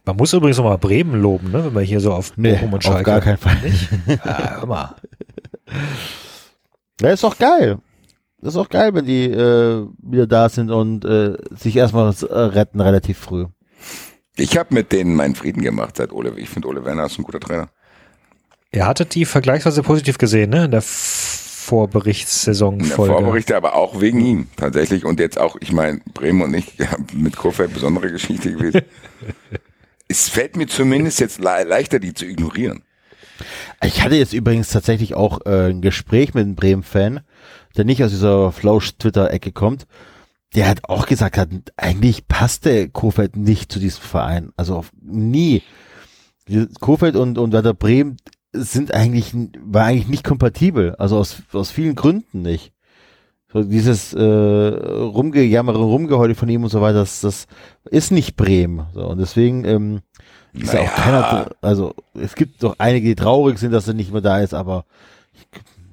[SPEAKER 2] Man muss übrigens noch mal Bremen loben, ne? Wenn wir hier so auf
[SPEAKER 4] Nee,
[SPEAKER 2] Bochum und
[SPEAKER 4] auf
[SPEAKER 2] Schalke.
[SPEAKER 4] gar keinen Fall.
[SPEAKER 2] Ja, hör mal.
[SPEAKER 4] Ja, ist doch geil. Das ist auch geil, wenn die äh, wieder da sind und äh, sich erstmal äh, retten relativ früh.
[SPEAKER 3] Ich habe mit denen meinen Frieden gemacht seit Ole. Ich finde Ole Werner ist ein guter Trainer.
[SPEAKER 2] Ihr hattet die vergleichsweise positiv gesehen, ne? In der Vorberichtssaison
[SPEAKER 3] In der
[SPEAKER 2] Folge.
[SPEAKER 3] Vorberichte, aber auch wegen ihm tatsächlich. Und jetzt auch, ich meine, Bremen und ich, ja, mit Kurfeld besondere Geschichte gewesen. es fällt mir zumindest jetzt le leichter, die zu ignorieren.
[SPEAKER 4] Ich hatte jetzt übrigens tatsächlich auch äh, ein Gespräch mit einem Bremen-Fan, der nicht aus dieser Flausch-Twitter-Ecke kommt. Der hat auch gesagt, hat, eigentlich passte Kofeld nicht zu diesem Verein. Also auf, nie. Kofeld und, und Werder Bremen sind eigentlich, war eigentlich nicht kompatibel. Also aus, aus vielen Gründen nicht. So dieses äh, Rumgejammere, Rumgeheule von ihm und so weiter, das, das ist nicht Bremen. So, und deswegen ähm, ist ja auch
[SPEAKER 3] Naja.
[SPEAKER 4] keiner, also es gibt doch einige, die traurig sind, dass er nicht mehr da ist, aber ich,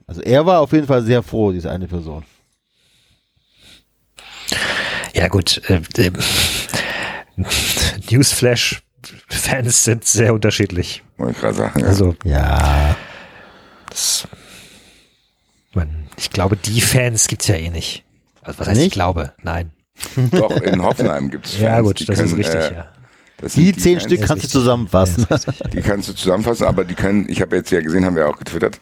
[SPEAKER 4] also er war auf jeden Fall sehr froh, diese eine Person.
[SPEAKER 2] Ja gut, äh, äh, Newsflash Fans sind sehr unterschiedlich.
[SPEAKER 3] Wollte ich gerade sagen. ja.
[SPEAKER 2] Also
[SPEAKER 4] Ja.
[SPEAKER 2] das, man, ich glaube, die Fans gibt's ja eh nicht. Also was heißt ich glaube? Nein.
[SPEAKER 3] Doch, in Hoffenheim gibt es Fans.
[SPEAKER 2] Ja gut,
[SPEAKER 3] die
[SPEAKER 2] das ist
[SPEAKER 3] können,
[SPEAKER 2] richtig,
[SPEAKER 3] äh,
[SPEAKER 2] ja.
[SPEAKER 3] das sind
[SPEAKER 4] Die zehn
[SPEAKER 3] Fans,
[SPEAKER 4] Stück
[SPEAKER 2] ist
[SPEAKER 4] kannst du zusammenfassen.
[SPEAKER 2] Ja, ist.
[SPEAKER 3] Die kannst du zusammenfassen, aber die können, ich habe jetzt ja gesehen, haben wir auch getwittert,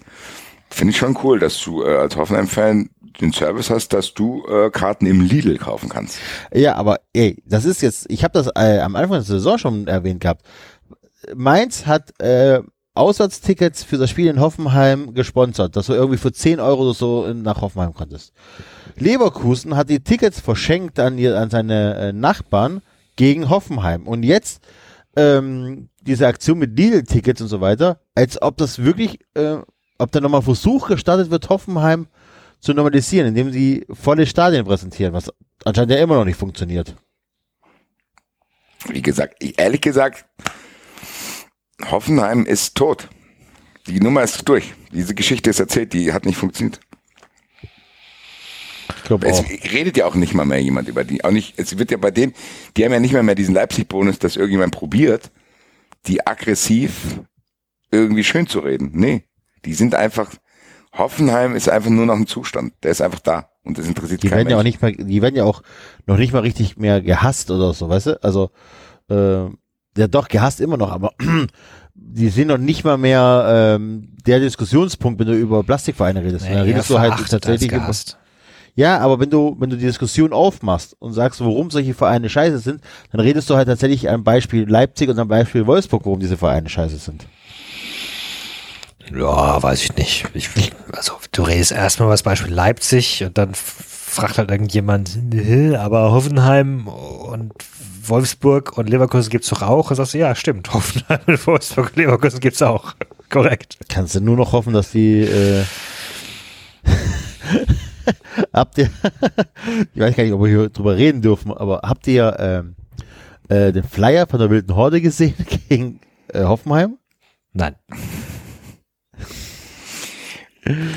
[SPEAKER 3] finde ich schon cool, dass du äh, als Hoffenheim-Fan den Service hast, dass du äh, Karten im Lidl kaufen kannst.
[SPEAKER 4] Ja, aber ey, das ist jetzt, ich habe das äh, am Anfang der Saison schon erwähnt gehabt. Mainz hat äh, Auswärtstickets für das Spiel in Hoffenheim gesponsert, dass du irgendwie für 10 Euro so nach Hoffenheim konntest. Leverkusen hat die Tickets verschenkt an, ihr, an seine äh, Nachbarn gegen Hoffenheim. Und jetzt ähm, diese Aktion mit Lidl-Tickets und so weiter, als ob das wirklich, äh, ob da nochmal Versuch gestartet wird, Hoffenheim zu normalisieren, indem sie volle Stadien präsentieren, was anscheinend ja immer noch nicht funktioniert.
[SPEAKER 3] Wie gesagt, ich, ehrlich gesagt, Hoffenheim ist tot. Die Nummer ist durch. Diese Geschichte ist erzählt, die hat nicht funktioniert. Es
[SPEAKER 4] auch.
[SPEAKER 3] redet ja auch nicht mal mehr jemand über die. Auch nicht, es wird ja bei denen, die haben ja nicht mal mehr diesen Leipzig-Bonus, dass irgendjemand probiert, die aggressiv irgendwie schön zu reden. Nee. Die sind einfach, Hoffenheim ist einfach nur noch ein Zustand. Der ist einfach da. Und das interessiert
[SPEAKER 4] Die
[SPEAKER 3] keinen
[SPEAKER 4] werden ja auch nicht mehr, die werden ja auch noch nicht mal richtig mehr gehasst oder so, weißt du? Also, äh, ja doch, gehasst immer noch, aber die sind noch nicht mal mehr ähm, der Diskussionspunkt, wenn du über Plastikvereine redest.
[SPEAKER 2] Nee,
[SPEAKER 4] Dann redest
[SPEAKER 2] eher
[SPEAKER 4] du halt tatsächlich über,
[SPEAKER 2] gehasst.
[SPEAKER 4] Ja, aber wenn du, wenn du die Diskussion aufmachst und sagst, warum solche Vereine scheiße sind, dann redest du halt tatsächlich am Beispiel Leipzig und am Beispiel Wolfsburg, warum diese Vereine scheiße sind.
[SPEAKER 2] Ja, weiß ich nicht. Ich, also du redest erstmal das Beispiel Leipzig und dann fragt halt irgendjemand, "Hä, aber Hoffenheim und Wolfsburg und Leverkusen gibt's doch auch. Und sagst du, ja, stimmt, Hoffenheim und Wolfsburg und Leverkusen gibt's auch. Korrekt.
[SPEAKER 4] Kannst du nur noch hoffen, dass die äh, habt ihr ich weiß gar nicht, ob wir hier drüber reden dürfen, aber habt ihr ähm, äh, den Flyer von der wilden Horde gesehen gegen äh, Hoffenheim?
[SPEAKER 2] Nein.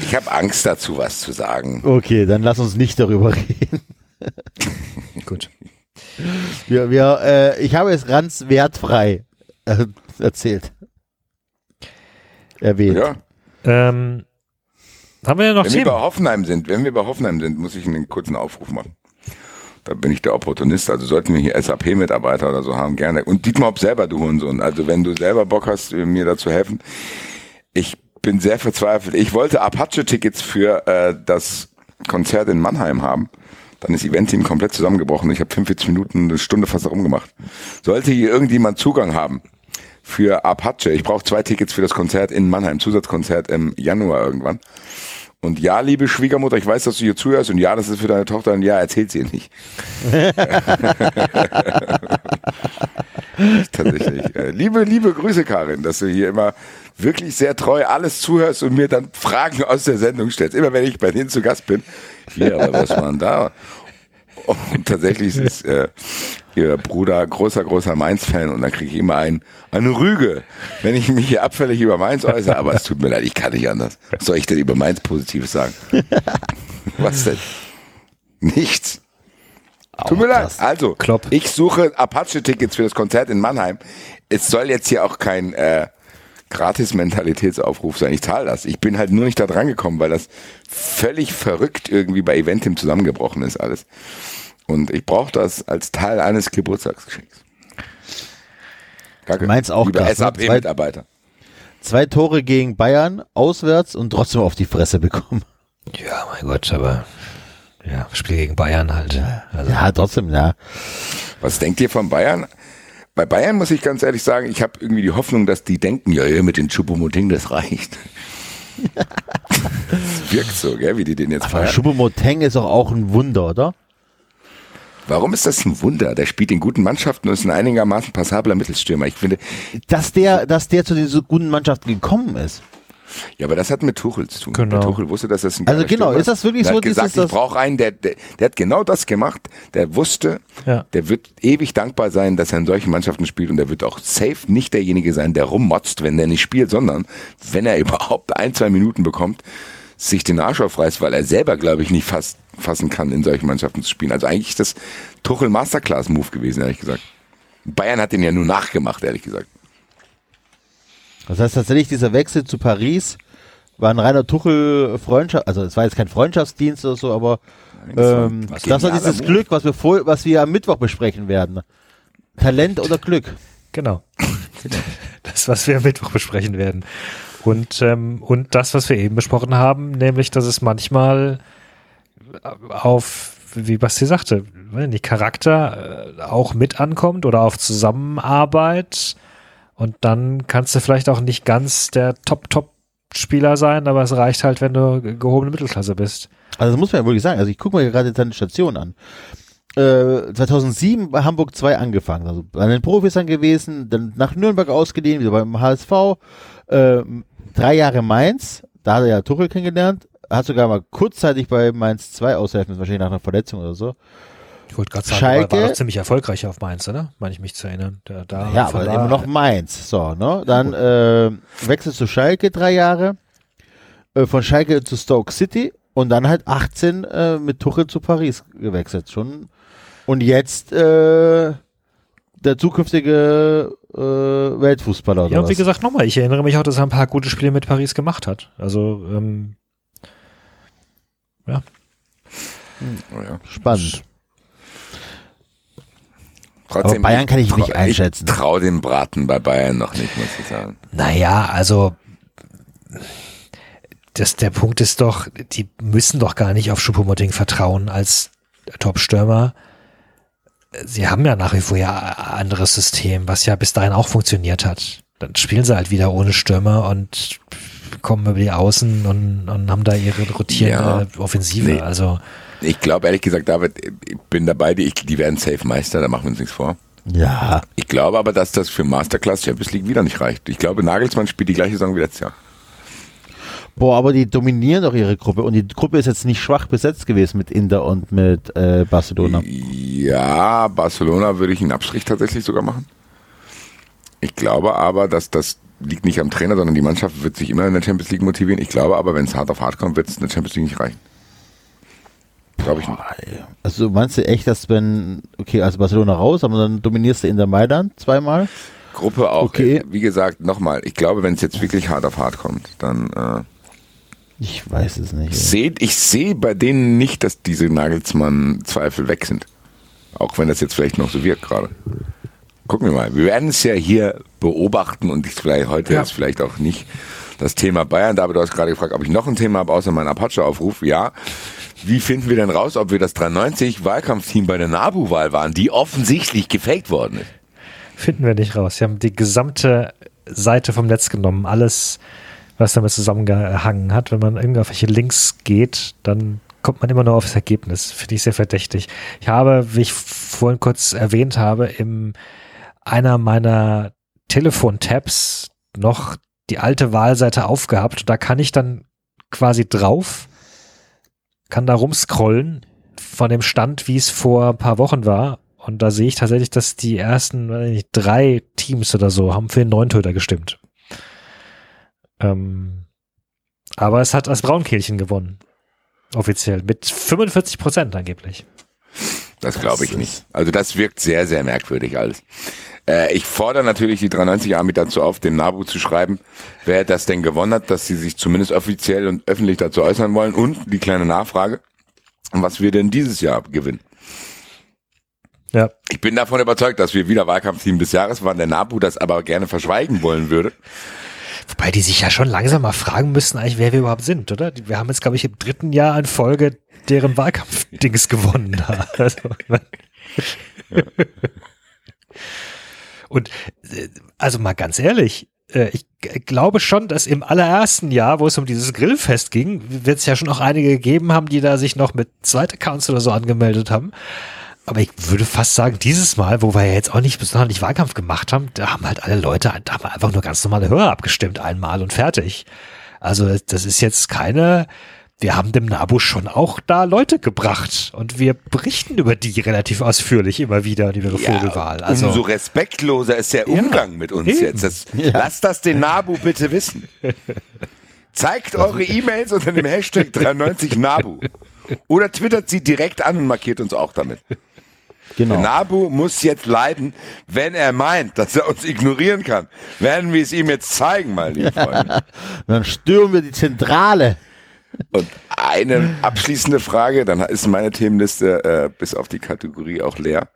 [SPEAKER 3] Ich habe Angst dazu, was zu sagen.
[SPEAKER 4] Okay, dann lass uns nicht darüber reden.
[SPEAKER 2] Gut.
[SPEAKER 4] Wir, wir, äh, ich habe es ganz wertfrei äh, erzählt. Erwähnt.
[SPEAKER 3] Ja.
[SPEAKER 2] Ähm, haben wir ja noch
[SPEAKER 3] Wenn wir bei
[SPEAKER 2] Themen?
[SPEAKER 3] Hoffenheim sind, wenn wir bei Hoffenheim sind, muss ich einen kurzen Aufruf machen. Da bin ich der Opportunist. Also sollten wir hier SAP-Mitarbeiter oder so haben, gerne. Und Dietmar Hopp selber, du Hurensohn. Also wenn du selber Bock hast, mir da zu helfen. Ich bin sehr verzweifelt. Ich wollte Apache-Tickets für äh, das Konzert in Mannheim haben. Dann ist Event-Team komplett zusammengebrochen. Ich habe 45 Minuten, eine Stunde fast rumgemacht. Sollte hier irgendjemand Zugang haben, für Apache. Ich brauche zwei Tickets für das Konzert in Mannheim, Zusatzkonzert im Januar irgendwann. Und ja, liebe Schwiegermutter, ich weiß, dass du hier zuhörst und ja, das ist für deine Tochter und ja, erzählt sie ihr nicht. Tatsächlich. Äh, Liebe, liebe Grüße, Karin, dass du hier immer wirklich sehr treu alles zuhörst und mir dann Fragen aus der Sendung stellst. Immer wenn ich bei denen zu Gast bin. Hier, aber was war denn da? Und tatsächlich ist äh, ihr Bruder großer, großer Mainz-Fan und dann kriege ich immer ein, eine Rüge, wenn ich mich hier abfällig über Mainz äußere. Aber es tut mir leid, ich kann nicht anders. Was soll ich denn über Mainz Positives sagen? Was denn? Nichts. Tut mir leid. Also,
[SPEAKER 2] Klopp.
[SPEAKER 3] ich suche Apache-Tickets für das Konzert in Mannheim. Es soll jetzt hier auch kein äh, Gratis-Mentalitätsaufruf sein. Ich zahle das. Ich bin halt nur nicht da dran gekommen, weil das völlig verrückt irgendwie bei Eventim zusammengebrochen ist alles. Und ich brauche das als Teil eines Geburtstagsgeschenks. Danke.
[SPEAKER 4] Meins auch
[SPEAKER 3] Lieber
[SPEAKER 4] krass, ne?
[SPEAKER 3] SAP-Mitarbeiter.
[SPEAKER 4] Zwei Tore gegen Bayern auswärts und trotzdem auf die Fresse bekommen.
[SPEAKER 6] Ja, mein Gott, aber ja, Spiel gegen Bayern halt. Also,
[SPEAKER 4] Ja, trotzdem, ja.
[SPEAKER 3] Was denkt ihr von Bayern? Bei Bayern muss ich ganz ehrlich sagen, ich habe irgendwie die Hoffnung, dass die denken, ja, ja mit den Chupomoting, das reicht. das wirkt so, gell, wie die den jetzt
[SPEAKER 4] Aber
[SPEAKER 3] feiern.
[SPEAKER 4] Choupo-Moteng ist doch auch ein Wunder, oder?
[SPEAKER 3] Warum ist das ein Wunder? Der spielt in guten Mannschaften und ist ein einigermaßen passabler Mittelstürmer. Ich finde,
[SPEAKER 4] Dass der, dass der zu den so guten Mannschaften gekommen ist.
[SPEAKER 3] Ja, aber das hat mit Tuchel zu tun.
[SPEAKER 2] Genau.
[SPEAKER 3] Der Tuchel wusste, dass das ein
[SPEAKER 4] Also genau,
[SPEAKER 3] Stürmer
[SPEAKER 4] ist das wirklich
[SPEAKER 3] Der
[SPEAKER 4] so,
[SPEAKER 3] Hat gesagt,
[SPEAKER 4] dieses- das-
[SPEAKER 3] ich brauche einen, der, der, der hat genau das gemacht. Der wusste,
[SPEAKER 2] Ja.
[SPEAKER 3] der wird ewig dankbar sein, dass er in solchen Mannschaften spielt und der wird auch safe nicht derjenige sein, der rummotzt, wenn der nicht spielt, sondern wenn er überhaupt ein, zwei Minuten bekommt, sich den Arsch aufreißt, weil er selber, glaube ich, nicht fast fassen kann, in solchen Mannschaften zu spielen. Also eigentlich ist das Tuchel Masterclass Move gewesen, ehrlich gesagt. Bayern hat den ja nur nachgemacht, ehrlich gesagt.
[SPEAKER 4] Das heißt tatsächlich, dieser Wechsel zu Paris war ein reiner Tuchel-Freundschaft, also es war jetzt kein Freundschaftsdienst oder so, aber ähm,
[SPEAKER 3] was
[SPEAKER 4] das war dieses. Glück, was wir, vor, was wir am Mittwoch besprechen werden. Talent oder Glück?
[SPEAKER 2] Genau. Das, was wir am Mittwoch besprechen werden. Und, ähm, und das, was wir eben besprochen haben, nämlich, dass es manchmal auf, wie Basti sagte, wenn die Charakter äh, auch mit ankommt oder auf Zusammenarbeit. Und dann kannst du vielleicht auch nicht ganz der Top-Top-Spieler sein, aber es reicht halt, wenn du ge- gehobene Mittelklasse bist.
[SPEAKER 4] Also das muss man ja wirklich sagen. Also ich gucke mir gerade seine Station an. Äh, 2007 bei Hamburg 2 angefangen, also bei den Profis dann gewesen, dann nach Nürnberg ausgeliehen, wieder beim HSV, äh, drei Jahre Mainz, da hat er ja Tuchel kennengelernt, hat sogar mal kurzzeitig bei Mainz 2 aushelfen, wahrscheinlich nach einer Verletzung oder so.
[SPEAKER 2] Ich wollte gerade sagen,
[SPEAKER 4] Schalke-
[SPEAKER 2] war, doch ziemlich erfolgreich auf Mainz, oder? Meine ich mich zu erinnern. Da, da
[SPEAKER 4] Ja, aber
[SPEAKER 2] da-
[SPEAKER 4] immer noch Mainz. So, ne? Dann äh, wechselt zu Schalke drei Jahre, äh, von Schalke zu Stoke City und dann halt 18 äh, mit Tuchel zu Paris gewechselt. Schon. Und jetzt äh, der zukünftige äh, Weltfußballer oder
[SPEAKER 2] Ja, und wie
[SPEAKER 4] was?
[SPEAKER 2] gesagt, nochmal, ich erinnere mich auch, dass er ein paar gute Spiele mit Paris gemacht hat. Also, ähm,
[SPEAKER 3] Oh ja.
[SPEAKER 4] Spannend.
[SPEAKER 3] Trotzdem,
[SPEAKER 4] Aber Bayern kann ich nicht einschätzen.
[SPEAKER 3] Ich traue dem Braten bei Bayern noch nicht, muss ich sagen.
[SPEAKER 6] naja, also
[SPEAKER 2] das, der Punkt ist doch, die müssen doch gar nicht auf Schuppomoting vertrauen als Top-Stürmer. Sie haben ja nach wie vor ja ein anderes System, was ja bis dahin auch funktioniert hat. Dann spielen sie halt wieder ohne Stürmer und kommen über die Außen und, und haben da ihre rotierende Offensive.
[SPEAKER 3] Nee.
[SPEAKER 2] Also,
[SPEAKER 3] Ich glaube ehrlich gesagt, David, ich bin dabei, die, die werden safe Meister, da machen wir uns nichts vor.
[SPEAKER 4] Ja.
[SPEAKER 3] Ich glaube aber, dass das für Masterclass Champions League wieder nicht reicht. Ich glaube, Nagelsmann spielt die gleiche Saison wie letztes Jahr.
[SPEAKER 4] Boah, aber die dominieren doch ihre Gruppe und die Gruppe ist jetzt nicht schwach besetzt gewesen mit Inter und mit äh, Barcelona.
[SPEAKER 3] Ja, Barcelona würde ich einen Abstrich tatsächlich sogar machen. Ich glaube aber, dass das liegt nicht am Trainer, sondern die Mannschaft wird sich immer in der Champions League motivieren. Ich glaube aber, wenn es hart auf hart kommt, wird es in der Champions League nicht reichen. Glaube ich nicht.
[SPEAKER 4] Also meinst du echt, dass wenn, okay, also Barcelona raus, aber dann dominierst du Inter Mailand zweimal?
[SPEAKER 3] Gruppe auch.
[SPEAKER 4] Okay.
[SPEAKER 3] Wie gesagt, nochmal, ich glaube, wenn es jetzt wirklich hart auf hart kommt, dann äh,
[SPEAKER 4] Ich weiß es nicht.
[SPEAKER 3] seht, ich sehe bei denen nicht, dass diese Nagelsmann-Zweifel weg sind. Auch wenn das jetzt vielleicht noch so wirkt gerade. Gucken wir mal. Wir werden es ja hier beobachten und ich vielleicht heute
[SPEAKER 2] Ja.
[SPEAKER 3] ist vielleicht auch nicht das Thema Bayern. David, du hast gerade gefragt, ob ich noch ein Thema habe, außer meinen Apache-Aufruf. Ja. Wie finden wir denn raus, ob wir das 93 Wahlkampfteam bei der NABU-Wahl waren, die offensichtlich gefaked worden ist?
[SPEAKER 2] Finden wir nicht raus. Sie haben die gesamte Seite vom Netz genommen. Alles, was damit zusammengehangen hat. Wenn man irgendwie auf welche Links geht, dann kommt man immer nur auf das Ergebnis. Finde ich sehr verdächtig. Ich habe, wie ich vorhin kurz erwähnt habe, in einer meiner Telefon-Tabs noch die alte Wahlseite aufgehabt. Da kann ich dann quasi drauf, kann da rumscrollen von dem Stand, wie es vor ein paar Wochen war. Und da sehe ich tatsächlich, dass die ersten nicht, drei Teams oder so haben für den Neuntöter gestimmt. Ähm, aber es hat als Braunkehlchen gewonnen. Offiziell. Mit 45 Prozent angeblich.
[SPEAKER 3] Das glaube ich nicht. Also das wirkt sehr, sehr merkwürdig alles. Äh, ich fordere natürlich die 93 Army dazu auf, den Nabu zu schreiben, wer das denn gewonnen hat, dass sie sich zumindest offiziell und öffentlich dazu äußern wollen. Und die kleine Nachfrage, was wir denn dieses Jahr gewinnen.
[SPEAKER 2] Ja.
[SPEAKER 3] Ich bin davon überzeugt, dass wir wieder Wahlkampfteam des Jahres waren, der NABU das aber gerne verschweigen wollen würde.
[SPEAKER 2] Wobei die sich ja schon langsam mal fragen müssten, eigentlich, wer wir überhaupt sind, oder? Wir haben jetzt, glaube ich, im dritten Jahr in Folge deren Wahlkampfdings gewonnen. Also, Und äh, also mal ganz ehrlich, äh, ich glaube schon, dass im allerersten Jahr, wo es um dieses Grillfest ging, wird es ja schon auch einige gegeben haben, die da sich noch mit Zweitaccounts oder so angemeldet haben. Aber ich würde fast sagen, dieses Mal, wo wir ja jetzt auch nicht besonders Wahlkampf gemacht haben, da haben halt alle Leute, da haben einfach nur ganz normale Hörer abgestimmt, einmal und fertig. Also das ist jetzt keine, wir haben dem Nabu schon auch da Leute gebracht und wir berichten über die relativ ausführlich immer wieder, die ihre Vogelwahl. Also,
[SPEAKER 3] umso respektloser ist der Umgang mit uns
[SPEAKER 2] eben.
[SPEAKER 3] jetzt. Das, Lasst das den Nabu bitte wissen. Zeigt eure E-Mails unter dem Hashtag 93 Nabu. Oder twittert sie direkt an und markiert uns auch damit. Der
[SPEAKER 4] Genau.
[SPEAKER 3] Nabu muss jetzt leiden, wenn er meint, dass er uns ignorieren kann. Werden wir es ihm jetzt zeigen, meine lieben Freunde.
[SPEAKER 4] Dann stürmen wir die Zentrale.
[SPEAKER 3] Und eine abschließende Frage, dann ist meine Themenliste äh, bis auf die Kategorie auch leer.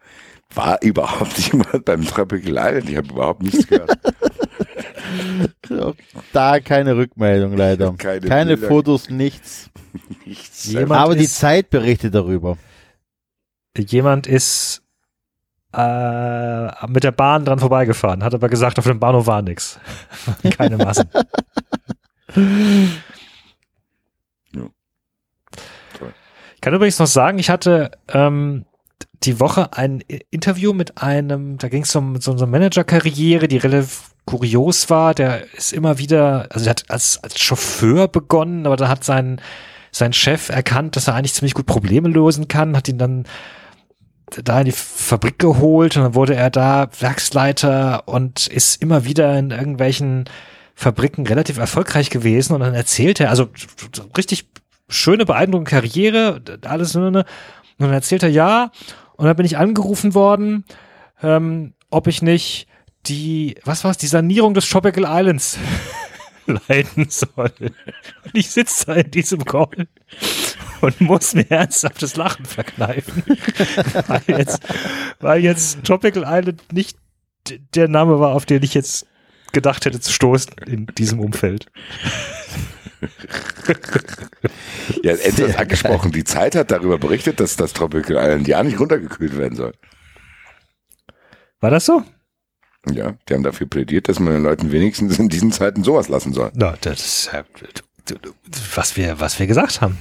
[SPEAKER 3] War überhaupt jemand beim Tropical Island? Ich habe überhaupt nichts gehört.
[SPEAKER 4] Da keine Rückmeldung leider.
[SPEAKER 3] Keine
[SPEAKER 4] Keine. Fotos, nichts.
[SPEAKER 3] nichts.
[SPEAKER 2] Jemand
[SPEAKER 4] Aber die Zeit berichtet darüber.
[SPEAKER 2] jemand ist äh, mit der Bahn dran vorbeigefahren, hat aber gesagt, auf dem Bahnhof war nix. Keine Massen. Ich kann übrigens noch sagen, ich hatte ähm, die Woche ein Interview mit einem, da ging es um so eine Managerkarriere, die relativ kurios war. Der ist immer wieder, also der hat als, als Chauffeur begonnen, aber da hat sein, sein Chef erkannt, dass er eigentlich ziemlich gut Probleme lösen kann, hat ihn dann da in die Fabrik geholt und dann wurde er da Werksleiter und ist immer wieder in irgendwelchen Fabriken relativ erfolgreich gewesen und dann erzählt er, also richtig schöne, beeindruckende Karriere, alles nur, ne? und dann erzählt er, ja, und dann bin ich angerufen worden, ähm, ob ich nicht die, was war's, die Sanierung des Tropical Islands leiten soll. Und ich sitze da in diesem Call und muss mir ernsthaftes Lachen verkneifen. weil, jetzt, weil jetzt Tropical Island nicht der Name war, auf den ich jetzt gedacht hätte zu stoßen in diesem Umfeld.
[SPEAKER 3] Ja, Enzo hat angesprochen, die Zeit hat darüber berichtet, dass das Tropical Island ja nicht runtergekühlt werden soll.
[SPEAKER 2] War das so?
[SPEAKER 3] Ja, die haben dafür plädiert, dass man den Leuten wenigstens in diesen Zeiten sowas lassen soll.
[SPEAKER 2] Na, das ist was wir, was wir gesagt haben.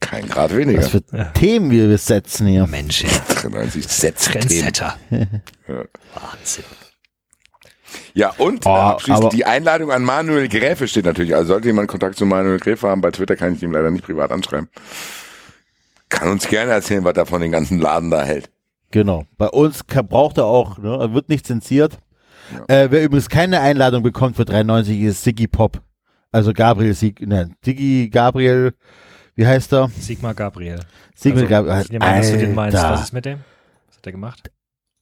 [SPEAKER 3] Kein Grad weniger.
[SPEAKER 4] Was für Themen wir besetzen hier.
[SPEAKER 2] Mensch, ey,
[SPEAKER 3] 93 Sätze.
[SPEAKER 2] Trendsetter.
[SPEAKER 3] Ja.
[SPEAKER 2] Wahnsinn.
[SPEAKER 3] Ja, und
[SPEAKER 4] Oh,
[SPEAKER 3] abschließend die Einladung an Manuel Gräfe steht natürlich. Also sollte jemand Kontakt zu Manuel Gräfe haben, bei Twitter kann ich ihm leider nicht privat anschreiben. Kann uns gerne erzählen, was er von den ganzen Laden da hält.
[SPEAKER 4] Genau. Bei uns braucht er auch, ne? er wird nicht zensiert. Äh, wer übrigens keine Einladung bekommt für 93 ist Siggy Pop. Also Gabriel Sig, nein, Siggy Gabriel, wie heißt er?
[SPEAKER 2] Sigmar Gabriel.
[SPEAKER 4] Sigmund
[SPEAKER 2] Also,
[SPEAKER 4] Gabriel.
[SPEAKER 2] ich nehme an, dass du den meinst. Was ist mit dem? Was hat er gemacht?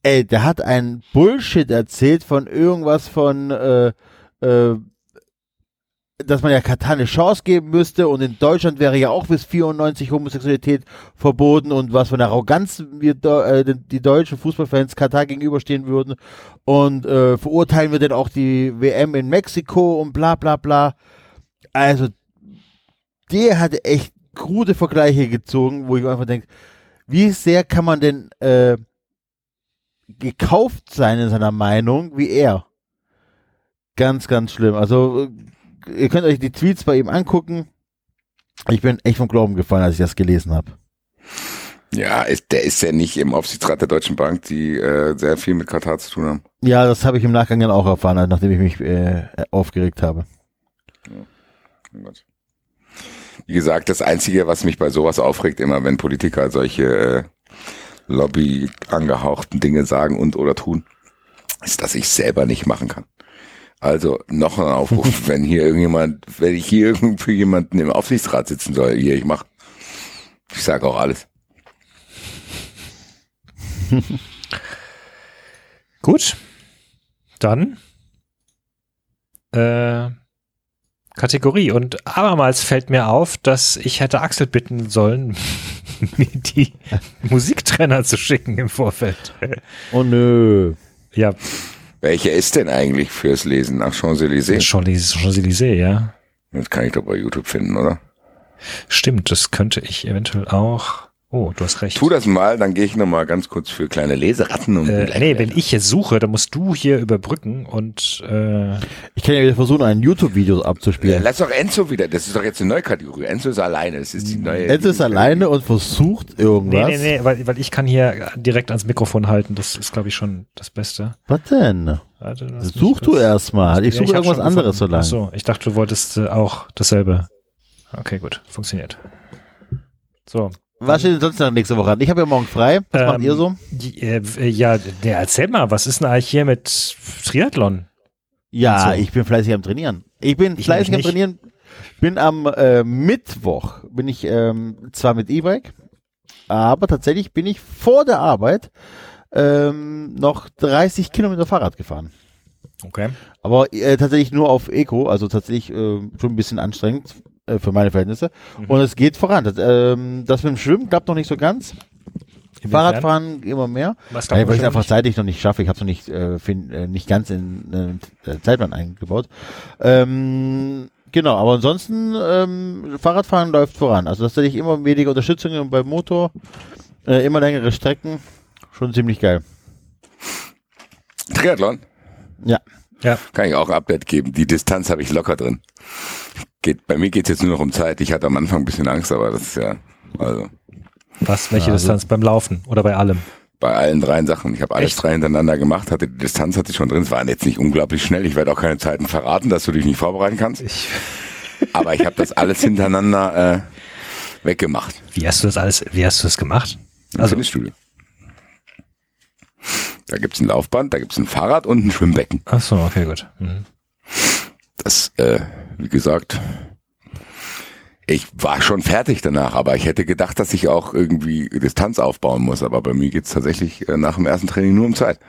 [SPEAKER 4] Ey, der hat ein Bullshit erzählt von irgendwas von, äh, äh, dass man ja Katar eine Chance geben müsste und in Deutschland wäre ja auch bis 94 Homosexualität verboten und was von Arroganz wir äh, die- deutschen Fußballfans Katar gegenüberstehen würden und äh, verurteilen wir denn auch die WM in Mexiko und bla bla bla. Also der hatte echt krude Vergleiche gezogen, wo ich einfach denke, wie sehr kann man denn äh, gekauft sein in seiner Meinung wie er. Ganz, ganz schlimm. Also ihr könnt euch die Tweets bei ihm angucken. Ich bin echt vom Glauben gefallen, als ich das gelesen habe.
[SPEAKER 3] Ja, ist, der ist ja nicht im Aufsichtsrat der Deutschen Bank, die äh, sehr viel mit Katar zu tun haben.
[SPEAKER 4] Ja, das habe ich im Nachgang dann auch erfahren, halt, nachdem ich mich äh, aufgeregt habe.
[SPEAKER 3] Gut. Wie gesagt, das Einzige, was mich bei sowas aufregt, immer wenn Politiker solche äh, Lobby angehauchten Dinge sagen und oder tun, ist, dass ich selber nicht machen kann. Also noch ein Aufruf, wenn hier irgendjemand, wenn ich hier für jemanden im Aufsichtsrat sitzen soll, hier, ich mach, ich sage auch alles.
[SPEAKER 2] Gut. Dann äh, Kategorie. Und abermals fällt mir auf, dass ich hätte Axel bitten sollen, mir die Musiktrenner zu schicken im Vorfeld.
[SPEAKER 4] Oh nö.
[SPEAKER 2] Ja,
[SPEAKER 3] Welcher ist denn eigentlich fürs Lesen nach Champs-Élysées?
[SPEAKER 2] Champs-Élysées, Champs-Élysées, ja.
[SPEAKER 3] Das kann ich doch bei YouTube finden, oder?
[SPEAKER 2] Stimmt, das könnte ich eventuell auch. Oh, du hast recht.
[SPEAKER 3] Tu das mal, dann gehe ich nochmal ganz kurz für kleine Leseratten und
[SPEAKER 2] Äh, nee, wenn ich jetzt suche, dann musst du hier überbrücken und äh,
[SPEAKER 4] Ich kann ja wieder versuchen, ein YouTube-Video
[SPEAKER 3] Ja,
[SPEAKER 4] abzuspielen.
[SPEAKER 3] lass doch Enzo wieder, das ist doch jetzt eine neue Kategorie. Enzo ist alleine, das ist die neue.
[SPEAKER 4] Enzo ist alleine und versucht irgendwas.
[SPEAKER 2] nee, nee, nee, weil, weil ich kann hier direkt ans Mikrofon halten. Das ist, glaube ich, schon das Beste.
[SPEAKER 4] Was denn?
[SPEAKER 2] Warte,
[SPEAKER 4] Such du erstmal. Ich
[SPEAKER 2] Ja,
[SPEAKER 4] suche
[SPEAKER 2] hab
[SPEAKER 4] irgendwas
[SPEAKER 2] schon
[SPEAKER 4] anderes so lange.
[SPEAKER 2] Ach so, ich dachte, du wolltest äh, auch dasselbe. Okay, gut, funktioniert. So.
[SPEAKER 4] Was steht denn sonst noch nächste Woche an? Ich habe ja morgen frei. Was macht
[SPEAKER 2] Ähm,
[SPEAKER 4] ihr so?
[SPEAKER 2] Die, äh, ja, der, erzähl mal, was ist denn eigentlich hier mit Triathlon?
[SPEAKER 4] Ja,
[SPEAKER 2] so.
[SPEAKER 4] ich bin fleißig am Trainieren. Ich bin
[SPEAKER 2] Ich
[SPEAKER 4] fleißig am. Trainieren. Bin am äh, Mittwoch, bin ich ähm, zwar mit E-Bike, aber tatsächlich bin ich vor der Arbeit ähm, noch 30 Kilometer Fahrrad gefahren.
[SPEAKER 2] Okay.
[SPEAKER 4] Aber äh, tatsächlich nur auf Eco, also tatsächlich äh, schon ein bisschen anstrengend äh, für meine Verhältnisse.
[SPEAKER 2] Mhm.
[SPEAKER 4] Und es geht voran. Das, ähm, das mit dem Schwimmen klappt noch nicht so ganz. Fahrradfahren immer mehr.
[SPEAKER 2] Was
[SPEAKER 4] Weil, ich es einfach
[SPEAKER 2] nicht?
[SPEAKER 4] zeitlich noch nicht schaffe. Ich habe es noch nicht, äh, fin, äh, nicht ganz in äh, Zeitplan eingebaut. Ähm, genau, aber ansonsten ähm, Fahrradfahren läuft voran. Also tatsächlich immer weniger Unterstützung beim Motor, äh, immer längere Strecken. Schon ziemlich geil.
[SPEAKER 3] Triathlon?
[SPEAKER 4] Ja.
[SPEAKER 2] Ja.
[SPEAKER 3] Kann ich auch ein Update geben. Die Distanz habe ich locker drin. Geht, bei mir geht es jetzt nur noch um Zeit. Ich hatte am Anfang ein bisschen Angst, aber das ist ja, also
[SPEAKER 2] Was, welche
[SPEAKER 4] also-
[SPEAKER 2] Distanz? Beim Laufen oder bei allem?
[SPEAKER 3] bei allen dreien Sachen. Ich habe alles
[SPEAKER 2] Echt?
[SPEAKER 3] drei hintereinander gemacht, hatte die Distanz hatte ich schon drin. Es waren jetzt nicht unglaublich schnell. Ich werde auch keine Zeiten verraten, dass du dich nicht vorbereiten kannst.
[SPEAKER 2] Ich,
[SPEAKER 3] Aber ich habe das alles hintereinander äh, weggemacht.
[SPEAKER 2] wie hast du das alles, wie hast du das gemacht?
[SPEAKER 3] Im
[SPEAKER 2] Also-
[SPEAKER 3] Fitnessstudio. Da gibt's ein Laufband, da gibt's ein Fahrrad und ein Schwimmbecken.
[SPEAKER 2] Ach so, okay, gut. Mhm.
[SPEAKER 3] Das, äh, wie gesagt, ich war schon fertig danach, aber ich hätte gedacht, dass ich auch irgendwie Distanz aufbauen muss. Aber bei mir geht's tatsächlich äh, nach dem ersten Training nur um Zeit.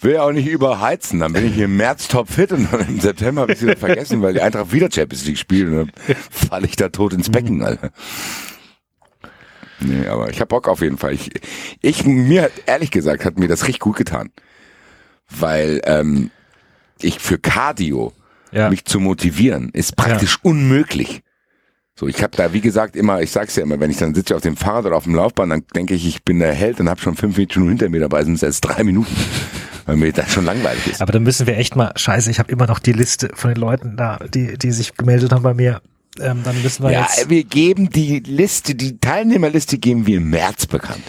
[SPEAKER 3] Will ja auch nicht überheizen, dann bin ich im März topfit und dann im September habe ich wieder vergessen, weil die Eintracht wieder Champions League spielt und dann falle ich da tot ins Becken, Alter. Nee, aber ich hab Bock auf jeden Fall. Ich, ich mir hat, ehrlich gesagt, hat mir das richtig gut getan. Weil ähm, ich für Cardio
[SPEAKER 2] Ja.
[SPEAKER 3] mich zu motivieren, ist praktisch unmöglich. So, ich habe da, wie gesagt, immer, ich sag's ja immer, wenn ich dann sitze auf dem Fahrrad oder auf dem Laufbahn, dann denke ich, ich bin der Held und habe schon fünf Minuten hinter mir dabei, sind es jetzt drei Minuten, weil mir das schon langweilig ist.
[SPEAKER 2] Aber dann müssen wir echt mal, scheiße, ich habe immer noch die Liste von den Leuten da, die, die sich gemeldet haben bei mir. Ähm, dann müssen wir
[SPEAKER 3] Ja,
[SPEAKER 2] jetzt.
[SPEAKER 3] wir geben die Liste, die Teilnehmerliste geben wir im März bekannt.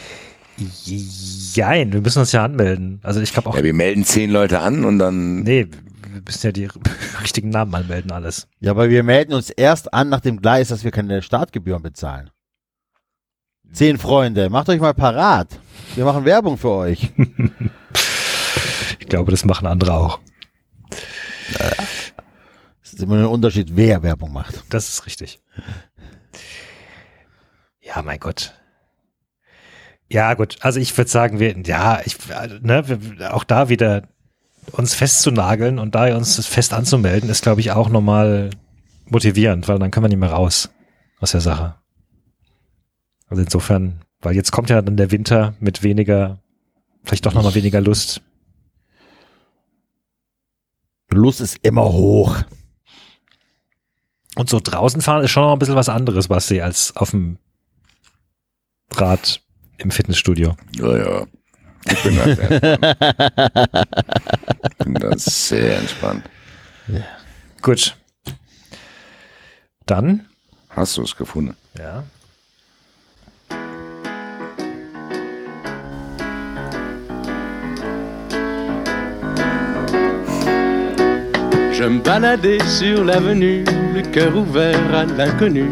[SPEAKER 2] Jein, wir müssen uns ja anmelden. Also ich glaube auch,
[SPEAKER 3] Ja, wir melden zehn Leute an und dann,
[SPEAKER 2] nee, wir müssen ja die richtigen Namen anmelden, alles.
[SPEAKER 4] Ja, aber wir melden uns erst an, nachdem klar ist, dass wir keine Startgebühren bezahlen. Zehn Freunde, macht euch mal parat. Wir machen Werbung für euch.
[SPEAKER 2] Ich glaube, das machen andere auch.
[SPEAKER 4] Es ist immer ein Unterschied, wer Werbung macht.
[SPEAKER 2] Das ist richtig. Ja, mein Gott. Ja, gut. Also ich würde sagen, wir, ja, ich, ne, auch da wieder uns festzunageln und da uns fest anzumelden, ist, glaube ich, auch nochmal motivierend, weil dann können wir nicht mehr raus aus der Sache. Also insofern, weil jetzt kommt ja dann der Winter mit weniger, vielleicht doch nochmal weniger Lust.
[SPEAKER 4] Lust ist immer hoch.
[SPEAKER 2] Und so draußen fahren ist schon noch ein bisschen was anderes, Basti, als auf dem Rad im Fitnessstudio.
[SPEAKER 3] Ja, ja. Ich bin da sehr entspannt. Ich bin da sehr entspannt.
[SPEAKER 2] Gut. Dann,
[SPEAKER 3] Hast du es gefunden?
[SPEAKER 2] ja.
[SPEAKER 7] Je me baladais sur l'avenue, le cœur ouvert à l'inconnu.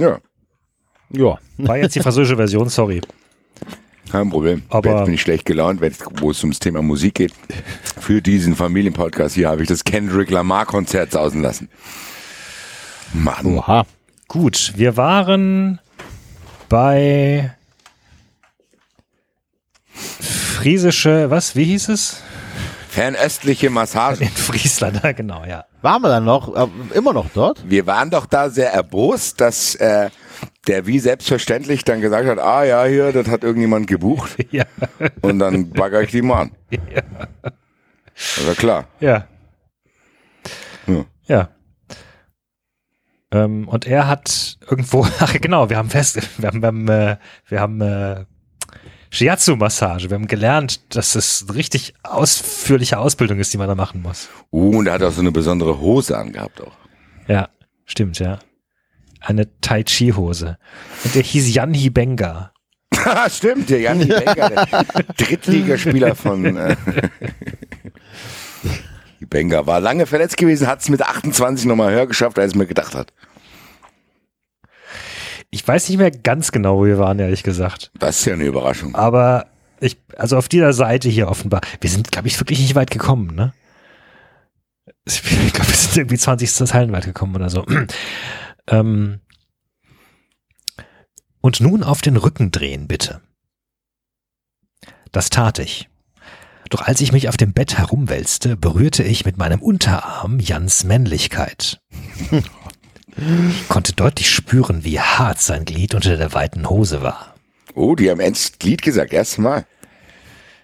[SPEAKER 2] Ja,
[SPEAKER 3] Ja.
[SPEAKER 2] war jetzt die französische Version, sorry.
[SPEAKER 3] kein Problem.
[SPEAKER 2] Aber-
[SPEAKER 3] Jetzt bin ich schlecht gelaunt, wenn- wo es ums Thema Musik geht. Für diesen Familienpodcast hier habe ich das Kendrick Lamar Konzert sausen lassen. Mann.
[SPEAKER 4] Oha.
[SPEAKER 2] Gut, wir waren bei friesische, was, wie hieß es?
[SPEAKER 3] Fernöstliche Massage.
[SPEAKER 2] In Friesland, ja, genau, ja.
[SPEAKER 4] Waren wir dann noch, äh, immer noch dort?
[SPEAKER 3] Wir waren doch da sehr erbost, dass äh, der wie selbstverständlich dann gesagt hat, ah ja, hier, das hat irgendjemand gebucht.
[SPEAKER 2] Ja.
[SPEAKER 3] Und dann bagger ich die mal an. Also klar.
[SPEAKER 2] Ja.
[SPEAKER 3] Ja.
[SPEAKER 2] Ja. Ähm, und er hat irgendwo, ach genau, wir haben fest, wir haben, wir haben, äh, wir haben äh, Shiatsu-Massage. Wir haben gelernt, dass es eine richtig ausführliche Ausbildung ist, die man da machen muss.
[SPEAKER 3] Uh, und er hat auch so eine besondere Hose angehabt auch.
[SPEAKER 2] Ja, stimmt, ja. Eine Tai Chi-Hose. Und der hieß Yanhi Benga.
[SPEAKER 3] Stimmt, der Jan Benker, der Drittligaspieler von äh, Benga war lange verletzt gewesen, hat es mit 28 nochmal höher geschafft, als mir gedacht hat.
[SPEAKER 2] Ich weiß nicht mehr ganz genau, wo wir waren, ehrlich gesagt.
[SPEAKER 3] Das ist ja eine Überraschung.
[SPEAKER 2] Aber ich, also auf dieser Seite hier offenbar, wir sind, glaube ich, wirklich nicht weit gekommen, ne? Ich glaube, wir sind irgendwie 20 Zeilen weit gekommen oder so. ähm, und nun auf den Rücken drehen, bitte. Das tat ich. Doch als ich mich auf dem Bett herumwälzte, berührte ich mit meinem Unterarm Jans Männlichkeit. Ich konnte deutlich spüren, wie hart sein Glied unter der weiten Hose war.
[SPEAKER 3] Oh, die haben ernst Glied gesagt, erstes Mal.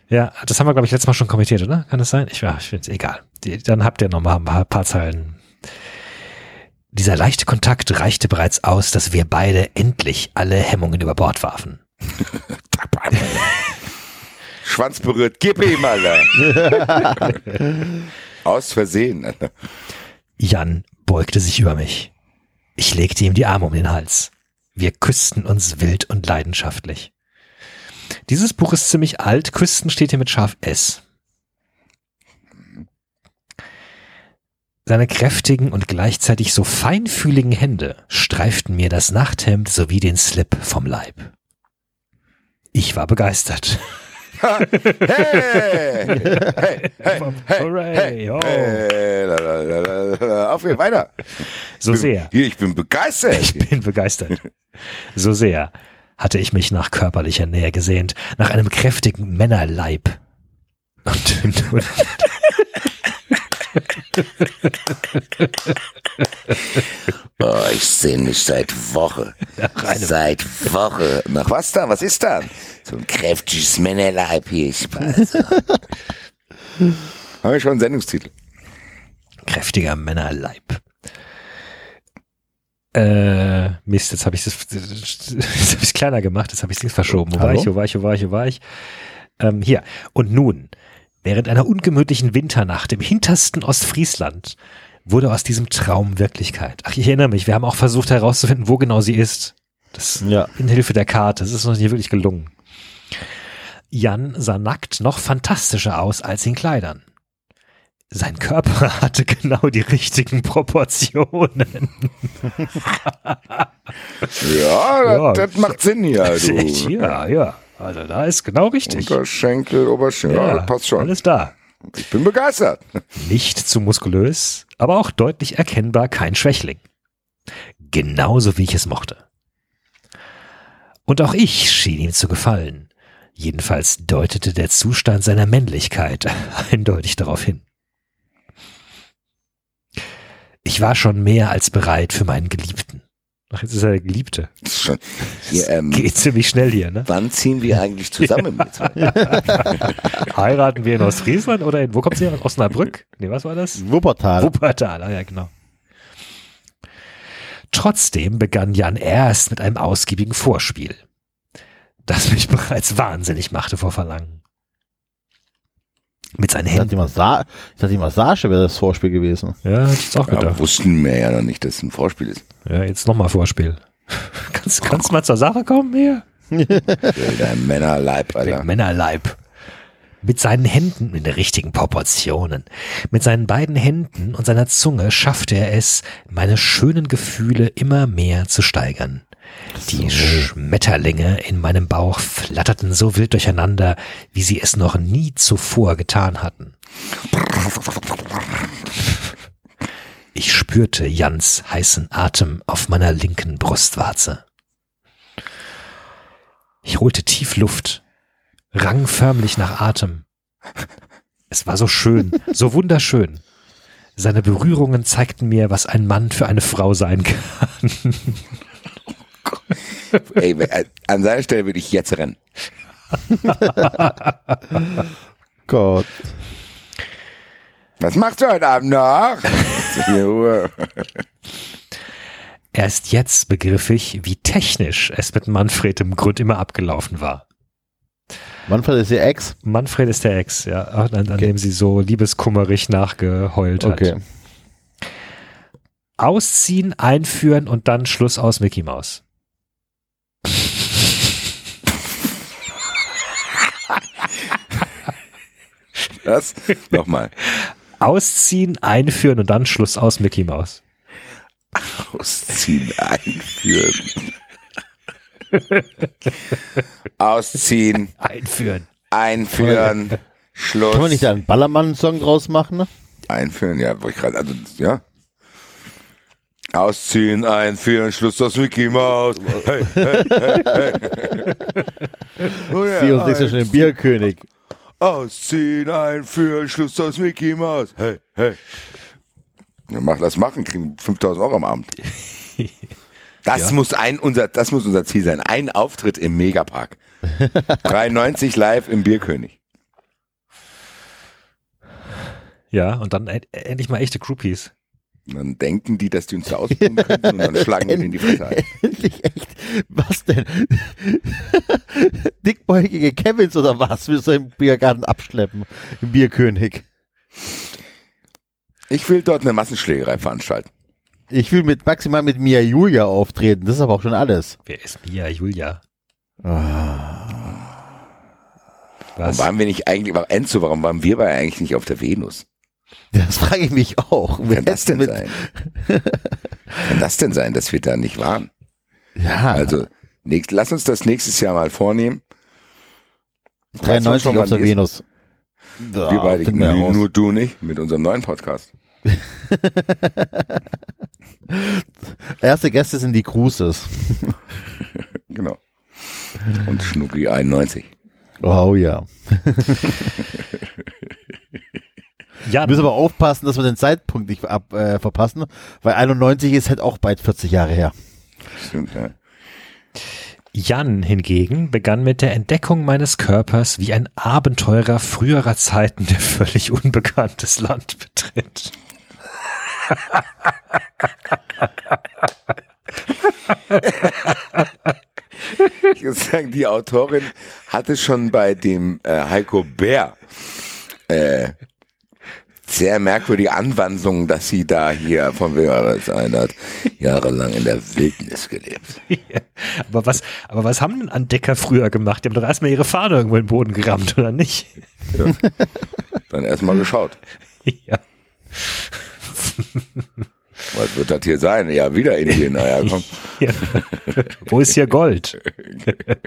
[SPEAKER 2] Ja, das haben wir, glaube ich, letztes Mal schon kommentiert, oder? Kann das sein? Ich, ja, ich finde egal. Die, dann habt ihr noch mal ein paar, paar Zeilen. Dieser leichte Kontakt reichte bereits aus, dass wir beide endlich alle Hemmungen über Bord warfen.
[SPEAKER 3] Schwanz berührt, gib ihm, Alter. Aus Versehen, Alter.
[SPEAKER 2] Jan beugte sich über mich. Ich legte ihm die Arme um den Hals. Wir küssten uns wild und leidenschaftlich. Dieses Buch ist ziemlich alt. Küsten steht hier mit scharf S. Seine kräftigen und gleichzeitig so feinfühligen Hände streiften mir das Nachthemd sowie den Slip vom Leib. Ich war begeistert.
[SPEAKER 3] Hey! Hey! Hey!
[SPEAKER 2] Hooray! Oh.
[SPEAKER 3] Hey! La, la, la, la, la. Auf geht's, weiter.
[SPEAKER 2] So sehr.
[SPEAKER 3] Hier, ich bin begeistert.
[SPEAKER 2] Ich bin begeistert. So sehr hatte ich mich nach körperlicher Nähe gesehnt, nach einem kräftigen Männerleib. Und, und
[SPEAKER 3] Oh, ich sehe mich seit Woche. Seit Woche. Nach was da? Was ist da? So ein kräftiges Männerleib hier. Spaß. Haben wir schon einen Sendungstitel?
[SPEAKER 2] kräftiger Männerleib. Äh, Mist, jetzt habe ich das, jetzt hab ich's kleiner gemacht, jetzt habe ich es verschoben. Wo war ich, wo war ich, wo war ich, wo war ich? Ähm, hier. Und nun, während einer ungemütlichen Winternacht im hintersten Ostfriesland, wurde aus diesem Traum Wirklichkeit. Ach, ich erinnere mich, wir haben auch versucht herauszufinden, wo genau sie ist. Das
[SPEAKER 4] Ja.
[SPEAKER 2] in Hilfe der Karte. Das ist uns nicht wirklich gelungen. Jan sah nackt noch fantastischer aus als in Kleidern. Sein Körper hatte genau die richtigen Proportionen.
[SPEAKER 3] Ja, das,
[SPEAKER 2] Ja.
[SPEAKER 3] das macht Sinn hier. Du.
[SPEAKER 2] ja, ja. Also da ist genau richtig.
[SPEAKER 3] Unterschenkel, Oberschenkel. Ja, das passt schon.
[SPEAKER 2] Alles da.
[SPEAKER 3] Ich bin begeistert.
[SPEAKER 2] Nicht zu muskulös, aber auch deutlich erkennbar kein Schwächling. Genauso wie ich es mochte.
[SPEAKER 6] Und auch ich schien ihm zu gefallen. Jedenfalls deutete der Zustand seiner Männlichkeit eindeutig darauf hin. Ich war schon mehr als bereit für meinen Geliebten.
[SPEAKER 2] Ach, jetzt ist er der Geliebte.
[SPEAKER 3] Schon, hier, ähm,
[SPEAKER 2] Geht ziemlich schnell hier, ne?
[SPEAKER 3] wann ziehen wir eigentlich zusammen mit?
[SPEAKER 2] Heiraten wir in Ostfriesland oder in, wo kommt sie her? Aus Osnabrück? Nee, was war das?
[SPEAKER 4] Wuppertal.
[SPEAKER 2] Wuppertal, ah, ja, genau.
[SPEAKER 6] Trotzdem begann Jan erst mit einem ausgiebigen Vorspiel, das mich bereits wahnsinnig machte vor Verlangen. Mit seinen
[SPEAKER 4] Ich dachte
[SPEAKER 6] Händen,
[SPEAKER 4] ich dachte die Massage wäre das Vorspiel gewesen.
[SPEAKER 2] Ja, hätte ich auch
[SPEAKER 3] Ja,
[SPEAKER 2] gedacht.
[SPEAKER 3] wussten wir ja noch nicht, dass es ein Vorspiel ist.
[SPEAKER 2] Ja, jetzt nochmal Vorspiel. kannst, kannst du mal zur Sache kommen hier?
[SPEAKER 3] Dein Männerleib,
[SPEAKER 6] der
[SPEAKER 3] Alter.
[SPEAKER 6] Männerleib. Mit seinen Händen in den richtigen Proportionen. Mit seinen beiden Händen und seiner Zunge schaffte er es, meine schönen Gefühle immer mehr zu steigern. Die Schmetterlinge in meinem Bauch flatterten so wild durcheinander, wie sie es noch nie zuvor getan hatten. Ich spürte Jans heißen Atem auf meiner linken Brustwarze. Ich holte tief Luft, rang förmlich nach Atem. Es war so schön, so wunderschön. Seine Berührungen zeigten mir, was ein Mann für eine Frau sein kann.
[SPEAKER 3] Ey, äh, an seiner Stelle würde ich jetzt rennen.
[SPEAKER 4] Gott.
[SPEAKER 3] Was machst du heute Abend noch? 4 Uhr.
[SPEAKER 6] Erst jetzt begriff ich, wie technisch es mit Manfred im Grund immer abgelaufen war.
[SPEAKER 4] Manfred ist ihr Ex.
[SPEAKER 2] Manfred ist der Ex, ja, an, an
[SPEAKER 4] Okay.
[SPEAKER 2] dem sie so liebeskummerig nachgeheult hat.
[SPEAKER 4] Okay.
[SPEAKER 2] Ausziehen, einführen und dann Schluss aus Mickey Mouse.
[SPEAKER 3] Was? Nochmal.
[SPEAKER 2] Ausziehen, einführen und dann Schluss aus Mickey Mouse.
[SPEAKER 3] Ausziehen, einführen. Ausziehen,
[SPEAKER 6] Einführen.
[SPEAKER 3] einführen, Schluss.
[SPEAKER 4] Kann man nicht da einen Ballermann-Song draus machen? Ne?
[SPEAKER 3] Einführen, ja, wo ich gerade, also, ja. Ausziehen, einführen, Schluss aus Mickey Mouse. Hey, hey, hey, hey. Oh ja,
[SPEAKER 4] Sie und ist schon den Bierkönig.
[SPEAKER 3] Ausziehen, einführen, Schluss aus Mickey Mouse. Hey, hey. Ja, mach das machen, kriegen 5000 Euro am Abend. Das muss ein, unser, das muss unser Ziel sein. Ein Auftritt im Megapark. 93 live im Bierkönig.
[SPEAKER 2] Ja, und dann end- endlich mal echte Groupies.
[SPEAKER 3] Dann denken die, dass die uns da ausbuhen könnten und dann schlagen wir denen die Fresse ein.
[SPEAKER 4] Endlich echt. Was denn? Dickbäugige Kevins oder was willst du im Biergarten abschleppen? Im Bierkönig.
[SPEAKER 3] Ich will dort eine Massenschlägerei veranstalten.
[SPEAKER 4] Ich will mit maximal mit Mia Julia auftreten. Das ist aber auch schon alles.
[SPEAKER 2] Wer ist Mia Julia?
[SPEAKER 3] Warum
[SPEAKER 2] Was?
[SPEAKER 3] waren wir nicht eigentlich, war Enzo, warum waren wir bei eigentlich nicht auf der Venus?
[SPEAKER 4] Das frage ich mich auch. Wer
[SPEAKER 3] Kann das denn
[SPEAKER 4] mit-
[SPEAKER 3] sein? Kann das denn sein, dass wir da nicht waren?
[SPEAKER 4] Ja,
[SPEAKER 3] Also, nächst, lass uns das nächstes Jahr mal vornehmen. Weißt du
[SPEAKER 4] 93
[SPEAKER 3] schon,
[SPEAKER 4] auf der? Venus. Ja,
[SPEAKER 3] Wir beide,
[SPEAKER 4] wir
[SPEAKER 3] nur, nur du nicht, mit unserem neuen Podcast.
[SPEAKER 4] Erste Gäste sind die Cruises.
[SPEAKER 3] Genau. Und Schnucki 91.
[SPEAKER 4] Oh ja.
[SPEAKER 2] Ja,
[SPEAKER 4] Wir müssen aber aufpassen, dass wir den Zeitpunkt nicht ab, äh, verpassen, weil 91 ist halt auch bald 40 Jahre her.
[SPEAKER 3] Stimmt, ja.
[SPEAKER 2] Jan hingegen begann mit der Entdeckung meines Körpers wie ein Abenteurer früherer Zeiten, der völlig unbekanntes Land betritt.
[SPEAKER 3] Ich muss sagen, die Autorin hatte schon bei dem äh, Heiko Bär äh, sehr merkwürdige Anwandlungen, dass sie da hier von Wimmeres hat, jahrelang in der Wildnis gelebt.
[SPEAKER 2] aber was, aber was haben denn Entdecker früher gemacht? Die haben doch erstmal ihre Fahne irgendwo in den Boden gerammt, oder nicht?
[SPEAKER 3] Dann erstmal geschaut.
[SPEAKER 2] ja.
[SPEAKER 3] Was wird das hier sein? Ja, wieder Indien. Naja, komm.
[SPEAKER 2] ja. Wo ist hier Gold?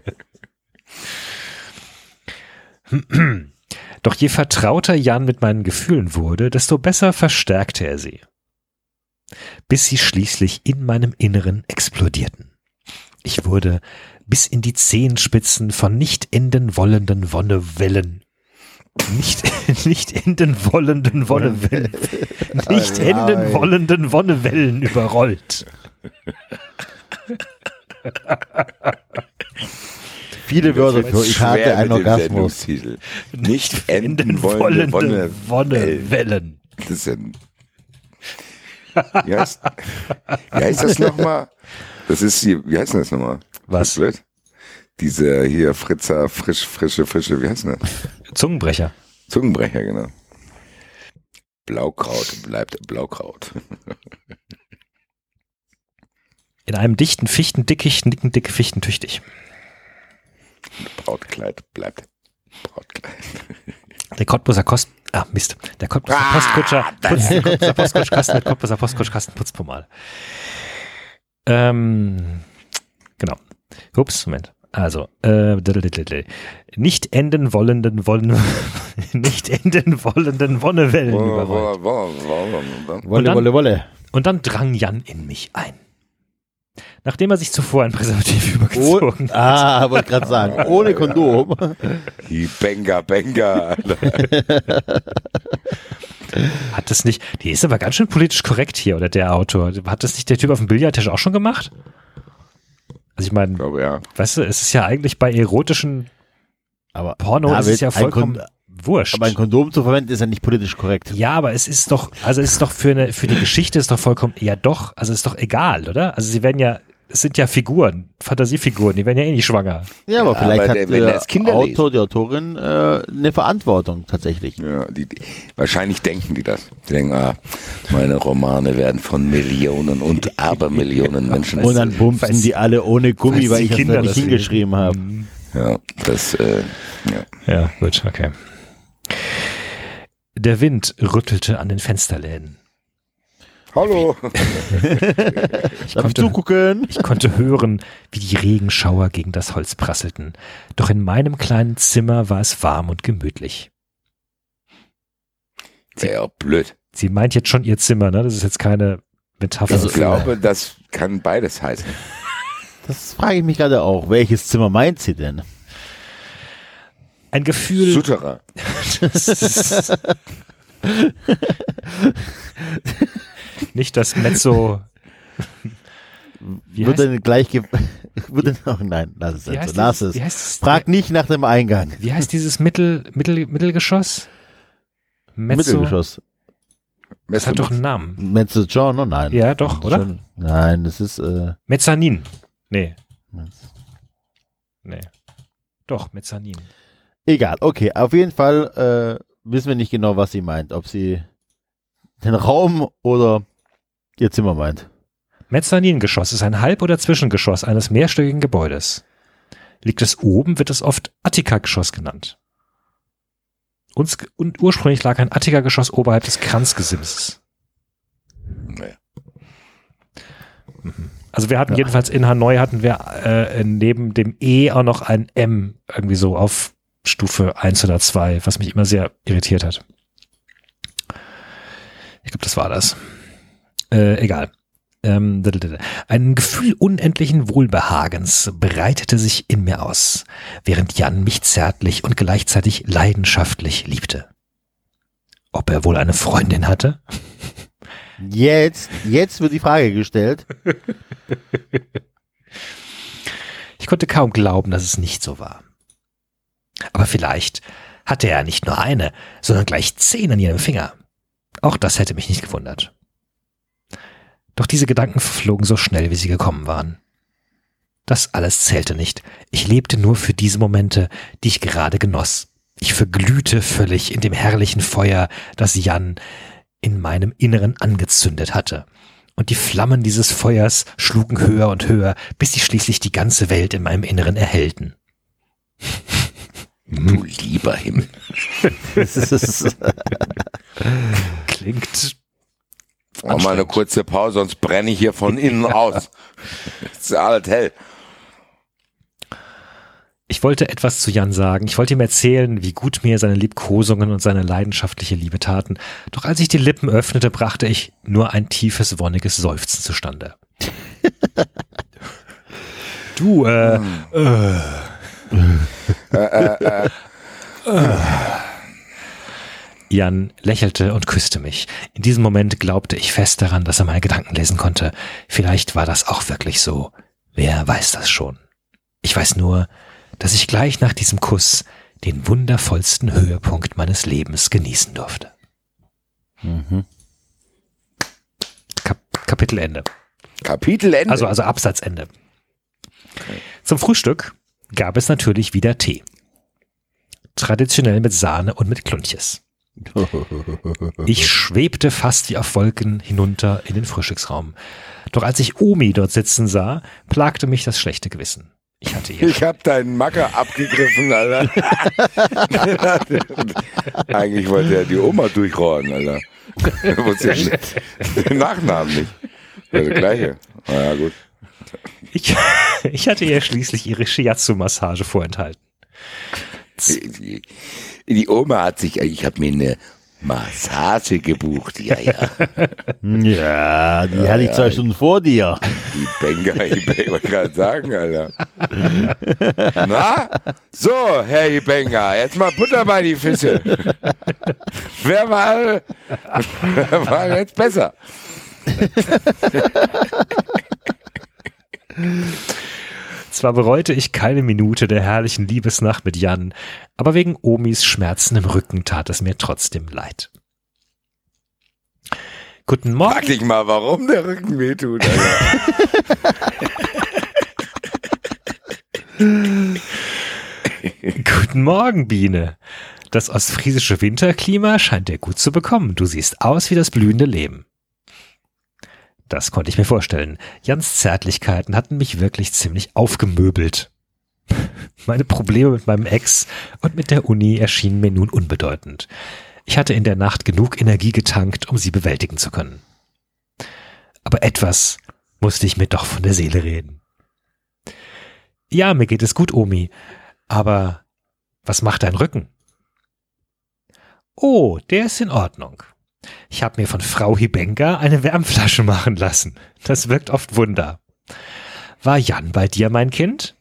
[SPEAKER 2] Doch je vertrauter Jan mit meinen Gefühlen wurde, desto besser verstärkte er sie. Bis sie schließlich in meinem Inneren explodierten. Ich wurde bis in die Zehenspitzen von nicht enden wollenden Wonnewellen. Nicht, nicht enden wollenden Wonnewellen. Nicht enden wollenden Wonnewellen überrollt.
[SPEAKER 4] Viele Wörter für ich hatte einen Orgasmus.
[SPEAKER 3] Nicht enden wollende Wonne.
[SPEAKER 2] Wonnewellen.
[SPEAKER 3] Das ist ein wie, heißt, wie heißt das nochmal? Das ist hier, wie heißt das nochmal?
[SPEAKER 2] Was?
[SPEAKER 3] Blöd. Diese hier Fritzer, frisch, frische, frische, wie heißt das?
[SPEAKER 2] Zungenbrecher.
[SPEAKER 3] Zungenbrecher, genau. Blaukraut bleibt Blaukraut.
[SPEAKER 2] In einem dichten Fichtendickicht nicken dicke Fichten tüchtig.
[SPEAKER 3] Brautkleid bleibt Brautkleid.
[SPEAKER 2] Der Cottbuser Kost... Ah, Mist. Der Cottbuser
[SPEAKER 3] Ah,
[SPEAKER 2] Postkutscher... Putz, der Cottbuser Postkutschkasten, der Cottbuser Postkutschkasten Putzpomal. Ähm, genau. Ups, Moment. Also, äh, nicht enden wollenden wollen, nicht enden wollenden Wonnewellen überrollt.
[SPEAKER 4] Wolle, wolle, wolle.
[SPEAKER 2] Und dann drang Jan in mich ein. Nachdem er sich zuvor ein Präservativ
[SPEAKER 4] Oh,
[SPEAKER 2] übergezogen hat.
[SPEAKER 4] ah, wollte gerade sagen, ohne Kondom.
[SPEAKER 3] Die Benga, Benga.
[SPEAKER 2] Hat das nicht, die ist aber ganz schön politisch korrekt hier, oder der Autor. Hat das nicht der Typ auf dem Billardtisch auch schon gemacht? Also ich meine,
[SPEAKER 3] ja.
[SPEAKER 2] weißt du, es ist ja eigentlich bei erotischen
[SPEAKER 4] Aber
[SPEAKER 2] Porno ist
[SPEAKER 4] David,
[SPEAKER 2] es ja vollkommen wurscht.
[SPEAKER 4] Aber ein Kondom zu verwenden ist ja nicht politisch korrekt.
[SPEAKER 2] ja, aber es ist doch, also es ist doch für eine, für die Geschichte ist doch vollkommen, ja doch, also ist doch egal, oder? Also sie werden ja, es sind ja Figuren, Fantasiefiguren, die werden ja eh nicht schwanger.
[SPEAKER 4] Ja, aber
[SPEAKER 3] Ja,
[SPEAKER 4] vielleicht
[SPEAKER 3] aber
[SPEAKER 4] hat
[SPEAKER 3] der- wenn
[SPEAKER 4] der
[SPEAKER 3] Kinder
[SPEAKER 4] Autor, die Autorin äh, eine Verantwortung tatsächlich.
[SPEAKER 3] Ja, die, die, wahrscheinlich denken die das. Die denken, ah, meine Romane werden von Millionen und Abermillionen Menschen.
[SPEAKER 4] Und dann
[SPEAKER 2] Falls-
[SPEAKER 4] die alle ohne Gummi, weil ich
[SPEAKER 2] Kinder
[SPEAKER 4] da nicht
[SPEAKER 2] das sehen.
[SPEAKER 4] hingeschrieben habe.
[SPEAKER 3] Ja, das, äh, ja.
[SPEAKER 2] Ja, gut, okay. Der Wind rüttelte an den Fensterläden.
[SPEAKER 3] Hallo.
[SPEAKER 4] Darf ich
[SPEAKER 2] konnte-
[SPEAKER 4] zugucken?
[SPEAKER 2] Ich konnte hören, wie die Regenschauer gegen das Holz prasselten. Doch in meinem kleinen Zimmer war es warm und gemütlich.
[SPEAKER 3] Wäre blöd.
[SPEAKER 2] Sie meint jetzt schon ihr Zimmer, ne? Das ist jetzt keine Metapher.
[SPEAKER 3] Ich glaube, das kann beides heißen.
[SPEAKER 4] Das frage ich mich gerade auch. Welches Zimmer meint sie denn?
[SPEAKER 2] Ein Gefühl.
[SPEAKER 3] Sutterer.
[SPEAKER 2] Nicht das Mezzo. Wie
[SPEAKER 4] wird denn gleich ge wird denn, oh nein, lass es
[SPEAKER 2] wie
[SPEAKER 4] jetzt
[SPEAKER 2] heißt,
[SPEAKER 4] so, lass
[SPEAKER 2] dieses,
[SPEAKER 4] es.
[SPEAKER 2] es,
[SPEAKER 4] Frag nicht nach dem Eingang.
[SPEAKER 2] wie heißt dieses Mittel, Mittel, Mittelgeschoss? Mezzo.
[SPEAKER 4] Mittelgeschoss.
[SPEAKER 2] Das hat doch einen Namen.
[SPEAKER 4] Mezzo John, oh nein.
[SPEAKER 2] Ja, doch, oder?
[SPEAKER 4] Schon- Nein, das ist, äh,
[SPEAKER 2] Mezzanin. Nee. Nee. Doch, Mezzanin.
[SPEAKER 4] egal. Okay, auf jeden Fall, äh, wissen wir nicht genau, was sie meint. Ob sie den Raum oder ihr Zimmer meint.
[SPEAKER 2] Mezzaningeschoss ist ein Halb- oder Zwischengeschoss eines mehrstöckigen Gebäudes. Liegt es oben, wird es oft Attika-Geschoss genannt. Uns, und ursprünglich lag ein Attika-Geschoss oberhalb des Kranzgesimses.
[SPEAKER 3] Naja.
[SPEAKER 2] Also wir hatten
[SPEAKER 4] Ja.
[SPEAKER 2] jedenfalls in Hanoi hatten wir äh, neben dem E auch noch ein M irgendwie so auf Stufe 1 oder 2, was mich immer sehr irritiert hat. Ich glaube, das war das. Äh, egal. Ähm, ein Gefühl unendlichen Wohlbehagens breitete sich in mir aus, während Jan mich zärtlich und gleichzeitig leidenschaftlich liebte. Ob er wohl eine Freundin hatte?
[SPEAKER 4] Jetzt, jetzt wird die Frage gestellt.
[SPEAKER 2] Ich konnte kaum glauben, dass es nicht so war. Aber vielleicht hatte er nicht nur eine, sondern gleich zehn an jedem Finger. Auch das hätte mich nicht gewundert. Doch diese Gedanken verflogen so schnell, wie sie gekommen waren. Das alles zählte nicht. Ich lebte nur für diese Momente, die ich gerade genoss. Ich verglühte völlig in dem herrlichen Feuer, das Jan in meinem Inneren angezündet hatte. Und die Flammen dieses Feuers schlugen höher und höher, bis sie schließlich die ganze Welt in meinem Inneren erhellten.
[SPEAKER 3] Du lieber Himmel.
[SPEAKER 4] Das ist,
[SPEAKER 2] Klingt
[SPEAKER 3] Mach mal eine kurze Pause, sonst brenne ich hier von innen aus. Ist alles hell.
[SPEAKER 2] Ich wollte etwas zu Jan sagen. Ich wollte ihm erzählen, wie gut mir seine Liebkosungen und seine leidenschaftliche Liebe taten. Doch als ich die Lippen öffnete, brachte ich nur ein tiefes, wonniges Seufzen zustande. Du, äh, Jan lächelte und küsste mich. In diesem Moment glaubte ich fest daran, dass er meine Gedanken lesen konnte. Vielleicht war das auch wirklich so. Wer weiß das schon? Ich weiß nur, dass ich gleich nach diesem Kuss den wundervollsten Höhepunkt meines Lebens genießen durfte. Kap Kapitelende.
[SPEAKER 3] Kapitelende.
[SPEAKER 2] Also, also Absatzende. Zum Frühstück gab es natürlich wieder Tee. Traditionell mit Sahne und mit Klunches. Ich schwebte fast wie auf Wolken hinunter in den Frühstücksraum. Doch als ich Omi dort sitzen sah, plagte mich das schlechte Gewissen. Ich hatte ihr
[SPEAKER 3] ich hab deinen Macker abgegriffen, Alter. Eigentlich wollte er die Oma durchrohren, Alter. Er wusste ja den Nachnamen nicht. Ja, der gleiche. Na ja, gut.
[SPEAKER 2] Ich, ich hatte ihr schließlich ihre Shiatsu-Massage vorenthalten.
[SPEAKER 3] Die, Oma hat sich, ich habe mir eine Massage gebucht. Ja, ja.
[SPEAKER 4] Ja, die hatte ich zwei Stunden vor dir.
[SPEAKER 3] Die Benga, ich wollte gerade sagen, Alter. Na? So, Herr Ibenga, jetzt mal Butter bei die Fische. Wer war, wer war jetzt besser?
[SPEAKER 2] Zwar bereute ich keine Minute der herrlichen Liebesnacht mit Jan, aber wegen Omis Schmerzen im Rücken tat es mir trotzdem leid. Guten Morgen.
[SPEAKER 3] Frag dich mal, warum der Rücken wehtut.
[SPEAKER 2] Guten Morgen, Biene. Das ostfriesische Winterklima scheint dir gut zu bekommen. Du siehst aus wie das blühende Leben. Das konnte ich mir vorstellen. Jans Zärtlichkeiten hatten mich wirklich ziemlich aufgemöbelt. Meine Probleme mit meinem Ex und mit der Uni erschienen mir nun unbedeutend. Ich hatte in der Nacht genug Energie getankt, um sie bewältigen zu können. Aber etwas musste ich mir doch von der Seele reden. Ja, mir geht es gut, Omi. Aber was macht dein Rücken? Oh, der ist in Ordnung. Ich habe mir von Frau Hibenga eine Wärmflasche machen lassen. Das wirkt oft Wunder. War Jan bei dir, mein Kind?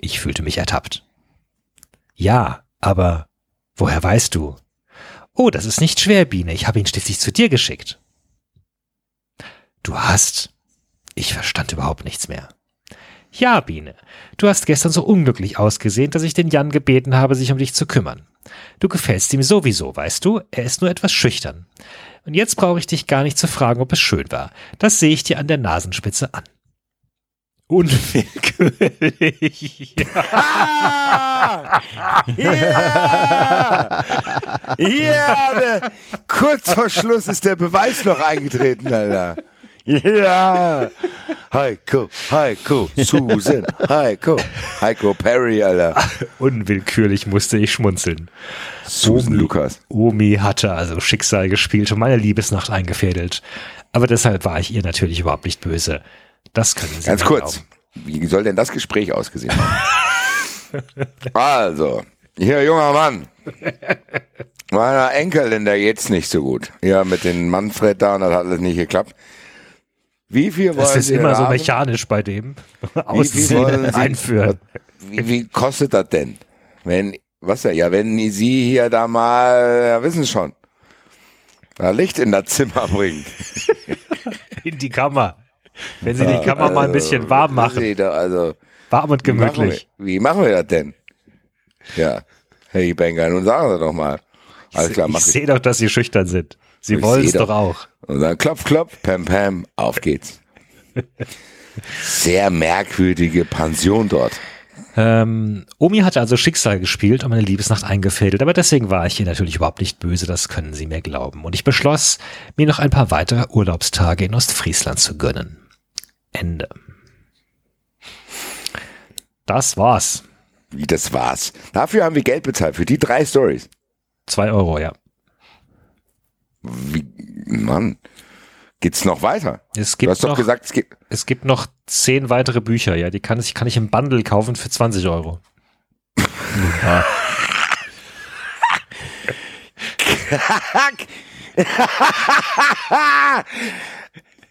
[SPEAKER 2] Ich fühlte mich ertappt. Ja, aber woher weißt du? Oh, das ist nicht schwer, Biene. Ich habe ihn schließlich zu dir geschickt. Du hast. Ich verstand überhaupt nichts mehr. Ja, Biene, du hast gestern so unglücklich ausgesehen, dass ich den Jan gebeten habe, sich um dich zu kümmern. Du gefällst ihm sowieso, weißt du, er ist nur etwas schüchtern. Und jetzt brauche ich dich gar nicht zu fragen, ob es schön war. Das sehe ich dir an der Nasenspitze an. Unwillkürlich.
[SPEAKER 3] Ja! Ja! Der, kurz vor Schluss ist der Beweis noch eingetreten, Alter. Ja! Heiko, Heiko, Susan, Heiko, Heiko Perry, Alter.
[SPEAKER 2] Unwillkürlich musste ich schmunzeln.
[SPEAKER 3] Susan Lukas.
[SPEAKER 2] Omi hatte also Schicksal gespielt und meine Liebesnacht eingefädelt. Aber deshalb war ich ihr natürlich überhaupt nicht böse. Das können Sie
[SPEAKER 3] Ganz kurz.
[SPEAKER 2] glauben.
[SPEAKER 3] Wie soll denn das Gespräch ausgesehen haben? also, hier, junger Mann. Meiner Enkelin, der geht's nicht so gut. Ja, mit den Manfred da und das hat alles nicht geklappt. Wie viel wollen
[SPEAKER 2] Das ist immer so
[SPEAKER 3] haben?
[SPEAKER 2] mechanisch bei dem.
[SPEAKER 3] Sie-
[SPEAKER 2] einführen.
[SPEAKER 3] Wie, wie kostet das denn? Wenn, was ja, ja, wenn Sie hier da mal, ja, wissen Sie schon, da Licht in das Zimmer bringt.
[SPEAKER 2] In die Kammer. Wenn Sie die Kammer mal ein bisschen warm machen.
[SPEAKER 3] Da, Also,
[SPEAKER 2] Warm und
[SPEAKER 3] wie machen, wir,
[SPEAKER 2] gemütlich.
[SPEAKER 3] wie machen wir das denn? Ja, Herr Benger, nun sagen Sie doch mal. Alles klar,
[SPEAKER 2] ich. sehe doch, dass Sie schüchtern sind. Sie wollen es doch. auch.
[SPEAKER 3] Und dann klopf, klopf, pam, pam, auf geht's. Sehr merkwürdige Pension dort.
[SPEAKER 2] Ähm, Omi hatte also Schicksal gespielt und meine Liebesnacht eingefädelt, aber deswegen war ich ihr natürlich überhaupt nicht böse, das können Sie mir glauben. Und ich beschloss, mir noch ein paar weitere Urlaubstage in Ostfriesland zu gönnen. Ende. Das war's.
[SPEAKER 3] Wie das war's. Dafür haben wir Geld bezahlt, für die drei Stories.
[SPEAKER 2] Zwei Euro, ja.
[SPEAKER 3] Wie, Mann. Geht's noch weiter?
[SPEAKER 2] Es
[SPEAKER 3] Du
[SPEAKER 2] gibt,
[SPEAKER 3] hast doch
[SPEAKER 2] noch,
[SPEAKER 3] gesagt, es geht.
[SPEAKER 2] es gibt noch zehn weitere Bücher, ja. Die kann ich, kann ich im Bundle kaufen für 20 Euro.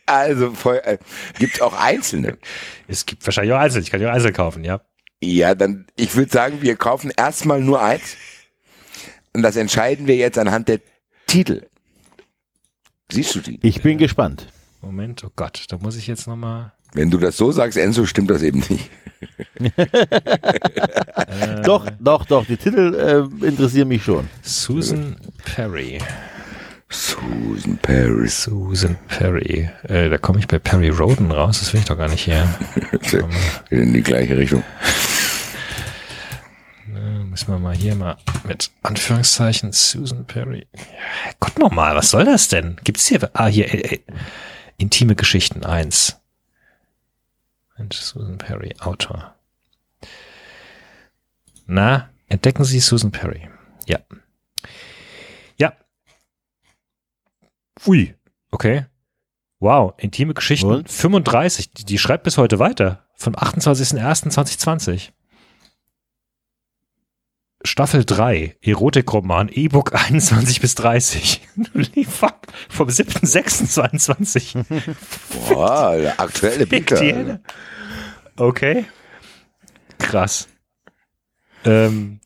[SPEAKER 3] Also voll, äh, gibt's auch einzelne.
[SPEAKER 2] Es gibt wahrscheinlich auch einzeln. Ich kann die auch einzeln kaufen, ja.
[SPEAKER 3] Ja, dann, ich würde sagen, wir kaufen erstmal nur eins. Und das entscheiden wir jetzt anhand der Titel. Siehst du die?
[SPEAKER 4] Ich bin gespannt.
[SPEAKER 2] Moment, oh Gott, da muss ich jetzt nochmal.
[SPEAKER 3] Wenn du das so sagst, Enzo, stimmt das eben nicht.
[SPEAKER 4] Doch, doch, doch, die Titel äh, interessieren mich schon.
[SPEAKER 2] Susan Perry.
[SPEAKER 3] Susan Paris.
[SPEAKER 2] Susan Perry. Äh, da komme ich bei Perry Roden raus. Das will ich doch gar nicht her.
[SPEAKER 3] In die gleiche Richtung.
[SPEAKER 2] Müssen wir mal hier mal mit Anführungszeichen Susan Perry. Ja, Gott nochmal, was soll das denn? Gibt's hier? Ah, hier. Äh, äh, intime Geschichten 1. Mensch, Susan Perry, Autor. Na, entdecken Sie Susan Perry. Ja. Ja. Ui. Okay. Wow, intime Geschichten
[SPEAKER 4] Und?
[SPEAKER 2] 35. Die, die schreibt bis heute weiter. Vom 28.01.2020. Staffel 3, Erotikroman, E-Book 21 bis 30. Holy fuck, vom 7.06.22.
[SPEAKER 3] Boah, aktuelle
[SPEAKER 2] Henne. Okay. Krass. Ähm,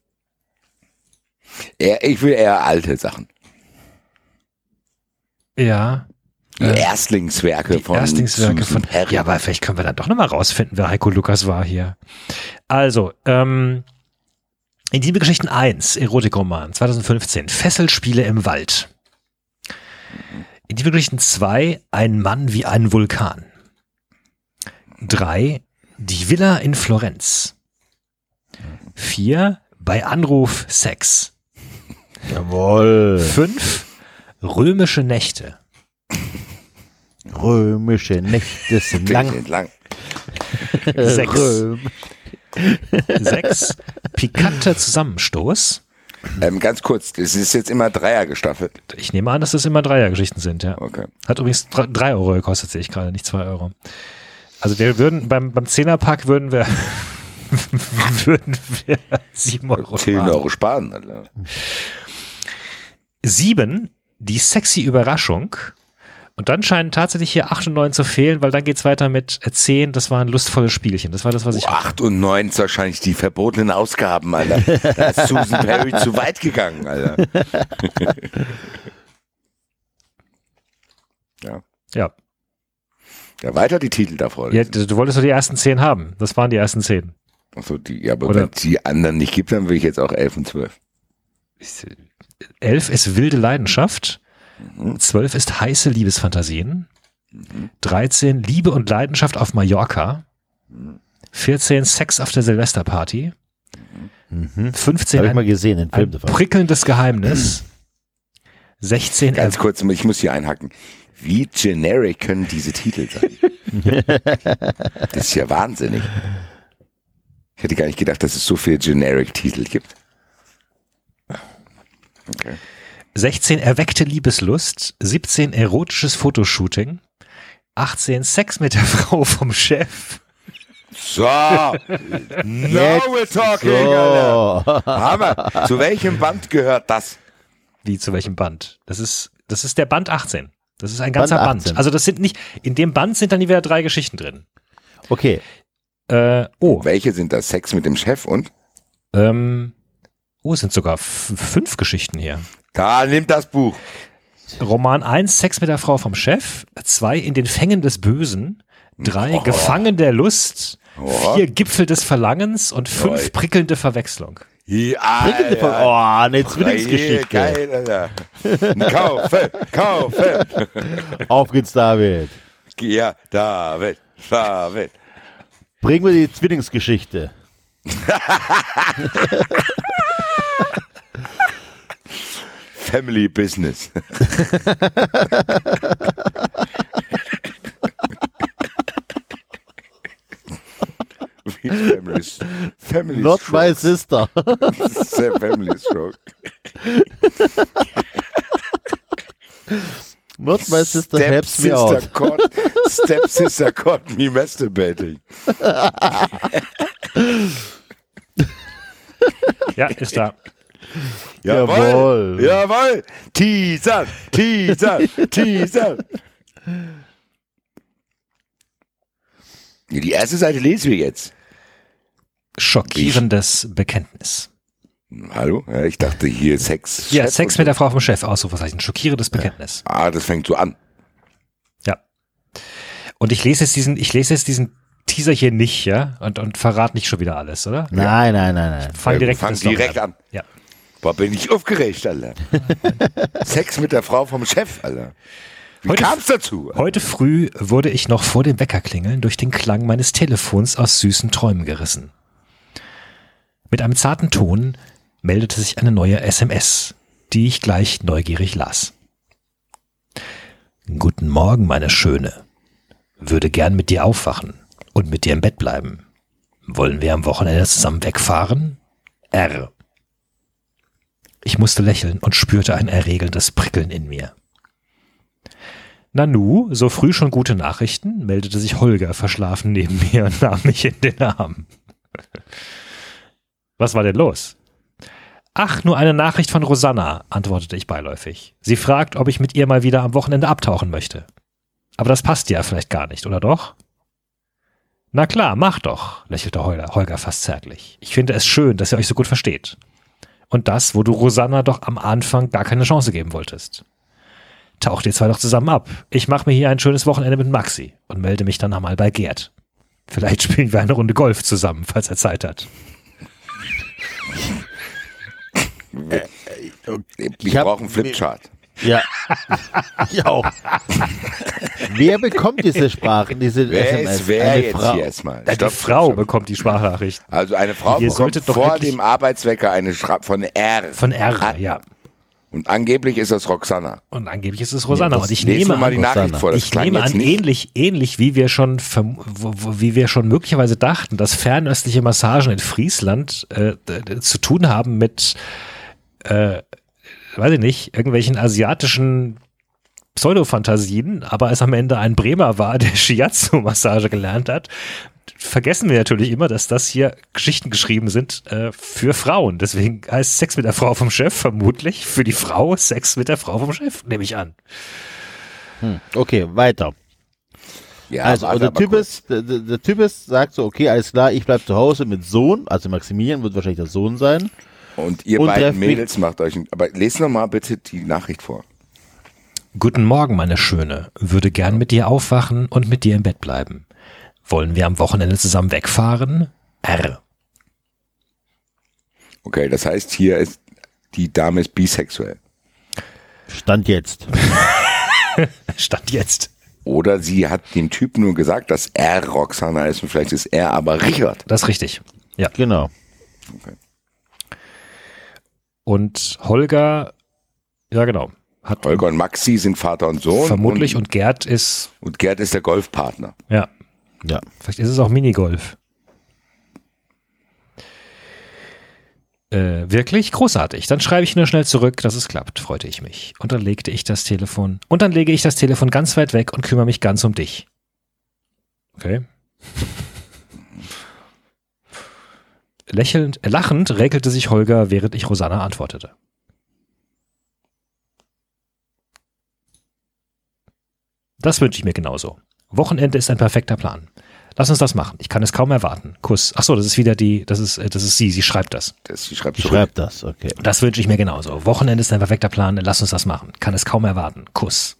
[SPEAKER 3] Eher, ich will eher alte Sachen.
[SPEAKER 2] ja.
[SPEAKER 3] Die
[SPEAKER 2] Äh,
[SPEAKER 3] Erstlingswerke
[SPEAKER 2] Die
[SPEAKER 3] von
[SPEAKER 2] Erstlingswerke von.
[SPEAKER 3] Perry.
[SPEAKER 2] Ja, aber vielleicht können wir dann doch nochmal rausfinden, wer Heiko Lukas war hier. Also, ähm, Intime Geschichten 1, Erotikroman, 2015, Fesselspiele im Wald. Intime Geschichten 2, Ein Mann wie ein Vulkan. 3, Die Villa in Florenz. 4, Bei Anruf Sex.
[SPEAKER 4] Jawohl.
[SPEAKER 2] 5, Römische Nächte.
[SPEAKER 4] Römische Nächte sind lang.
[SPEAKER 3] lang.
[SPEAKER 2] 6,
[SPEAKER 4] Röm.
[SPEAKER 2] 6, Pikanter Zusammenstoß.
[SPEAKER 3] Ähm, ganz kurz, das ist jetzt immer Dreier gestaffelt.
[SPEAKER 2] Ich nehme an, dass das immer Dreiergeschichten sind, ja.
[SPEAKER 3] Okay.
[SPEAKER 2] Hat übrigens dr- drei Euro gekostet, sehe ich gerade, nicht zwei Euro. Also wir würden beim, beim Zehnerpack würden wir würden wir sieben Euro
[SPEAKER 3] 10
[SPEAKER 2] sparen.
[SPEAKER 3] Euro sparen. Alter.
[SPEAKER 2] Sieben, die sexy Überraschung. Und dann scheinen tatsächlich hier acht und neun zu fehlen, weil dann geht's weiter mit äh, zehn, das waren lustvolle Spielchen. Das war das, was ich
[SPEAKER 3] Oh, 8 und 9 ist wahrscheinlich die verbotenen Ausgaben, Alter. Da ist Susan Perry zu weit gegangen, Alter. ja.
[SPEAKER 2] Ja.
[SPEAKER 3] Ja, weiter die Titel davor.
[SPEAKER 2] ja, du wolltest doch die ersten zehn haben. Das waren die ersten zehn.
[SPEAKER 3] Achso, die, ja, aber wenn es die anderen nicht gibt, dann will ich jetzt auch 11 und 12.
[SPEAKER 2] Elf ist wilde Leidenschaft. Zwölf ist heiße Liebesfantasien. 13 Liebe und Leidenschaft auf Mallorca. 14 Sex auf der Silvesterparty.
[SPEAKER 4] Mhm.
[SPEAKER 2] 15
[SPEAKER 4] Habe ich mal gesehen, den Film
[SPEAKER 2] ein prickelndes Geheimnis. 16
[SPEAKER 3] Ganz kurz, ich muss hier einhacken. Wie generic können diese Titel sein? das ist ja wahnsinnig. Ich hätte gar nicht gedacht, dass es so viele generic-Titel gibt. Okay.
[SPEAKER 2] 16 erweckte Liebeslust. 17 erotisches Fotoshooting. 18 Sex mit der Frau vom Chef.
[SPEAKER 3] So, now we're talking, Alter.
[SPEAKER 4] So.
[SPEAKER 3] Hammer. Zu welchem Band gehört das?
[SPEAKER 2] Wie zu welchem Band? Das ist, das ist der Band 18. Das ist ein ganzer
[SPEAKER 4] Band
[SPEAKER 2] Band.
[SPEAKER 4] 18.
[SPEAKER 2] Also das sind nicht, in dem Band sind dann wieder drei Geschichten drin.
[SPEAKER 4] Okay.
[SPEAKER 2] Äh, oh,
[SPEAKER 3] Welche sind das? Sex mit dem Chef und?
[SPEAKER 2] ähm, oh, es sind sogar fünf Geschichten hier.
[SPEAKER 3] Da, nimmt das Buch.
[SPEAKER 2] Roman 1, Sex mit der Frau vom Chef. 2, In den Fängen des Bösen. 3, Gefangen der Lust.
[SPEAKER 3] Oh.
[SPEAKER 2] 4, Gipfel des Verlangens. Und 5,
[SPEAKER 3] Oi.
[SPEAKER 2] prickelnde Verwechslung.
[SPEAKER 3] Ja,
[SPEAKER 4] Prickelnde Ver- Oh, eine Zwillingsgeschichte.
[SPEAKER 3] Geil, Alter. Kaufe, kaufe.
[SPEAKER 4] Auf geht's, David.
[SPEAKER 3] Ja, David, David.
[SPEAKER 4] Bringen wir die Zwillingsgeschichte.
[SPEAKER 3] Family Business. Family, family
[SPEAKER 4] Not my
[SPEAKER 3] Strokes.
[SPEAKER 4] sister.
[SPEAKER 3] Family Stroke.
[SPEAKER 4] Not my sister
[SPEAKER 3] Step
[SPEAKER 4] helps me
[SPEAKER 3] sister
[SPEAKER 4] out.
[SPEAKER 3] Caught, step sister caught me masturbating.
[SPEAKER 2] Ja, ist da.
[SPEAKER 4] Jawohl.
[SPEAKER 3] Jawohl. Teaser, Teaser, Teaser. Die erste Seite lesen wir jetzt.
[SPEAKER 2] Schockierendes Bekenntnis.
[SPEAKER 3] Hallo? Ja, ich dachte hier Sex.
[SPEAKER 2] Ja,
[SPEAKER 3] Chef
[SPEAKER 2] Sex mit
[SPEAKER 3] so.
[SPEAKER 2] der Frau vom Chef, Ausrufezeichen. Schockierendes Bekenntnis.
[SPEAKER 3] Ah, das fängt so an.
[SPEAKER 2] Ja. Und ich lese jetzt diesen, ich lese jetzt diesen Teaser hier nicht, ja, und, und verrate nicht schon wieder alles, oder?
[SPEAKER 4] Nein, nein, nein, nein.
[SPEAKER 2] Fang
[SPEAKER 3] Ja,
[SPEAKER 2] direkt,
[SPEAKER 3] fang direkt an.
[SPEAKER 2] Ja.
[SPEAKER 3] Boah, bin ich aufgeregt, Alter. Sex mit der Frau vom Chef, Alter. Wie
[SPEAKER 2] Heute-
[SPEAKER 3] kam's dazu?
[SPEAKER 2] Heute früh wurde ich noch vor dem Weckerklingeln durch den Klang meines Telefons aus süßen Träumen gerissen. Mit einem zarten Ton meldete sich eine neue SMS, die ich gleich neugierig las. Guten Morgen, meine Schöne. Würde gern mit dir aufwachen und mit dir im Bett bleiben. Wollen wir am Wochenende zusammen wegfahren? R. Ich musste lächeln und spürte ein erregendes Prickeln in mir. Nanu, so früh schon gute Nachrichten, meldete sich Holger verschlafen neben mir und nahm mich in den Arm. Was war denn los? Ach, nur eine Nachricht von Rosanna, antwortete ich beiläufig. Sie fragt, ob ich mit ihr mal wieder am Wochenende abtauchen möchte. Aber das passt ja vielleicht gar nicht, oder doch? Na klar, mach doch, lächelte Holger, Holger fast zärtlich. Ich finde es schön, dass ihr euch so gut versteht. Und das, wo du Rosanna doch am Anfang gar keine Chance geben wolltest. Taucht ihr zwei doch zusammen ab. Ich mache mir hier ein schönes Wochenende mit Maxi und melde mich dann einmal bei Gerd. Vielleicht spielen wir eine Runde Golf zusammen, falls er Zeit hat.
[SPEAKER 3] Ich
[SPEAKER 4] hab-
[SPEAKER 3] brauche einen Flipchart.
[SPEAKER 4] Ja. ich auch. wer bekommt diese Sprachen, diese
[SPEAKER 3] Wer
[SPEAKER 4] SMS?
[SPEAKER 3] ist wer
[SPEAKER 4] Eine
[SPEAKER 3] jetzt
[SPEAKER 4] Frau.
[SPEAKER 3] hier erstmal?
[SPEAKER 2] Die Frau
[SPEAKER 3] stopp.
[SPEAKER 2] bekommt die Sprachnachricht.
[SPEAKER 3] Also eine Frau
[SPEAKER 2] Ihr
[SPEAKER 3] bekommt
[SPEAKER 2] solltet doch
[SPEAKER 3] vor dem Arbeitswecker eine Schra von R.
[SPEAKER 2] Von R, ja.
[SPEAKER 3] Und angeblich ist das Roxana.
[SPEAKER 2] Und angeblich ist es Rosanna.
[SPEAKER 4] das
[SPEAKER 2] und ich nehme
[SPEAKER 3] mal die
[SPEAKER 2] an,
[SPEAKER 3] Nachricht vor. Das
[SPEAKER 2] ich nehme an,
[SPEAKER 3] nicht.
[SPEAKER 2] ähnlich, ähnlich wie wir schon, wie wir schon möglicherweise dachten, dass fernöstliche Massagen in Friesland äh, zu tun haben mit, äh, weiß ich nicht, irgendwelchen asiatischen Pseudofantasien, aber es am Ende ein Bremer war, der Shiatsu-Massage gelernt hat, vergessen wir natürlich immer, dass das hier Geschichten geschrieben sind äh, für Frauen. Deswegen heißt Sex mit der Frau vom Chef vermutlich für die Frau Sex mit der Frau vom Chef, nehme ich an.
[SPEAKER 4] Okay, weiter.
[SPEAKER 3] Ja,
[SPEAKER 4] Also,
[SPEAKER 3] warte
[SPEAKER 4] der Typ, ist, der, der der Typ ist, sagt so, okay, alles klar, ich bleib zu Hause mit Sohn, also Maximilian wird wahrscheinlich der Sohn sein.
[SPEAKER 3] Und ihr
[SPEAKER 4] und
[SPEAKER 3] beiden Mädels macht euch, ein, aber lest noch mal bitte die Nachricht vor.
[SPEAKER 2] Guten Morgen, meine Schöne. Würde gern mit dir aufwachen und mit dir im Bett bleiben. Wollen wir am Wochenende zusammen wegfahren? R.
[SPEAKER 3] Okay, das heißt, hier ist die Dame ist bisexuell.
[SPEAKER 4] Stand jetzt.
[SPEAKER 2] Stand jetzt.
[SPEAKER 3] Oder sie hat dem Typ nur gesagt, dass er Roxana ist und vielleicht ist er aber Richard.
[SPEAKER 2] Das ist richtig. Ja.
[SPEAKER 4] Genau.
[SPEAKER 2] Und Holger, ja genau, hat
[SPEAKER 3] Holger und Maxi sind Vater und Sohn.
[SPEAKER 2] vermutlich
[SPEAKER 3] Und,
[SPEAKER 2] und Gerd ist,
[SPEAKER 3] und Gerd ist der Golfpartner.
[SPEAKER 2] ja,
[SPEAKER 4] Ja.
[SPEAKER 2] vielleicht ist es auch Minigolf. Äh, wirklich großartig. Dann schreibe ich nur schnell zurück, dass es klappt, freute ich mich. Und dann legte ich das Telefon, und dann lege ich das Telefon ganz weit weg und kümmere mich ganz um dich. Okay. Lächelnd, äh, lachend räkelte sich Holger, während ich Rosanna antwortete. Das wünsche ich mir genauso. Wochenende ist ein perfekter Plan. Lass uns das machen. Ich kann es kaum erwarten. Kuss. Ach so, das ist wieder die, das ist, äh, das ist sie. Sie schreibt das.
[SPEAKER 3] Das, sie schreibt zurück.
[SPEAKER 4] schreibe das, okay.
[SPEAKER 2] Das wünsche ich mir genauso. Wochenende ist ein perfekter Plan. Lass uns das machen. Kann es kaum erwarten. Kuss.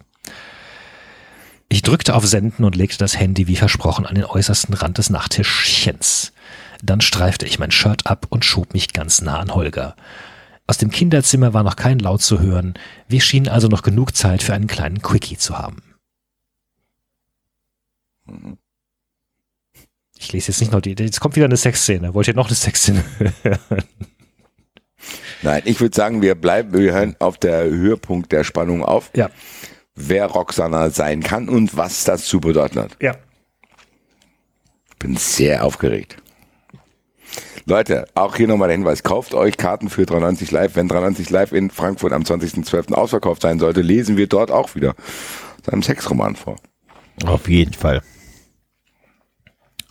[SPEAKER 2] Ich drückte auf Senden und legte das Handy wie versprochen an den äußersten Rand des Nachttischchens. Dann streifte ich mein Shirt ab und schob mich ganz nah an Holger. Aus dem Kinderzimmer war noch kein Laut zu hören. Wir schienen also noch genug Zeit für einen kleinen Quickie zu haben. Ich lese jetzt nicht noch die, jetzt kommt wieder eine Sexszene. Wollt ihr noch eine Sexszene?
[SPEAKER 3] Nein, ich würde sagen, wir bleiben, wir hören auf der Höhepunkt der Spannung auf,
[SPEAKER 2] ja,
[SPEAKER 3] wer Roxana sein kann und was das zu bedeuten hat.
[SPEAKER 2] ja.
[SPEAKER 3] Bin sehr aufgeregt. Leute, auch hier nochmal der Hinweis, kauft euch Karten für 93 Live. Wenn 93 Live in Frankfurt am 20.12. ausverkauft sein sollte, lesen wir dort auch wieder seinem Sexroman vor.
[SPEAKER 4] Auf jeden Fall.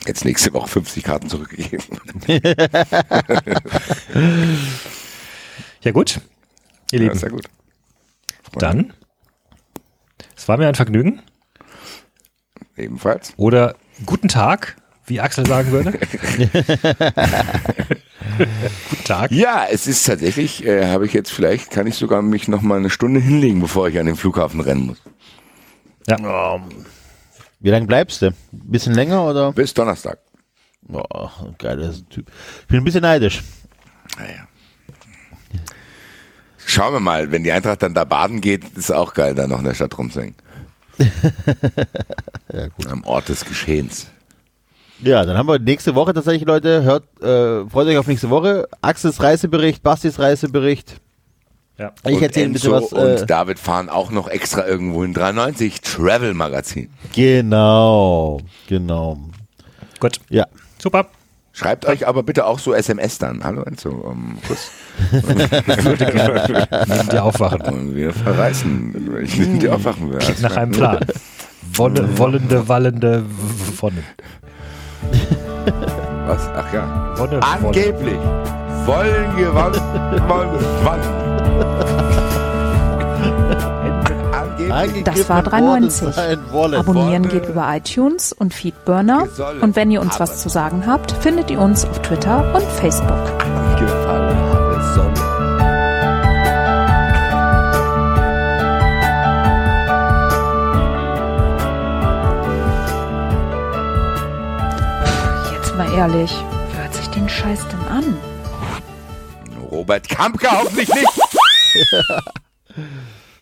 [SPEAKER 3] Jetzt nächste Woche 50 Karten zurückgegeben.
[SPEAKER 2] Ja gut, ihr
[SPEAKER 3] Ja,
[SPEAKER 2] Lieben,
[SPEAKER 3] sehr gut.
[SPEAKER 2] dann, es war mir ein Vergnügen
[SPEAKER 3] Ebenfalls.
[SPEAKER 2] oder guten Tag, wie Axel sagen würde. Guten Tag.
[SPEAKER 3] Ja, es ist tatsächlich, äh, habe ich jetzt vielleicht, kann ich sogar mich noch mal eine Stunde hinlegen, bevor ich an den Flughafen rennen muss.
[SPEAKER 4] Wie lange bleibst du? bisschen länger oder?
[SPEAKER 3] Bis Donnerstag.
[SPEAKER 4] Boah, geiler Typ. Ich bin ein bisschen neidisch.
[SPEAKER 3] Naja. Schauen wir mal, wenn die Eintracht dann da baden geht, ist auch geil, da noch in der Stadt rumzuhängen. Am Ort des Geschehens.
[SPEAKER 4] Ja, dann haben wir nächste Woche tatsächlich, Leute. Hört, äh, freut euch auf nächste Woche. Axels Reisebericht, Bastis Reisebericht.
[SPEAKER 2] Ja.
[SPEAKER 4] Ich erzähle ein bisschen was. Äh,
[SPEAKER 3] und David fahren auch noch extra irgendwo in 93 Travel Magazin.
[SPEAKER 4] genau, genau.
[SPEAKER 2] Gut.
[SPEAKER 4] Ja.
[SPEAKER 2] Super.
[SPEAKER 3] Schreibt euch aber bitte auch so SMS dann. Hallo Enzo, um, Kuss.
[SPEAKER 2] Neben dir aufwachen.
[SPEAKER 3] Und wir verreißen, wenn ich neben dir aufwachen.
[SPEAKER 2] Klingt nach einem Plan. Wolle, wollende, wallende Wonne.
[SPEAKER 3] Was? Ach ja.
[SPEAKER 2] Wonne.
[SPEAKER 3] Angeblich wollen wann. Angeblich
[SPEAKER 1] Das war
[SPEAKER 4] Angegriffen worden
[SPEAKER 1] 3,90.
[SPEAKER 4] sein wollen.
[SPEAKER 1] Abonnieren geht über iTunes und Feedburner. Und wenn ihr uns was zu sagen habt, findet ihr uns auf Twitter und Facebook. Ehrlich, wer hört sich den Scheiß denn an?
[SPEAKER 3] Robert Kampke hoffentlich nicht.